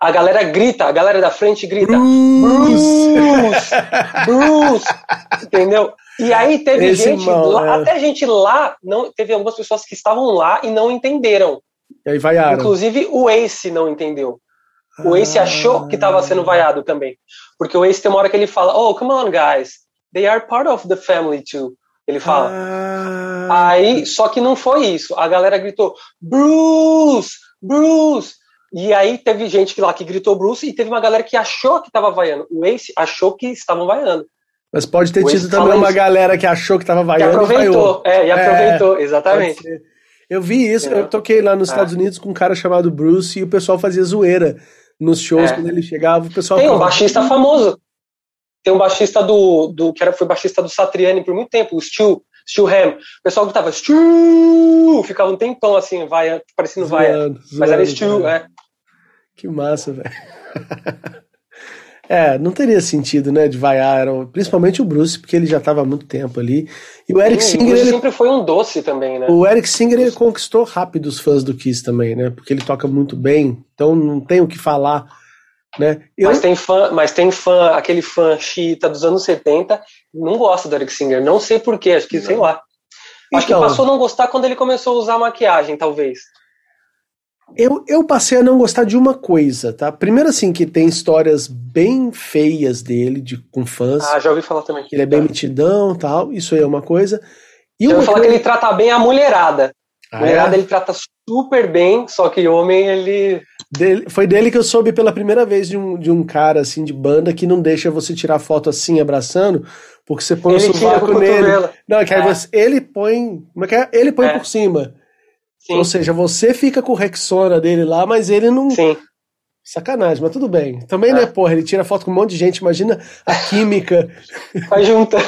a galera grita, a galera da frente grita, Bruce, Bruce, Bruce entendeu? E aí teve Esse gente mal, lá, é. até gente lá, não, teve algumas pessoas que estavam lá e não entenderam. E aí vaiaram. Inclusive o Ace não entendeu. O Ace achou que estava sendo vaiado também. Porque o Ace tem uma hora que ele fala, oh, come on, guys. They are part of the family too. Ele fala. Ah. Aí, só que não foi isso. A galera gritou, Bruce! Bruce! E aí teve gente lá que gritou Bruce e teve uma galera que achou que estava vaiando. O Ace achou que estavam vaiando. Mas pode ter o tido também uma isso. galera que achou que estava vaiando. Que aproveitou, e é, e aproveitou, é, exatamente. Eu vi isso, é. eu toquei lá nos é. Estados Unidos com um cara chamado Bruce e o pessoal fazia zoeira nos shows, é. quando ele chegava, o pessoal. Tem um baixista famoso. Tem um baixista do, do. que era, foi baixista do Satriani por muito tempo, o Stu, Stu Ham. O pessoal que tava Stu, ficava um tempão assim, vai, parecendo vai. Mas era Stu, é. Que massa, velho. É, não teria sentido, né, de vaiar, principalmente o Bruce, porque ele já estava há muito tempo ali. E o Eric Sim, Singer. Ele sempre foi um doce também, né? O Eric Singer ele conquistou rápido os fãs do Kiss também, né? Porque ele toca muito bem, então não tem o que falar. Né? Eu... Mas tem fã, mas tem fã, aquele fã chita dos anos 70, não gosta do Eric Singer. Não sei porquê, acho que, sei lá. Acho então, que passou a não gostar quando ele começou a usar maquiagem, talvez. Eu, eu passei a não gostar de uma coisa, tá? Primeiro, assim, que tem histórias bem feias dele, de, com fãs. Ah, já ouvi falar também. Ele é bem metidão tal, isso aí é uma coisa. E eu uma falar que ele trata bem a mulherada. Ah, mulherada é? ele trata super bem, só que homem ele. Dele, foi dele que eu soube pela primeira vez de um, de um cara assim de banda que não deixa você tirar foto assim abraçando, porque você põe ele o sovaco nele. Não, é que aí é. você, ele põe. Como é que é? Ele põe é. por cima. Sim. Ou seja, você fica com o Rexona dele lá, mas ele não. Sim. Sacanagem, mas tudo bem. Também, né, é. né, porra, ele tira foto com um monte de gente, imagina a química. Vai junta.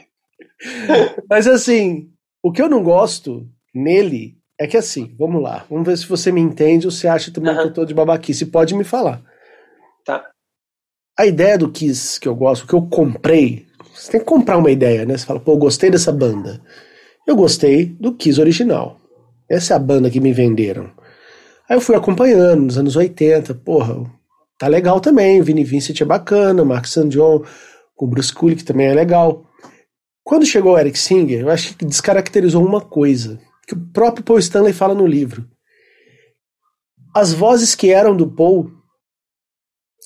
mas assim, o que eu não gosto nele é que assim, vamos lá, vamos ver se você me entende ou se acha também uhum. que eu tô de babaquice. Pode me falar. Tá. A ideia do Kiss que eu gosto, que eu comprei, você tem que comprar uma ideia, né? Você fala, pô, eu gostei dessa banda. Eu gostei do Kiss original. Essa é a banda que me venderam. Aí eu fui acompanhando nos anos 80, porra, tá legal também, Vini Vincent é bacana, Mark St. John, com Bruce Kulick também é legal. Quando chegou o Eric Singer, eu acho que descaracterizou uma coisa, que o próprio Paul Stanley fala no livro. As vozes que eram do Paul,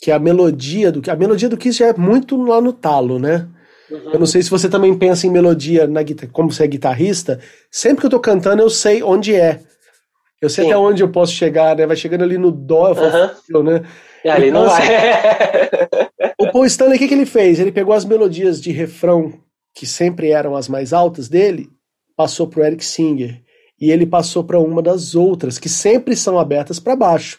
que a melodia do a melodia do Kiss já é muito lá no talo, né? Uhum. Eu não sei se você também pensa em melodia na guitarra, como você é guitarrista. Sempre que eu tô cantando, eu sei onde é. Eu sei Sim. até onde eu posso chegar, né? Vai chegando ali no dó, eu falo, uhum. né? E ali então, não assim, vai. o Paul Stanley, o que, que ele fez? Ele pegou as melodias de refrão, que sempre eram as mais altas dele, passou pro Eric Singer. E ele passou para uma das outras, que sempre são abertas para baixo.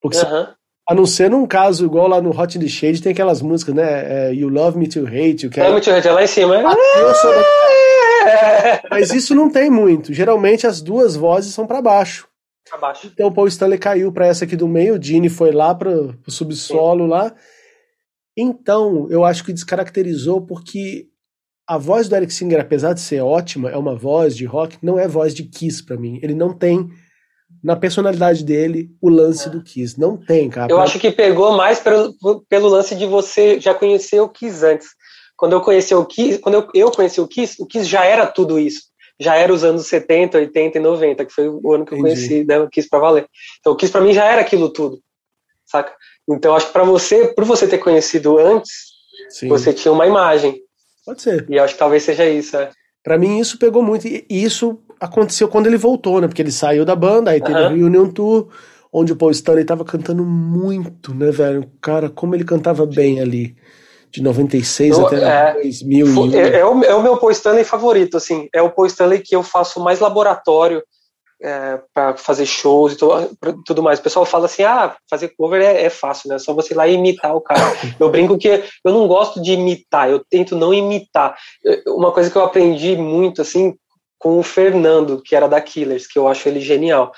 Porque uhum. A não ser num caso igual lá no Hot in the Shade, tem aquelas músicas, né? É, you Love Me to Hate You. Que Love é... Me to Hate é lá em cima. Ah, da... Mas isso não tem muito. Geralmente as duas vozes são para baixo. Pra baixo. Então o Paul Stanley caiu para essa aqui do meio, o Gene foi lá pro, pro subsolo Sim. lá. Então, eu acho que descaracterizou porque a voz do Eric Singer, apesar de ser ótima, é uma voz de rock, não é voz de Kiss para mim. Ele não tem na personalidade dele o lance é. do Kiss. Não tem, cara. Eu acho que pegou mais pelo, pelo lance de você já conhecer o Kiss antes. Quando eu conheci o Kiss, quando eu, eu conheci o Kiss, o Kiss já era tudo isso. Já era os anos 70, 80 e 90, que foi o ano que eu Entendi. conheci né, o Kiss pra valer. Então o Kiss pra mim já era aquilo tudo, saca? Então acho que pra você, por você ter conhecido antes, Sim. você tinha uma imagem. Pode ser. E acho que talvez seja isso, é. Pra mim isso pegou muito, e isso aconteceu quando ele voltou, né? Porque ele saiu da banda, aí teve uhum. o Reunion Tour, onde o Paul Stanley tava cantando muito, né, velho? Cara, como ele cantava bem ali. De 96 eu, até é, 2000. É, é, o, é o meu Paul Stanley favorito, assim. É o Paul Stanley que eu faço mais laboratório é, para fazer shows e tudo, tudo, mais. O pessoal fala assim: ah, fazer cover é, é, fácil, né? É só você ir lá e imitar o cara. Eu brinco que eu não gosto de imitar, eu tento não imitar. Uma coisa que eu aprendi muito, assim, com o Fernando, que era da Killers, que eu acho ele genial.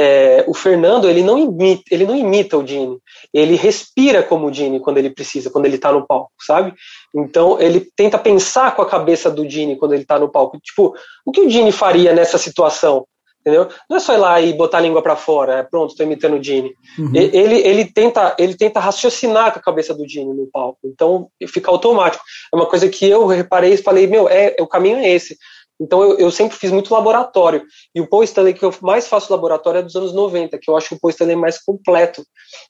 É, o Fernando ele não imita, ele não imita o Dini, ele respira como o Dini quando ele precisa, quando ele está no palco, sabe? Então ele tenta pensar com a cabeça do Dini quando ele está no palco, tipo, o que o Dini faria nessa situação? Entendeu? Não é só ir lá e botar a língua para fora, é pronto, estou imitando o Dini. Uhum. Ele, ele, tenta, ele tenta raciocinar com a cabeça do Dini no palco, então fica automático. É uma coisa que eu reparei e falei, meu, é, o caminho é esse. Então eu, eu, sempre fiz muito laboratório. E o Paul Stanley que eu mais faço laboratório é dos anos 90, que eu acho o Paul Stanley mais completo.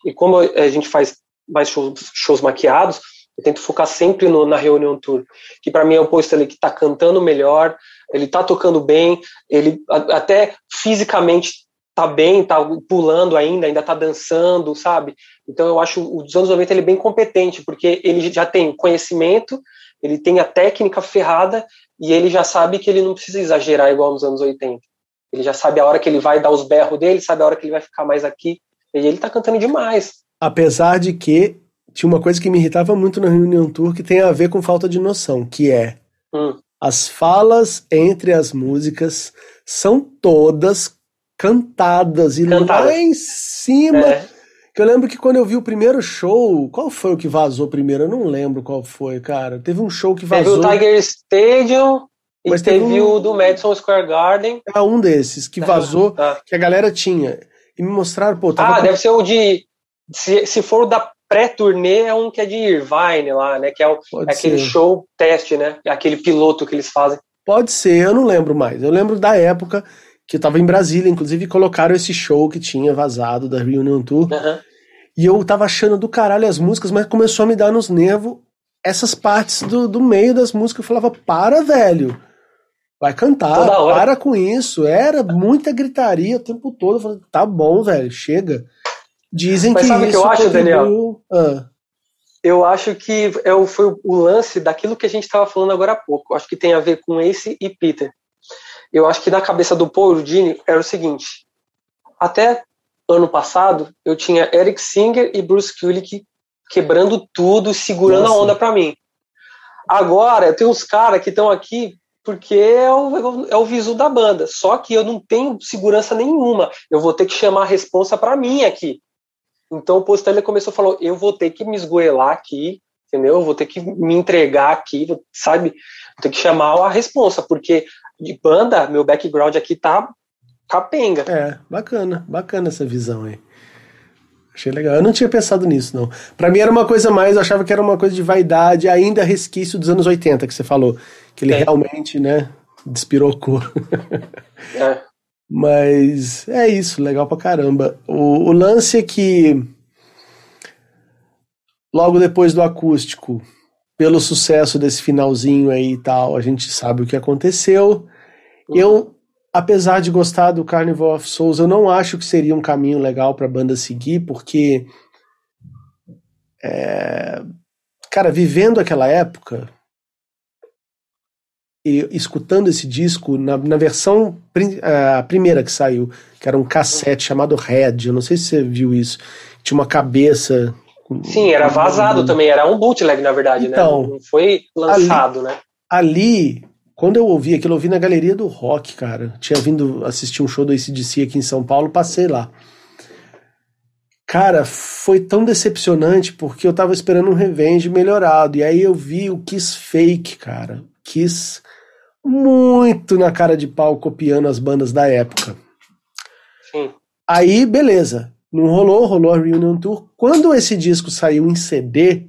E como a gente faz mais shows, shows maquiados, eu tento focar sempre no, na reunião tour, que para mim é o Paul Stanley que está cantando melhor, ele está tocando bem, ele até fisicamente tá bem, tá pulando ainda, ainda tá dançando, sabe? Então eu acho o dos anos 90 ele bem competente, porque ele já tem conhecimento, ele tem a técnica ferrada e ele já sabe que ele não precisa exagerar igual nos anos 80. Ele já sabe a hora que ele vai dar os berros dele, sabe a hora que ele vai ficar mais aqui. E ele tá cantando demais. Apesar de que tinha uma coisa que me irritava muito na Reunião Tour que tem a ver com falta de noção, que é hum. as falas entre as músicas são todas cantadas e Cantada. lá em cima. É. Eu lembro que quando eu vi o primeiro show, qual foi o que vazou primeiro? Eu não lembro qual foi, cara. Teve um show que vazou. Teve o Tiger Stadium e Mas teve, teve um... o do Madison Square Garden. É um desses que vazou, ah. que a galera tinha. E me mostraram, pô, Ah, com... deve ser o de. Se, se for o da pré-turnê, é um que é de Irvine lá, né? Que é, o, é aquele show teste, né? É aquele piloto que eles fazem. Pode ser, eu não lembro mais. Eu lembro da época que eu tava em Brasília, inclusive colocaram esse show que tinha vazado da Reunion Tour. Uhum. E eu tava achando do caralho as músicas, mas começou a me dar nos nervos essas partes do, do meio das músicas. Eu falava, para, velho. Vai cantar, para com isso. Era muita gritaria o tempo todo. Eu falei, tá bom, velho, chega. Dizem mas que sabe isso que eu acho, Daniel? Ah. Eu acho que é, foi o lance daquilo que a gente estava falando agora há pouco. Acho que tem a ver com Ace e Peter. Eu acho que na cabeça do Paul Dini era o seguinte: até ano passado, eu tinha Eric Singer e Bruce Kulick quebrando tudo, segurando Nossa. a onda para mim. Agora, tem uns caras que estão aqui porque é o, é o visu da banda. Só que eu não tenho segurança nenhuma. Eu vou ter que chamar a responsa para mim aqui. Então o Postelli começou a falar: eu vou ter que me esgoelar aqui, entendeu? Eu vou ter que me entregar aqui, sabe? Vou ter que chamar a responsa, porque de banda, meu background aqui tá capenga. É, bacana, bacana essa visão aí. Achei legal. Eu não tinha pensado nisso, não. Para mim era uma coisa mais, eu achava que era uma coisa de vaidade, ainda resquício dos anos 80 que você falou. Que ele é. realmente, né, despirocou. É. Mas é isso, legal pra caramba. O, o lance é que logo depois do acústico, pelo sucesso desse finalzinho aí e tal, a gente sabe o que aconteceu. Uhum. Eu apesar de gostar do Carnival of Souls, eu não acho que seria um caminho legal para a banda seguir, porque é, cara, vivendo aquela época e escutando esse disco na, na versão a primeira que saiu, que era um cassete chamado Red, eu não sei se você viu isso, tinha uma cabeça Sim, era vazado também, era um bootleg na verdade, né? então, né? Não foi lançado, ali, né? Ali quando eu ouvi aquilo, eu ouvi na galeria do rock, cara. Tinha vindo assistir um show do ACDC aqui em São Paulo, passei lá. Cara, foi tão decepcionante porque eu tava esperando um revenge melhorado. E aí eu vi o Kiss fake, cara. Kiss muito na cara de pau copiando as bandas da época. Sim. Aí, beleza. Não rolou, rolou a Reunion Tour. Quando esse disco saiu em CD,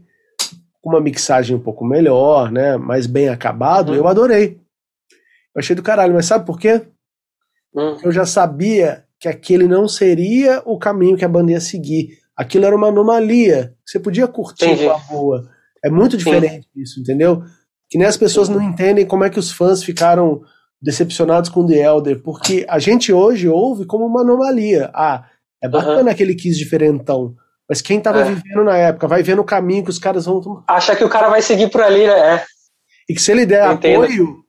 com uma mixagem um pouco melhor, né, mais bem acabado, uhum. eu adorei. Eu achei do caralho, mas sabe por quê? Uhum. Eu já sabia que aquele não seria o caminho que a banda ia seguir. Aquilo era uma anomalia. Você podia curtir Entendi. com a boa. É muito diferente Sim. isso, entendeu? Que nem as pessoas não entendem como é que os fãs ficaram decepcionados com The Elder, porque a gente hoje ouve como uma anomalia. Ah, é bacana uhum. aquele Kiss diferentão. Mas quem tava é. vivendo na época vai vendo o caminho que os caras vão. Acha que o cara vai seguir por ali, né? É. E que se ele der apoio,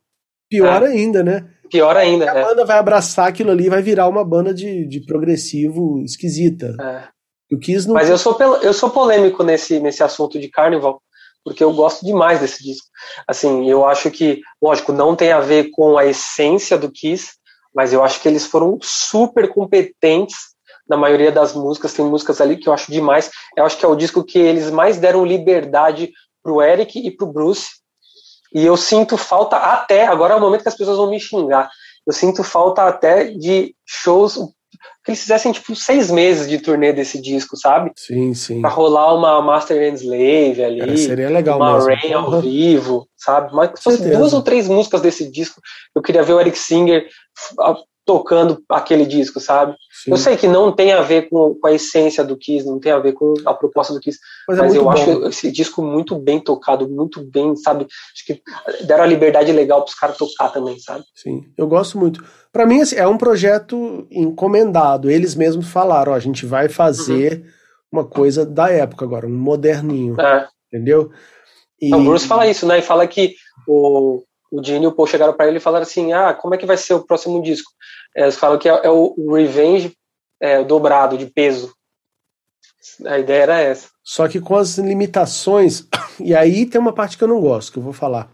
pior é. ainda, né? Pior ainda. a é. banda vai abraçar aquilo ali e vai virar uma banda de, de progressivo esquisita. É. O Kiss não... Mas eu sou, eu sou polêmico nesse, nesse assunto de Carnival, porque eu gosto demais desse disco. Assim, eu acho que, lógico, não tem a ver com a essência do Kiss, mas eu acho que eles foram super competentes na maioria das músicas, tem músicas ali que eu acho demais. Eu acho que é o disco que eles mais deram liberdade pro Eric e pro Bruce. E eu sinto falta até, agora é o momento que as pessoas vão me xingar, eu sinto falta até de shows que eles fizessem tipo seis meses de turnê desse disco, sabe? Sim, sim. Pra rolar uma Master and Slave ali. Cara, seria legal uma mesmo. Rain ao vivo, sabe? Mas se fosse duas ou três músicas desse disco, eu queria ver o Eric Singer tocando aquele disco, sabe? Sim. Eu sei que não tem a ver com, com, a essência do Kiss, não tem a ver com a proposta do Kiss, mas, é mas é eu bom. acho esse disco muito bem tocado, muito bem, sabe? Acho que deram a liberdade legal para os caras tocar também, sabe? Sim, eu gosto muito. Para mim, assim, é um projeto encomendado. Eles mesmos falaram: ó, a gente vai fazer uhum. uma coisa da época agora, um moderninho. É. Entendeu? E... O Bruce fala isso, né? E fala que o, o Gene e o Paul chegaram para ele e falaram assim: ah, como é que vai ser o próximo disco? É, eles falam que é, é o Revenge é, dobrado de peso. A ideia era essa. Só que com as limitações, e aí tem uma parte que eu não gosto, que eu vou falar.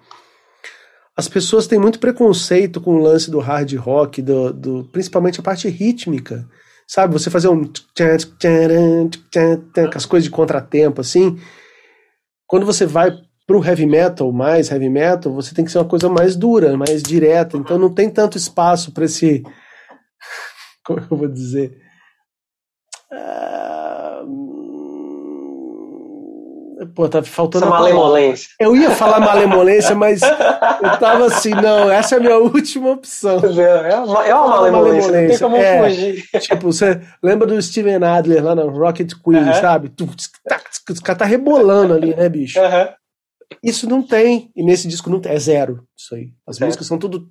As pessoas têm muito preconceito com o lance do hard rock, do, do principalmente a parte rítmica. sabe, você fazer um as coisas de contratempo assim. Quando você vai pro heavy metal, mais heavy metal, você tem que ser uma coisa mais dura, mais direta. Então não tem tanto espaço para esse como eu vou dizer? Pô, tá faltando. Essa malemolência. Eu ia falar malemolência, mas eu tava assim, não, essa é a minha última opção. É uma, é uma malemolência, não tem como é, fugir. Tipo, você lembra do Steven Adler lá no Rocket Queen, uh -huh. sabe? Os caras tá rebolando ali, né, bicho? Uh -huh. Isso não tem, e nesse disco não tem, é zero isso aí. As é. músicas são tudo.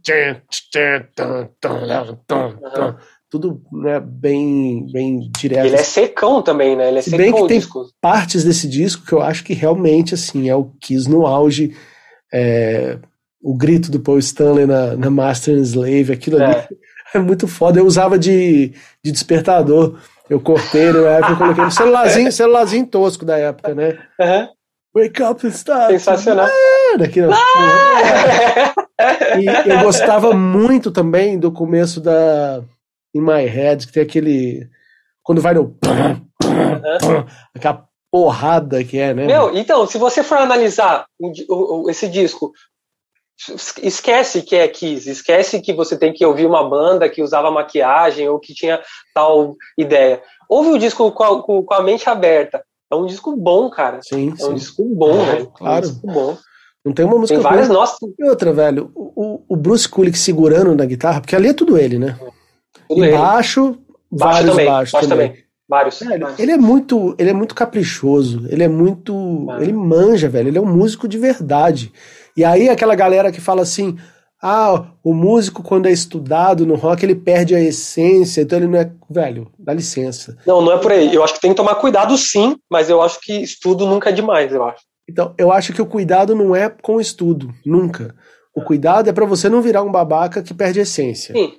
Tudo né, bem, bem direto. Ele é secão também, né? Ele é Se secão bem que tem disco. partes desse disco que eu acho que realmente assim é o Kiss no auge. É, o grito do Paul Stanley na, na Master and Slave, aquilo é. ali é muito foda. Eu usava de, de despertador. Eu cortei na época, eu coloquei no celularzinho, celularzinho tosco da época, né? Uhum. Wake up and. Sensacional. Ah! E eu gostava muito também do começo da In My Head, que tem aquele. Quando vai no. Uhum. Aquela porrada que é, né? Meu, então, se você for analisar esse disco, esquece que é Kiss, esquece que você tem que ouvir uma banda que usava maquiagem ou que tinha tal ideia. Ouve o disco com a, com a mente aberta. É um disco bom, cara. Sim, é um disco bom, é, velho. Claro. É um disco bom. Não tem uma música. Tem várias nossas. E outra, velho, o, o Bruce Kulick segurando na guitarra, porque ali é tudo ele, né? Tudo e ele. baixo, Baixo vários também, baixos baixo também. também. Vários. Vários. ele é muito, ele é muito caprichoso, ele é muito, Ah. ele manja, velho, ele é um músico de verdade. E aí aquela galera que fala assim: "Ah, o músico quando é estudado no rock, ele perde a essência, então ele não é, velho, dá licença". Não, não é por aí. Eu acho que tem que tomar cuidado sim, mas eu acho que estudo nunca é demais, eu acho. Então, eu acho que o cuidado não é com o estudo, nunca. O cuidado é pra você não virar um babaca que perde a essência. Sim.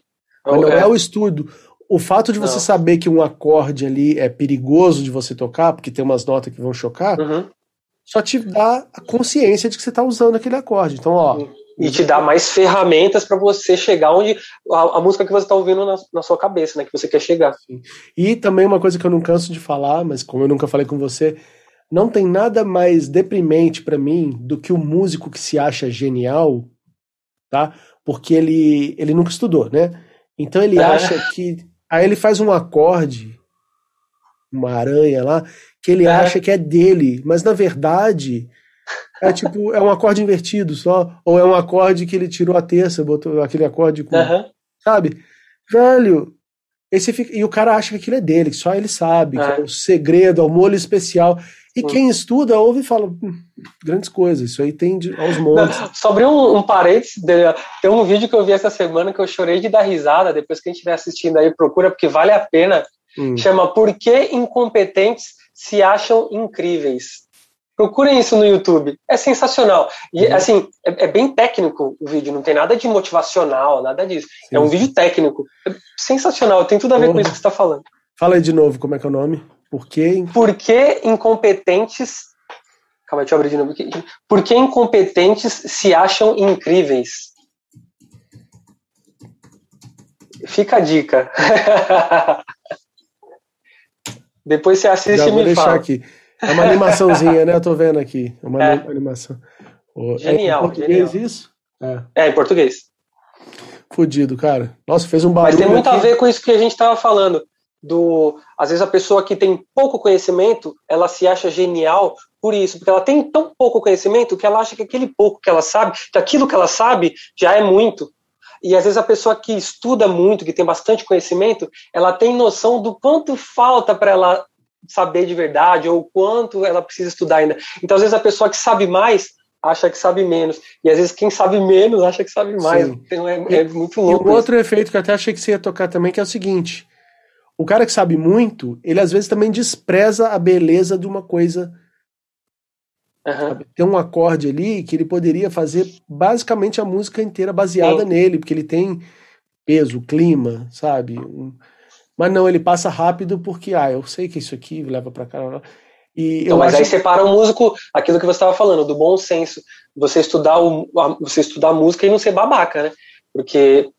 Mas não É. é o estudo. O fato de você Não. saber que um acorde ali é perigoso de você tocar, porque tem umas notas que vão chocar, Uhum. só te dá a consciência de que você está usando aquele acorde. Então, ó, E te dá mais ferramentas para você chegar onde a, a música que você está ouvindo na, na sua cabeça, né? Que você quer chegar. E também uma coisa que eu não canso de falar, mas como eu nunca falei com você, não tem nada mais deprimente pra mim do que o músico que se acha genial, tá? Porque ele, ele nunca estudou, né? Então ele É. acha que. Aí ele faz um acorde, uma aranha lá, que ele É. acha que é dele, mas na verdade. É tipo, é um acorde invertido só, ou é um acorde que ele tirou a terça, botou aquele acorde com sabe? Velho, esse fica, e o cara acha que aquilo é dele, que só ele sabe, que É. é o segredo, é o molho especial. E Hum. quem estuda ouve e fala, "Hum, grandes coisas, isso aí tem de, aos montes. Não, sobre um, um parênteses, tem um vídeo que eu vi essa semana que eu chorei de dar risada. Depois que a gente estiver assistindo aí, procura, porque vale a pena. Hum. Chama Por que incompetentes se acham incríveis? Procurem isso no YouTube. É sensacional. E, Uhum. assim, é, é bem técnico o vídeo, não tem nada de motivacional, nada disso. é um Sim. vídeo técnico. É sensacional, tem tudo a ver com Porra. isso que você está falando. Fala aí de novo como é que é o nome. Por quê? Por que incompetentes. Calma, deixa eu abrir de novo aqui. Por que incompetentes se acham incríveis? Fica a dica. Depois você assiste Já e me deixar fala. aqui. É uma animaçãozinha, né? Eu tô vendo aqui. É uma É. animação. Genial, É em português genial. isso? É. É, em português. Fudido, cara. Nossa, fez um barulho. Mas tem muito a aqui. ver com isso que a gente estava falando. Do, às vezes a pessoa que tem pouco conhecimento, ela se acha genial por isso, porque ela tem tão pouco conhecimento que ela acha que aquele pouco que ela sabe, que aquilo que ela sabe já é muito. E às vezes a pessoa que estuda muito, que tem bastante conhecimento, ela tem noção do quanto falta para ela saber de verdade ou quanto ela precisa estudar ainda. Então às vezes a pessoa que sabe mais acha que sabe menos e às vezes quem sabe menos acha que sabe mais. Sim. Então é, é muito E louco. um isso. outro efeito que eu até achei que você ia tocar também, que é o seguinte: o cara que sabe muito, ele às vezes também despreza a beleza de uma coisa. Sabe? Tem um acorde ali que ele poderia fazer basicamente a música inteira baseada Sim. nele, porque ele tem peso, clima, sabe? Mas não, ele passa rápido porque, ah, eu sei que isso aqui leva pra cá. E Então, mas acho aí separa o músico, aquilo que você estava falando, do bom senso, você estudar, o, você estudar música e não ser babaca, né? Porque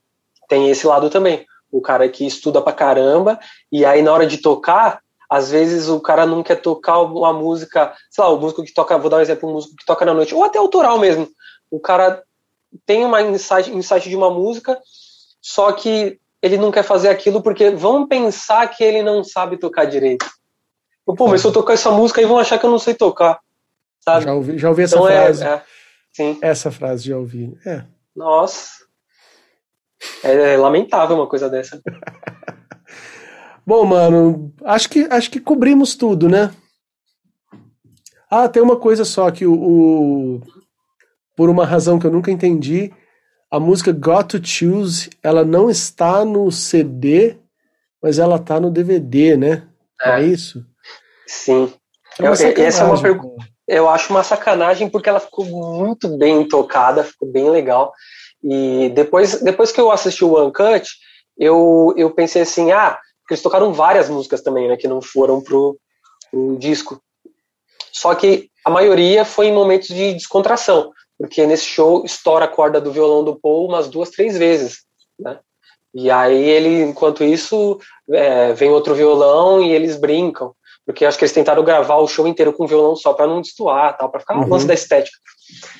tem esse lado também. O cara que estuda pra caramba, e aí na hora de tocar, às vezes o cara não quer tocar uma música, sei lá, o músico que toca, vou dar um exemplo, um músico que toca na noite, ou até autoral mesmo. O cara tem uma insight, insight de uma música, só que ele não quer fazer aquilo porque vão pensar que ele não sabe tocar direito. Pô, mas se eu tocar essa música aí vão achar que eu não sei tocar. Sabe? Já ouvi, já ouvi essa então, é, frase. É, é, sim. Essa frase já ouvi. É. Nossa. É, é lamentável uma coisa dessa. Bom, mano, acho que, acho que cobrimos tudo, né? Ah, tem uma coisa só que o, o, por uma razão que eu nunca entendi, a música Got to Choose, ela não está no CD, mas ela tá no DVD, né? É, é isso? Sim. É eu, essa é uma pergunta. Eu acho uma sacanagem porque ela ficou muito bem tocada, ficou bem legal. E depois, depois que eu assisti o One Cut, eu, eu pensei assim, ah, porque eles tocaram várias músicas também, né, que não foram pro, pro disco. Só que a maioria foi em momentos de descontração, porque nesse show estoura a corda do violão do Paul umas duas, três vezes, né? E aí ele, enquanto isso, é, vem outro violão e eles brincam, porque acho que eles tentaram gravar o show inteiro com violão só para não destoar, tal, para ficar um lance uhum. da estética.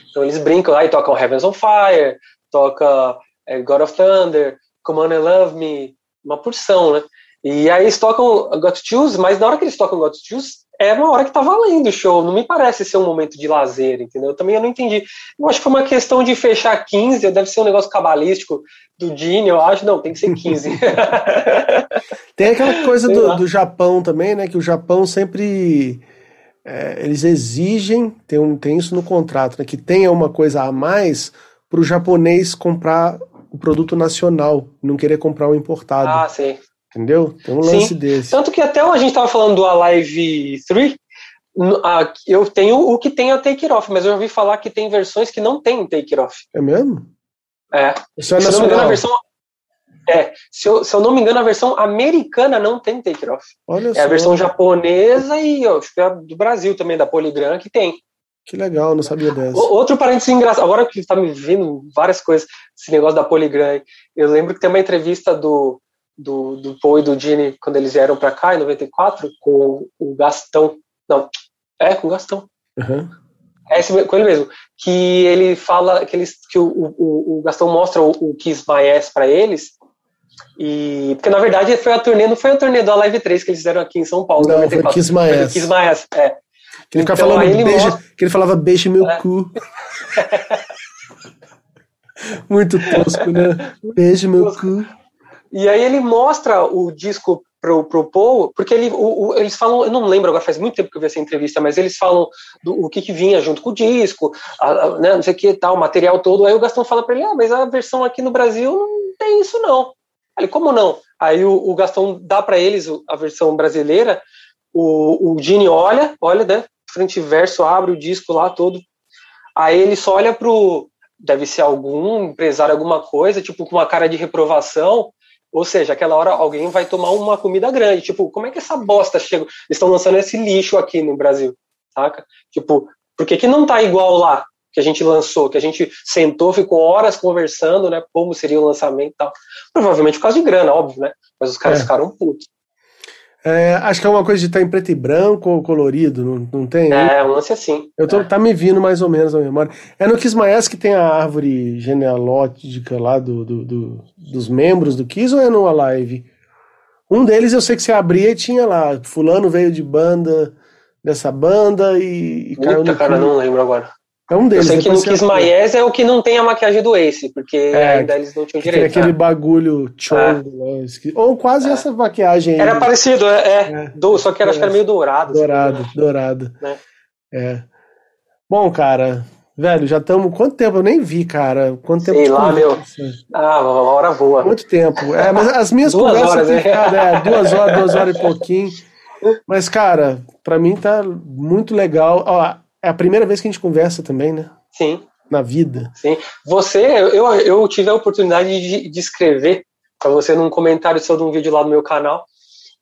Então eles brincam lá e tocam Heavens on Fire, toca é, God of Thunder, Come On and Love Me, uma porção, né? E aí eles tocam Got to Choose, mas na hora que eles tocam Got to Choose, é uma hora que tá valendo o show, não me parece ser um momento de lazer, entendeu? Também eu não entendi. Eu acho que foi uma questão de fechar 15, deve ser um negócio cabalístico do Dini, eu acho, não, tem que ser 15. tem aquela coisa do, do, Japão também, né, que o Japão sempre, é, eles exigem, tem, um, tem isso no contrato, né, que tenha uma coisa a mais para o japonês comprar o produto nacional, não querer comprar o importado. Ah, sim. Entendeu? Tem um lance Sim. desse. Tanto que até a gente estava falando do Alive 3, eu tenho o que tem a Take It Off, mas eu ouvi falar que tem versões que não tem Take It Off. É mesmo? É. Isso é se nacional. não me engano, a versão. É, se eu, se eu não me engano, a versão americana não tem Take It Off. Olha é só. a versão japonesa e ó, acho que é do Brasil também, da Polygram, que tem. Que legal, não sabia dessa. Outro parênteses engraçado, agora que está me vindo várias coisas, esse negócio da Polygram, eu lembro que tem uma entrevista do, do, do Paul e do Gene quando eles vieram para cá em 94 com o Gastão. Não, é com o Gastão. Uhum. É esse, com ele mesmo. Que ele fala que, eles, que o, o, o Gastão mostra o, o Kiss My Ass pra eles. E, porque na verdade foi a turnê, não foi a turnê da Live 3 que eles fizeram aqui em São Paulo. Não, 94, foi Kiss My Ass. Kiss My Ass, é. Que ele, então, falando beija, mostra... que ele falava beijo meu é. cu. Muito tosco, né? Beijo meu cu. E aí ele mostra o disco pro, pro Paul, porque ele, o, o, eles falam, eu não lembro agora, faz muito tempo que eu vi essa entrevista, mas eles falam do o que, que vinha junto com o disco, a, a, né, não sei o que tal, o material todo. Aí o Gastão fala para ele, ah, mas a versão aqui no Brasil não tem isso não. Ele, como não? Aí o, o Gastão dá para eles a versão brasileira, o, o Gene olha, olha, né, frente e verso, abre o disco lá todo, aí ele só olha pro, deve ser algum empresário, alguma coisa, tipo com uma cara de reprovação, ou seja, aquela hora alguém vai tomar uma comida grande. Tipo, como é que essa bosta chega? Eles estão lançando esse lixo aqui no Brasil, saca? Tipo, por que, que não tá igual lá que a gente lançou, que a gente sentou, ficou horas conversando, né? Como seria o lançamento e tal. Provavelmente por causa de grana, óbvio, né? Mas os caras é. ficaram putos. É, acho que é uma coisa de estar tá em preto e branco ou colorido, não, não tem? É, um lance assim. Eu tô, é. Tá me vindo mais ou menos a memória. É no Kismaes que tem a árvore genealógica lá do, do, do, dos membros do Kiss ou é no Alive? Um deles eu sei que você abria e tinha lá, fulano veio de banda, dessa banda e, e Puta, caiu no cara, não lembro agora. É um deles. Eu sei que no Kiss My Ass é o que não tem a maquiagem do Ace, porque é, ainda eles não tinham direito. Tem aquele tá? bagulho chongo, é. ou quase é. essa maquiagem. Era parecido, é, é, é. Do, só que era, acho que era meio dourado. Dourado, assim, dourado. Né? É. Bom, cara, velho, já estamos. Quanto tempo? Eu nem vi, cara. Quanto tempo? Sei lá, meu. Ah, uma hora boa. Muito tempo. É, mas as minhas duas conversas horas, né? é, duas horas, duas horas e pouquinho. Mas, cara, pra mim tá muito legal. Ó, é a primeira vez que a gente conversa também, né? Sim. Na vida. Sim. Você, eu, eu tive a oportunidade de, de escrever para você num comentário sobre um vídeo lá no meu canal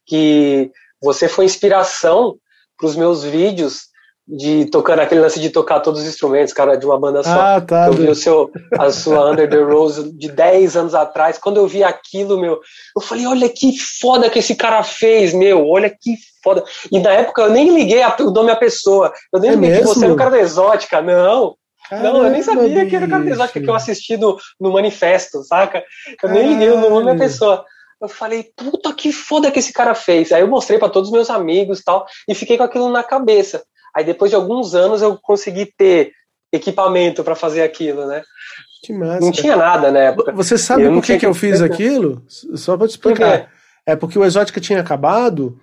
que você foi inspiração para os meus vídeos de tocar aquele lance de tocar todos os instrumentos, cara, de uma banda só. Ah, tá. Eu vi o seu, a sua Under the Rose de 10 anos atrás. Quando eu vi aquilo, meu, eu falei, olha que foda que esse cara fez, meu, olha que foda. E na época eu nem liguei a, o nome à pessoa. Eu nem é liguei mesmo? que você era o cara da exótica, não. Caramba, não, eu nem sabia que era o cara da exótica que eu assisti no, no manifesto, saca? Eu Caramba. nem liguei o nome à pessoa. Eu falei, puta que foda que esse cara fez. Aí eu mostrei para todos os meus amigos e tal, e fiquei com aquilo na cabeça. Aí depois de alguns anos eu consegui ter equipamento para fazer aquilo, né? Que massa. Não tinha nada na época. Você sabe eu por que, que eu fiz aquilo? Só para te explicar. Por é porque o Exótica tinha acabado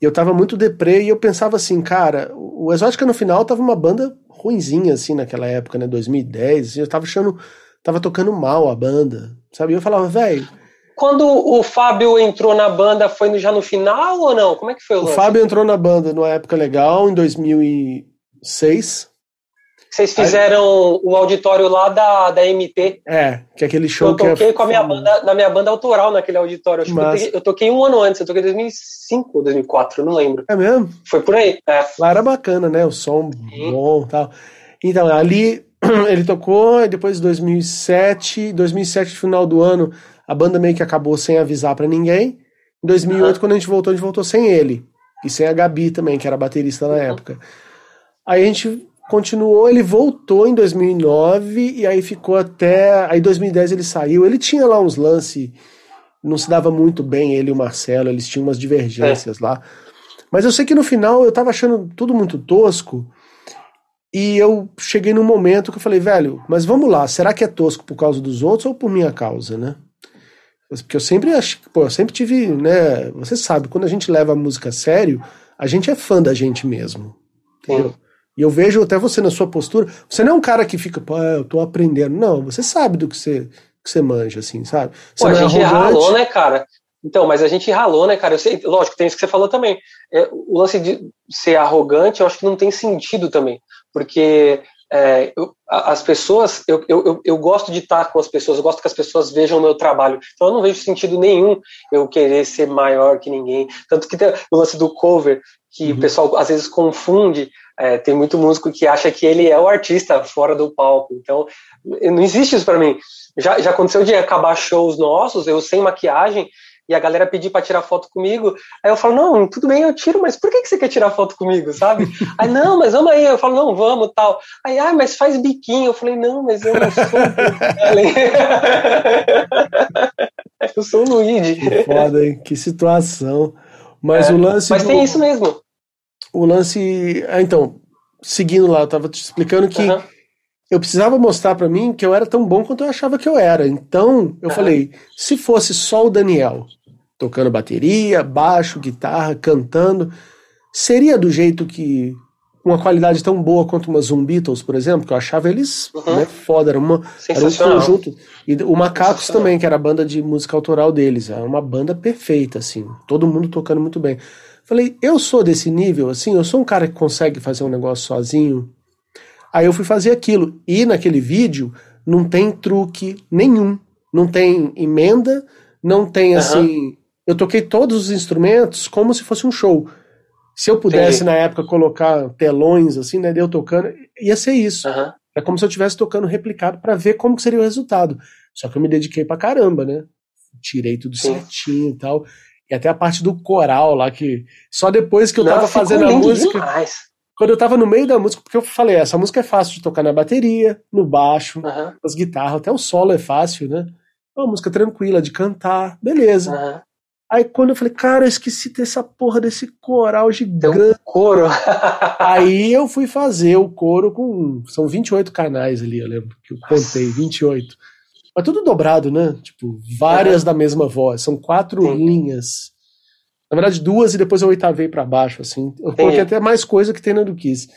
e eu tava muito deprê e eu pensava assim, cara, o Exótica no final tava uma banda ruinzinha assim naquela época, né, 2010, assim, eu tava achando, tava tocando mal a banda, sabe? E eu falava, velho, quando o Fábio entrou na banda, foi já no final ou não? Como é que foi o, o Fábio entrou na banda numa época legal, em 2006. Vocês fizeram Aí... o auditório lá da, da MT. É, que é aquele show eu que toquei é... com a minha banda, na minha banda autoral naquele auditório. Eu, toquei, eu toquei um ano antes, eu toquei em 2005 ou 2004, não lembro. É mesmo? Foi por aí. É. Lá era bacana, né? O som Sim. bom e tal. Então, ali ele tocou, e depois 2007, 2007, final do ano, a banda meio que acabou sem avisar para ninguém. Em 2008, uhum. quando a gente voltou, a gente voltou sem ele. E sem a Gabi também, que era baterista na uhum. época. Aí a gente continuou, ele voltou em 2009 e aí ficou até. Aí 2010 ele saiu. Ele tinha lá uns lances, não se dava muito bem, ele e o Marcelo, eles tinham umas divergências é. lá. Mas eu sei que no final eu tava achando tudo muito tosco. E eu cheguei num momento que eu falei, velho, mas vamos lá, será que é tosco por causa dos outros ou por minha causa, né? Porque eu sempre acho, pô, eu sempre tive, né? Você sabe, quando a gente leva a música a sério, a gente é fã da gente mesmo. Entendeu? E eu vejo até você na sua postura. Você não é um cara que fica, pô, eu tô aprendendo. Não, você sabe do que você, que você manja, assim, sabe? Você pô, a é gente é ralou, né, cara? Então, mas a gente ralou, né, cara? Eu sei, lógico, tem isso que você falou também. É, o lance de ser arrogante, eu acho que não tem sentido também. Porque é, eu, as pessoas, eu, eu, eu gosto de estar com as pessoas, eu gosto que as pessoas vejam o meu trabalho. Então eu não vejo sentido nenhum eu querer ser maior que ninguém. Tanto que tem o lance do cover, que uhum. o pessoal às vezes confunde. É, tem muito músico que acha que ele é o artista fora do palco. Então não existe isso para mim. Já, já aconteceu de acabar shows nossos, eu sem maquiagem, e a galera pedir para tirar foto comigo. Aí eu falo, não, tudo bem, eu tiro, mas por que, que você quer tirar foto comigo, sabe? aí, não, mas vamos aí. Eu falo, não, vamos, tal. Aí, ah, mas faz biquinho. Eu falei, não, mas eu não sou Eu sou o Luigi. Que foda, hein? Que situação. Mas é, o lance. Mas do... tem isso mesmo. O lance. Ah, então, seguindo lá, eu tava te explicando que. Uhum eu precisava mostrar para mim que eu era tão bom quanto eu achava que eu era. Então, eu falei, se fosse só o Daniel tocando bateria, baixo, guitarra, cantando, seria do jeito que uma qualidade tão boa quanto uma Zumbitos, por exemplo, que eu achava eles uhum. né, foda, era, uma, era um conjunto. E o Macacos também, que era a banda de música autoral deles, era uma banda perfeita, assim, todo mundo tocando muito bem. Falei, eu sou desse nível, assim, eu sou um cara que consegue fazer um negócio sozinho, Aí eu fui fazer aquilo. E naquele vídeo não tem truque nenhum. Não tem emenda, não tem uhum. assim. Eu toquei todos os instrumentos como se fosse um show. Se eu pudesse, na época, colocar telões, assim, né, eu tocando, ia ser isso. Uhum. É como se eu estivesse tocando replicado para ver como que seria o resultado. Só que eu me dediquei pra caramba, né? Tirei tudo Sim. certinho e tal. E até a parte do coral lá, que só depois que eu Não, tava fazendo a música. Demais quando eu tava no meio da música, porque eu falei, essa música é fácil de tocar na bateria, no baixo, uhum. nas guitarras, até o solo é fácil, né? É uma música tranquila de cantar, beleza. Uhum. Aí quando eu falei, cara, eu esqueci dessa porra desse coral gigante. Um coro. Aí eu fui fazer o coro com. São 28 canais ali, eu lembro que eu contei, 28. Mas tudo dobrado, né? Tipo, várias uhum. da mesma voz. São quatro Sim. linhas. Na verdade, duas e depois eu oitavei para baixo, assim. Eu coloquei até mais coisa que tem na do Kiss.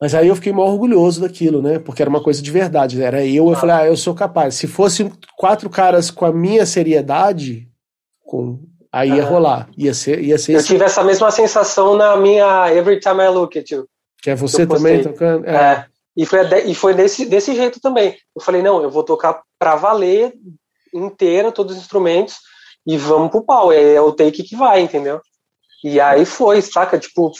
Mas aí eu fiquei mó orgulhoso daquilo, né? Porque era uma coisa de verdade. Era eu, eu ah. falei, ah, eu sou capaz. Se fosse quatro caras com a minha seriedade, com... aí ia ah. rolar. Ia ser, ia ser Eu esse... tive essa mesma sensação na minha Every Time I Look at You. Que é você também tocando? É. é. E foi, e foi desse, desse jeito também. Eu falei, não, eu vou tocar pra valer inteira, todos os instrumentos e vamos pro pau. É, é o take que vai, entendeu? E aí foi, saca? Tipo,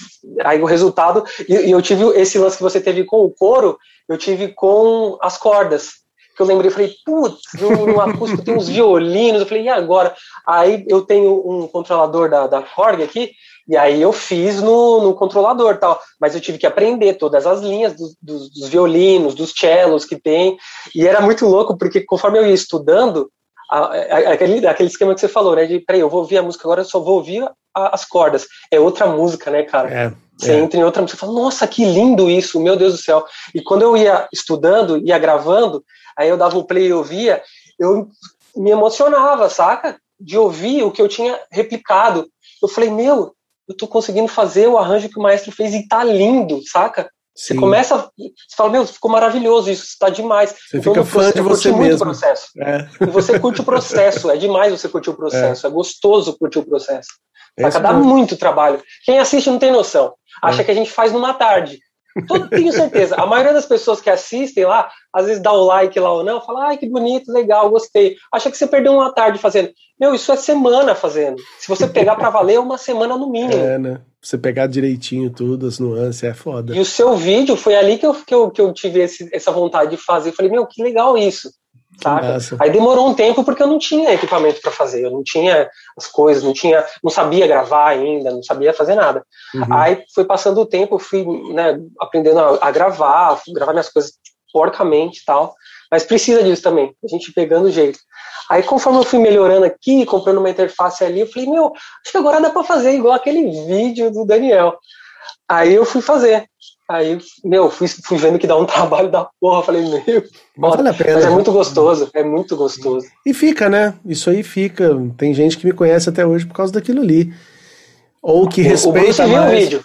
aí o resultado. E, e, eu tive esse lance que você teve com o coro, eu tive com as cordas. Que eu lembrei, falei, putz, no, no acústico tem uns violinos. Eu falei, e agora? Aí eu tenho um controlador da, da Korg aqui, e aí eu fiz no, no controlador tal. Mas eu tive que aprender todas as linhas dos, dos, dos violinos, dos cellos que tem. E era muito louco, porque conforme eu ia estudando, aquele, aquele esquema que você falou, né? De peraí, eu vou ouvir a música agora, eu só vou ouvir a, as cordas. É outra música, né, cara? É, você é. entra em outra música e fala, nossa, que lindo isso, meu Deus do céu. E quando eu ia estudando, ia gravando, aí eu dava um play e ouvia, eu me emocionava, saca? De ouvir o que eu tinha replicado. Eu falei, meu, eu tô conseguindo fazer o arranjo que o maestro fez e tá lindo, saca? Você Sim. começa, você fala, meu, ficou maravilhoso isso, está demais. Você então, fica fã de você mesmo. Muito o processo. É. E você curte o processo, é demais você curtir o processo, é, é gostoso curtir o processo. É Saca? Dá muito trabalho. Quem assiste não tem noção. Acha é. que a gente faz numa tarde. Todo, tenho certeza. A maioria das pessoas que assistem lá, às vezes dá o like lá ou não, fala, ai, que bonito, legal, gostei. Acha que você perdeu uma tarde fazendo. Meu, isso é semana fazendo. Se você pegar para valer, é uma semana no mínimo. É, né? Você pegar direitinho tudo, as nuances, é foda. E o seu vídeo, foi ali que eu, que eu, que eu tive esse, essa vontade de fazer. Eu falei, meu, que legal isso. Saca? Aí demorou um tempo porque eu não tinha equipamento para fazer, eu não tinha as coisas, não tinha, não sabia gravar ainda, não sabia fazer nada. Uhum. Aí foi passando o tempo, fui né, aprendendo a, a gravar, gravar minhas coisas porcamente e tal. Mas precisa disso também, a gente pegando o jeito. Aí conforme eu fui melhorando aqui, comprando uma interface ali, eu falei, meu, acho que agora dá para fazer igual aquele vídeo do Daniel. Aí eu fui fazer. Aí, meu, fui, fui vendo que dá um trabalho da porra. Falei, meu, vale a pena. Mas é muito gostoso, é muito gostoso. E fica, né? Isso aí fica. Tem gente que me conhece até hoje por causa daquilo ali. Ou que respeita. O Bruce viu o vídeo.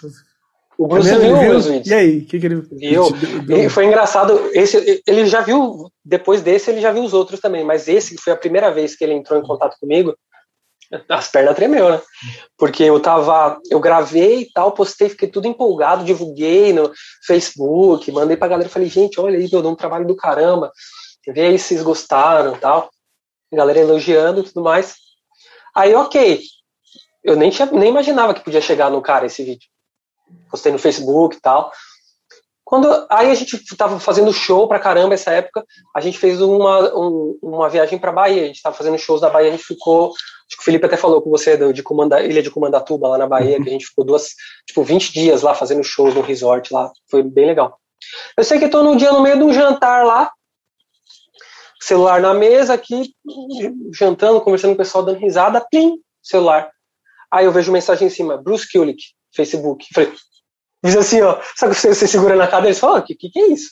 O Bruce é viu, viu os vídeos. E aí, o que, que ele viu? E foi engraçado. Esse, ele já viu, depois desse, ele já viu os outros também. Mas esse foi a primeira vez que ele entrou em contato comigo as pernas tremeu, né? Porque eu tava, eu gravei e tal, postei, fiquei tudo empolgado, divulguei no Facebook, mandei pra galera, falei, gente, olha aí, meu, dou um trabalho do caramba, vê aí se vocês gostaram tal. Galera elogiando e tudo mais. Aí, ok, eu nem, tinha, nem imaginava que podia chegar no cara esse vídeo. Postei no Facebook e tal. Quando, aí a gente estava fazendo show pra caramba essa época, a gente fez uma, um, uma viagem pra Bahia, a gente estava fazendo shows da Bahia, a gente ficou, acho que o Felipe até falou com você de Comanda, Ilha de Comandatuba, lá na Bahia, que a gente ficou duas, tipo, 20 dias lá fazendo shows no resort lá, foi bem legal. Eu sei que estou num dia no meio de um jantar lá, celular na mesa aqui, jantando, conversando com o pessoal, dando risada, plim, celular. Aí eu vejo mensagem em cima, Bruce Kulick, Facebook. Falei, Diz assim, ó, sabe que você, você segura na cadeira e fala, o que, que, que é isso?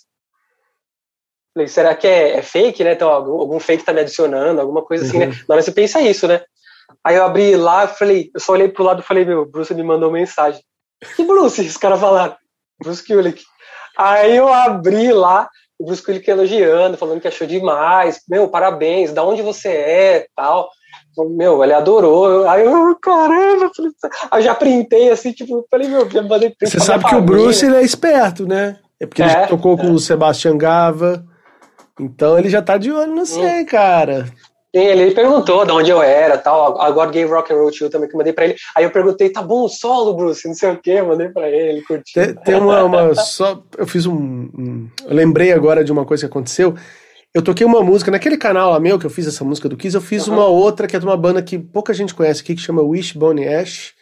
Falei, será que é, é, fake, né? Então, algum, algum fake tá me adicionando, alguma coisa assim, né? uhum. né? Na hora você pensa isso, né? Aí eu abri lá, falei, eu só olhei pro lado e falei, meu, Bruce me mandou mensagem. Que Bruce? Os caras falaram. Bruce Kulick. Aí eu abri lá, o Bruce Kulick elogiando, falando que achou demais, meu, parabéns, da onde você é, tal. Meu, ele adorou. Aí eu, caramba, aí eu já printei assim, tipo, falei, meu, já mandei print. Você sabe que o Bruce ele é esperto, né? É porque ele é, tocou é. com o Sebastian Gava. Então ele já tá de olho no você, hum. cara. Sim, ele perguntou de onde eu era tal. Agora Game Rock and Roll Tio também que mandei pra ele. Aí eu perguntei, tá bom, solo, Bruce, não sei o que, mandei pra ele, ele curtiu. Tem, tem uma, uma, só. Eu fiz um, um. Eu lembrei agora de uma coisa que aconteceu. Eu toquei uma música, naquele canal lá meu que eu fiz essa música do Kiss, eu fiz uhum. uma outra que é de uma banda que pouca gente conhece aqui, que chama Wishbone Ash,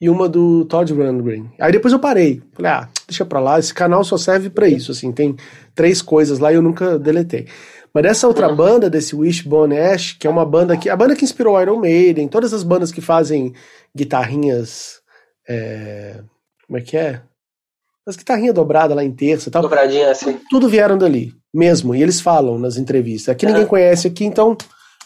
e uma do Todd Rundgren. Aí depois eu parei. Falei, ah, deixa pra lá, esse canal só serve para isso, assim, tem três coisas lá e eu nunca deletei. Mas dessa outra uhum. banda, desse Wishbone Ash, que é uma banda que. A banda que inspirou Iron Maiden, todas as bandas que fazem guitarrinhas. É, como é que é? As guitarrinhas dobradas lá em terça e tal. Dobradinha assim. Tudo vieram dali, mesmo. E eles falam nas entrevistas. Aqui ninguém conhece aqui, então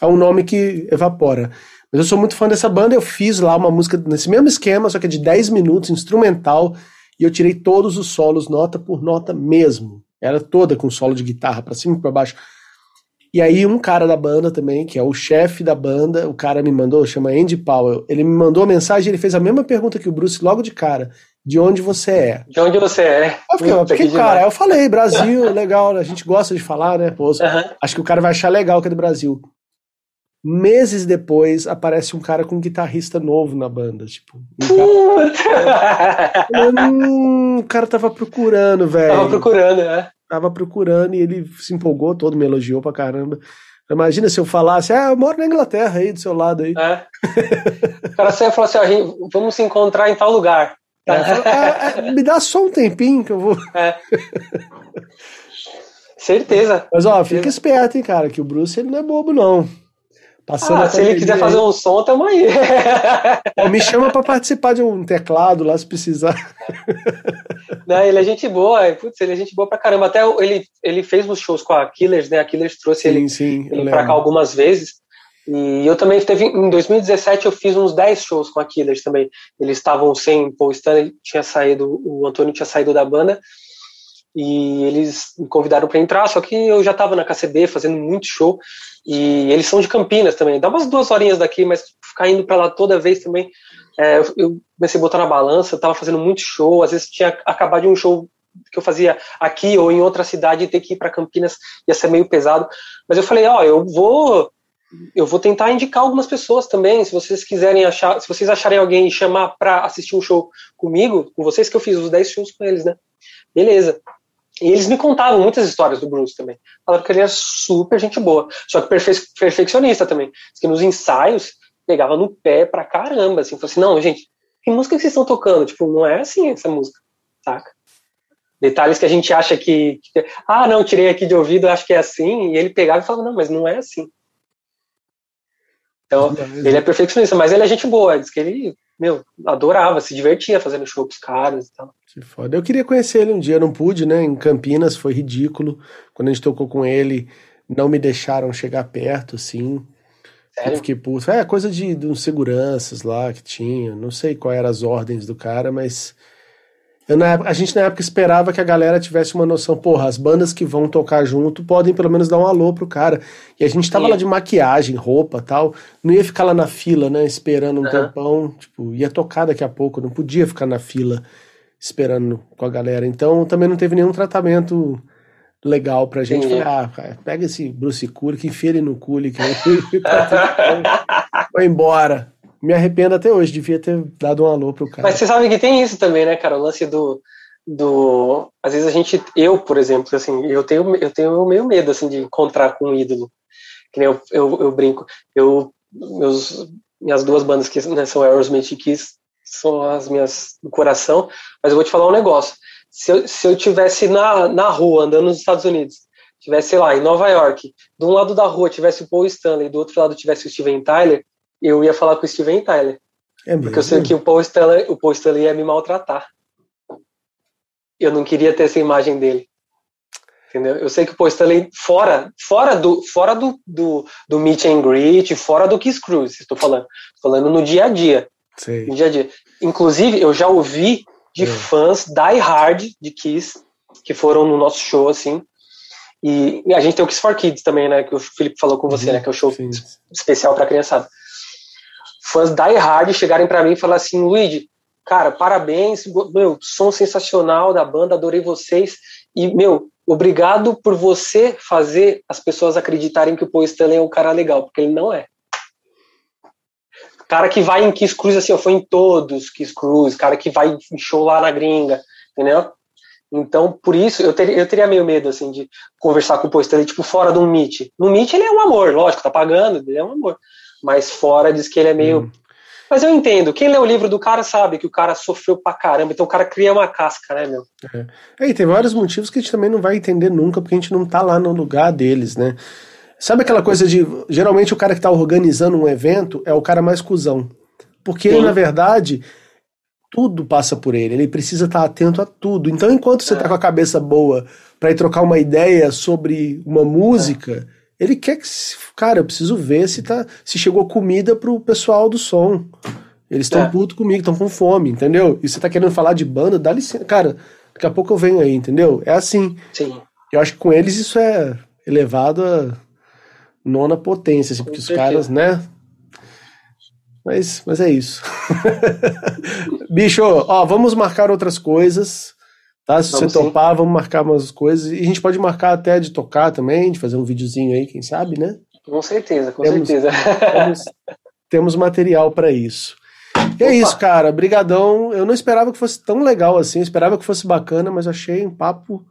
é um nome que evapora. Mas eu sou muito fã dessa banda, eu fiz lá uma música nesse mesmo esquema, só que é de 10 minutos, instrumental, e eu tirei todos os solos, nota por nota mesmo. Era toda com solo de guitarra, para cima e pra baixo. E aí um cara da banda também, que é o chefe da banda, o cara me mandou, chama Andy Powell, ele me mandou uma mensagem, ele fez a mesma pergunta que o Bruce logo de cara de onde você é. De onde você é. Eu fiquei, porque, cara, eu falei, Brasil, legal, a gente gosta de falar, né? Pô, uhum. Acho que o cara vai achar legal que é do Brasil. Meses depois, aparece um cara com um guitarrista novo na banda. Tipo, um cara... hum, o cara tava procurando, velho. Tava procurando, né? Tava procurando e ele se empolgou todo, me elogiou pra caramba. Imagina se eu falasse, ah, eu moro na Inglaterra aí, do seu lado aí. É. O cara sempre falou assim, vamos se encontrar em tal lugar. É, é, é, me dá só um tempinho que eu vou. É. Certeza. Mas ó, fica esperto, hein, cara, que o Bruce ele não é bobo, não. Passando ah, se ele quiser fazer um som, tamo aí. me chama para participar de um teclado lá, se precisar. Não, ele é gente boa, putz, ele é gente boa pra caramba. Até ele, ele fez uns shows com a Killers, né? A Killers trouxe sim, ele, sim, ele pra cá algumas vezes. E eu também teve em 2017 eu fiz uns 10 shows com a Killers também. Eles estavam sem Paul Stanley, tinha saído, o Antônio tinha saído da banda e eles me convidaram para entrar, só que eu já estava na KCB fazendo muito show e eles são de Campinas também, dá umas duas horinhas daqui, mas ficar indo para lá toda vez também, é, eu comecei a botar na balança, estava fazendo muito show, às vezes tinha acabado de um show que eu fazia aqui ou em outra cidade e ter que ir para Campinas ia ser meio pesado, mas eu falei, ó, oh, eu vou eu vou tentar indicar algumas pessoas também, se vocês quiserem achar, se vocês acharem alguém e chamar para assistir um show comigo, com vocês que eu fiz os 10 shows com eles, né? Beleza. E eles me contavam muitas histórias do Bruce também. Falaram que ele era super gente boa, só que perfe perfeccionista também. Que nos ensaios pegava no pé pra caramba, assim, falou assim, não, gente, que música que vocês estão tocando? Tipo, não é assim essa música, saca? Detalhes que a gente acha que, que ah, não, tirei aqui de ouvido, acho que é assim, e ele pegava e falava, não, mas não é assim. Então, ele é perfeccionista, mas ele é gente boa, diz que ele meu, adorava, se divertia fazendo show pros caras e tal. Que foda. Eu queria conhecer ele um dia, não pude, né? Em Campinas foi ridículo. Quando a gente tocou com ele, não me deixaram chegar perto, assim. Sério? Eu fiquei puto. É, coisa de, de uns seguranças lá que tinha. Não sei quais eram as ordens do cara, mas eu, na época, a gente na época esperava que a galera tivesse uma noção, porra, as bandas que vão tocar junto podem pelo menos dar um alô pro cara. E a gente tava lá de maquiagem, roupa tal, não ia ficar lá na fila, né, esperando um uhum. tempão, tipo, ia tocar daqui a pouco, não podia ficar na fila esperando com a galera. Então também não teve nenhum tratamento legal pra gente. Falei, ah, cara, pega esse Bruce Kulick, enfia ele no Kulick, vai embora me arrependo até hoje, devia ter dado um alô pro cara. Mas você sabe que tem isso também, né, cara? O lance do. do às vezes a gente. Eu, por exemplo, assim, eu tenho, eu tenho meio medo assim, de encontrar com um ídolo. Que nem eu, eu, eu brinco. Eu, meus, minhas duas bandas que né, são Aerosmith e Kiss são as minhas do coração, mas eu vou te falar um negócio. Se eu, se eu tivesse na, na rua, andando nos Estados Unidos, tivesse, sei lá, em Nova York, de um lado da rua tivesse o Paul Stanley, do outro lado tivesse o Steven Tyler, eu ia falar com o Steven Tyler. É porque eu sei que o Paul, Stanley, o Paul Stanley ia me maltratar. Eu não queria ter essa imagem dele. Entendeu? Eu sei que o Paul Stanley, fora, fora, do, fora do, do, do meet and greet, fora do Kiss Cruise, estou falando. falando no dia a dia. Sei. No dia a dia. Inclusive, eu já ouvi de é. fãs die hard de Kiss, que foram no nosso show, assim. E a gente tem o Kiss for Kids também, né? Que o Felipe falou com você, uhum, né? Que é o show sim. especial para criançada fãs die hard chegarem para mim e falar assim, Luigi, cara, parabéns, meu, som sensacional da banda, adorei vocês e meu, obrigado por você fazer as pessoas acreditarem que o Paul Stanley é um cara legal, porque ele não é. Cara que vai em Kiss Cruise, assim, ó, foi em todos Kiss Cruise, cara que vai em show lá na gringa, entendeu? Então, por isso, eu teria, eu teria meio medo, assim, de conversar com o Paul Stanley, tipo, fora de um Meet. No Meet ele é um amor, lógico, tá pagando, ele é um amor mas fora diz que ele é meio. Hum. Mas eu entendo, quem lê o livro do cara sabe que o cara sofreu pra caramba, então o cara cria uma casca, né, meu? É. é e tem vários motivos que a gente também não vai entender nunca, porque a gente não tá lá no lugar deles, né? Sabe aquela coisa de. Geralmente o cara que tá organizando um evento é o cara mais cuzão. Porque ele, na verdade, tudo passa por ele. Ele precisa estar tá atento a tudo. Então, enquanto você é. tá com a cabeça boa para ir trocar uma ideia sobre uma música. Ele quer que. Cara, eu preciso ver se, tá, se chegou comida pro pessoal do som. Eles estão é. putos comigo, estão com fome, entendeu? E você tá querendo falar de banda, dá licença. Cara, daqui a pouco eu venho aí, entendeu? É assim. Sim. Eu acho que com eles isso é elevado a nona potência, assim, porque os caras, né? Mas, mas é isso. Bicho, ó, vamos marcar outras coisas. Tá? Se vamos você topar, sim. vamos marcar umas coisas. E a gente pode marcar até de tocar também, de fazer um videozinho aí, quem sabe, né? Com certeza, com temos, certeza. Temos, temos material para isso. E é isso, cara. Brigadão. Eu não esperava que fosse tão legal assim. Eu esperava que fosse bacana, mas achei um papo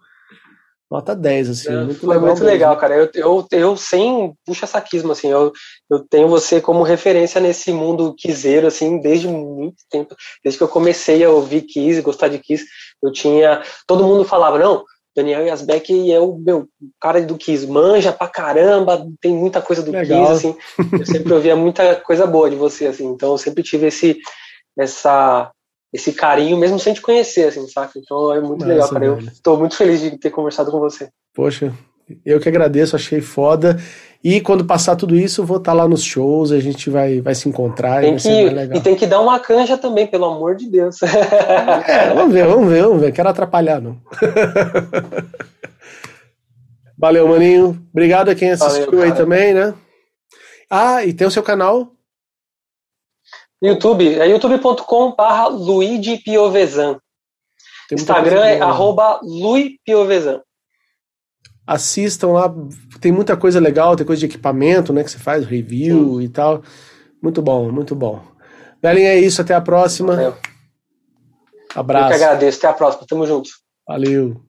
nota 10, assim. É, muito foi legal muito mesmo. legal, cara. Eu, eu, eu sem puxa-saquismo, assim, eu, eu tenho você como referência nesse mundo quiseiro, assim, desde muito tempo. Desde que eu comecei a ouvir Kiss, gostar de Kiss, eu tinha... Todo mundo falava, não, Daniel Yasbeck é o meu cara do Kiss, manja pra caramba, tem muita coisa do legal. Kiss, assim. Eu sempre ouvia muita coisa boa de você, assim. Então eu sempre tive esse, essa esse carinho, mesmo sem te conhecer, assim, saca? Então é muito Nossa, legal, cara. Velho. Eu estou muito feliz de ter conversado com você. Poxa, eu que agradeço, achei foda. E quando passar tudo isso, vou estar tá lá nos shows, a gente vai, vai se encontrar. Tem que, e tem que dar uma canja também, pelo amor de Deus. É, vamos ver, vamos ver, vamos ver. Quero atrapalhar, não. Valeu, maninho. Obrigado a quem assistiu Valeu, aí também, né? Ah, e tem o seu canal YouTube, é youtube.com.br Luigi Piovesan. Instagram é arroba Lui Piovesan. Assistam lá, tem muita coisa legal, tem coisa de equipamento, né, que você faz, review Sim. e tal. Muito bom, muito bom. Belém, é isso, até a próxima. Valeu. Abraço. Eu que agradeço, até a próxima, tamo junto. Valeu.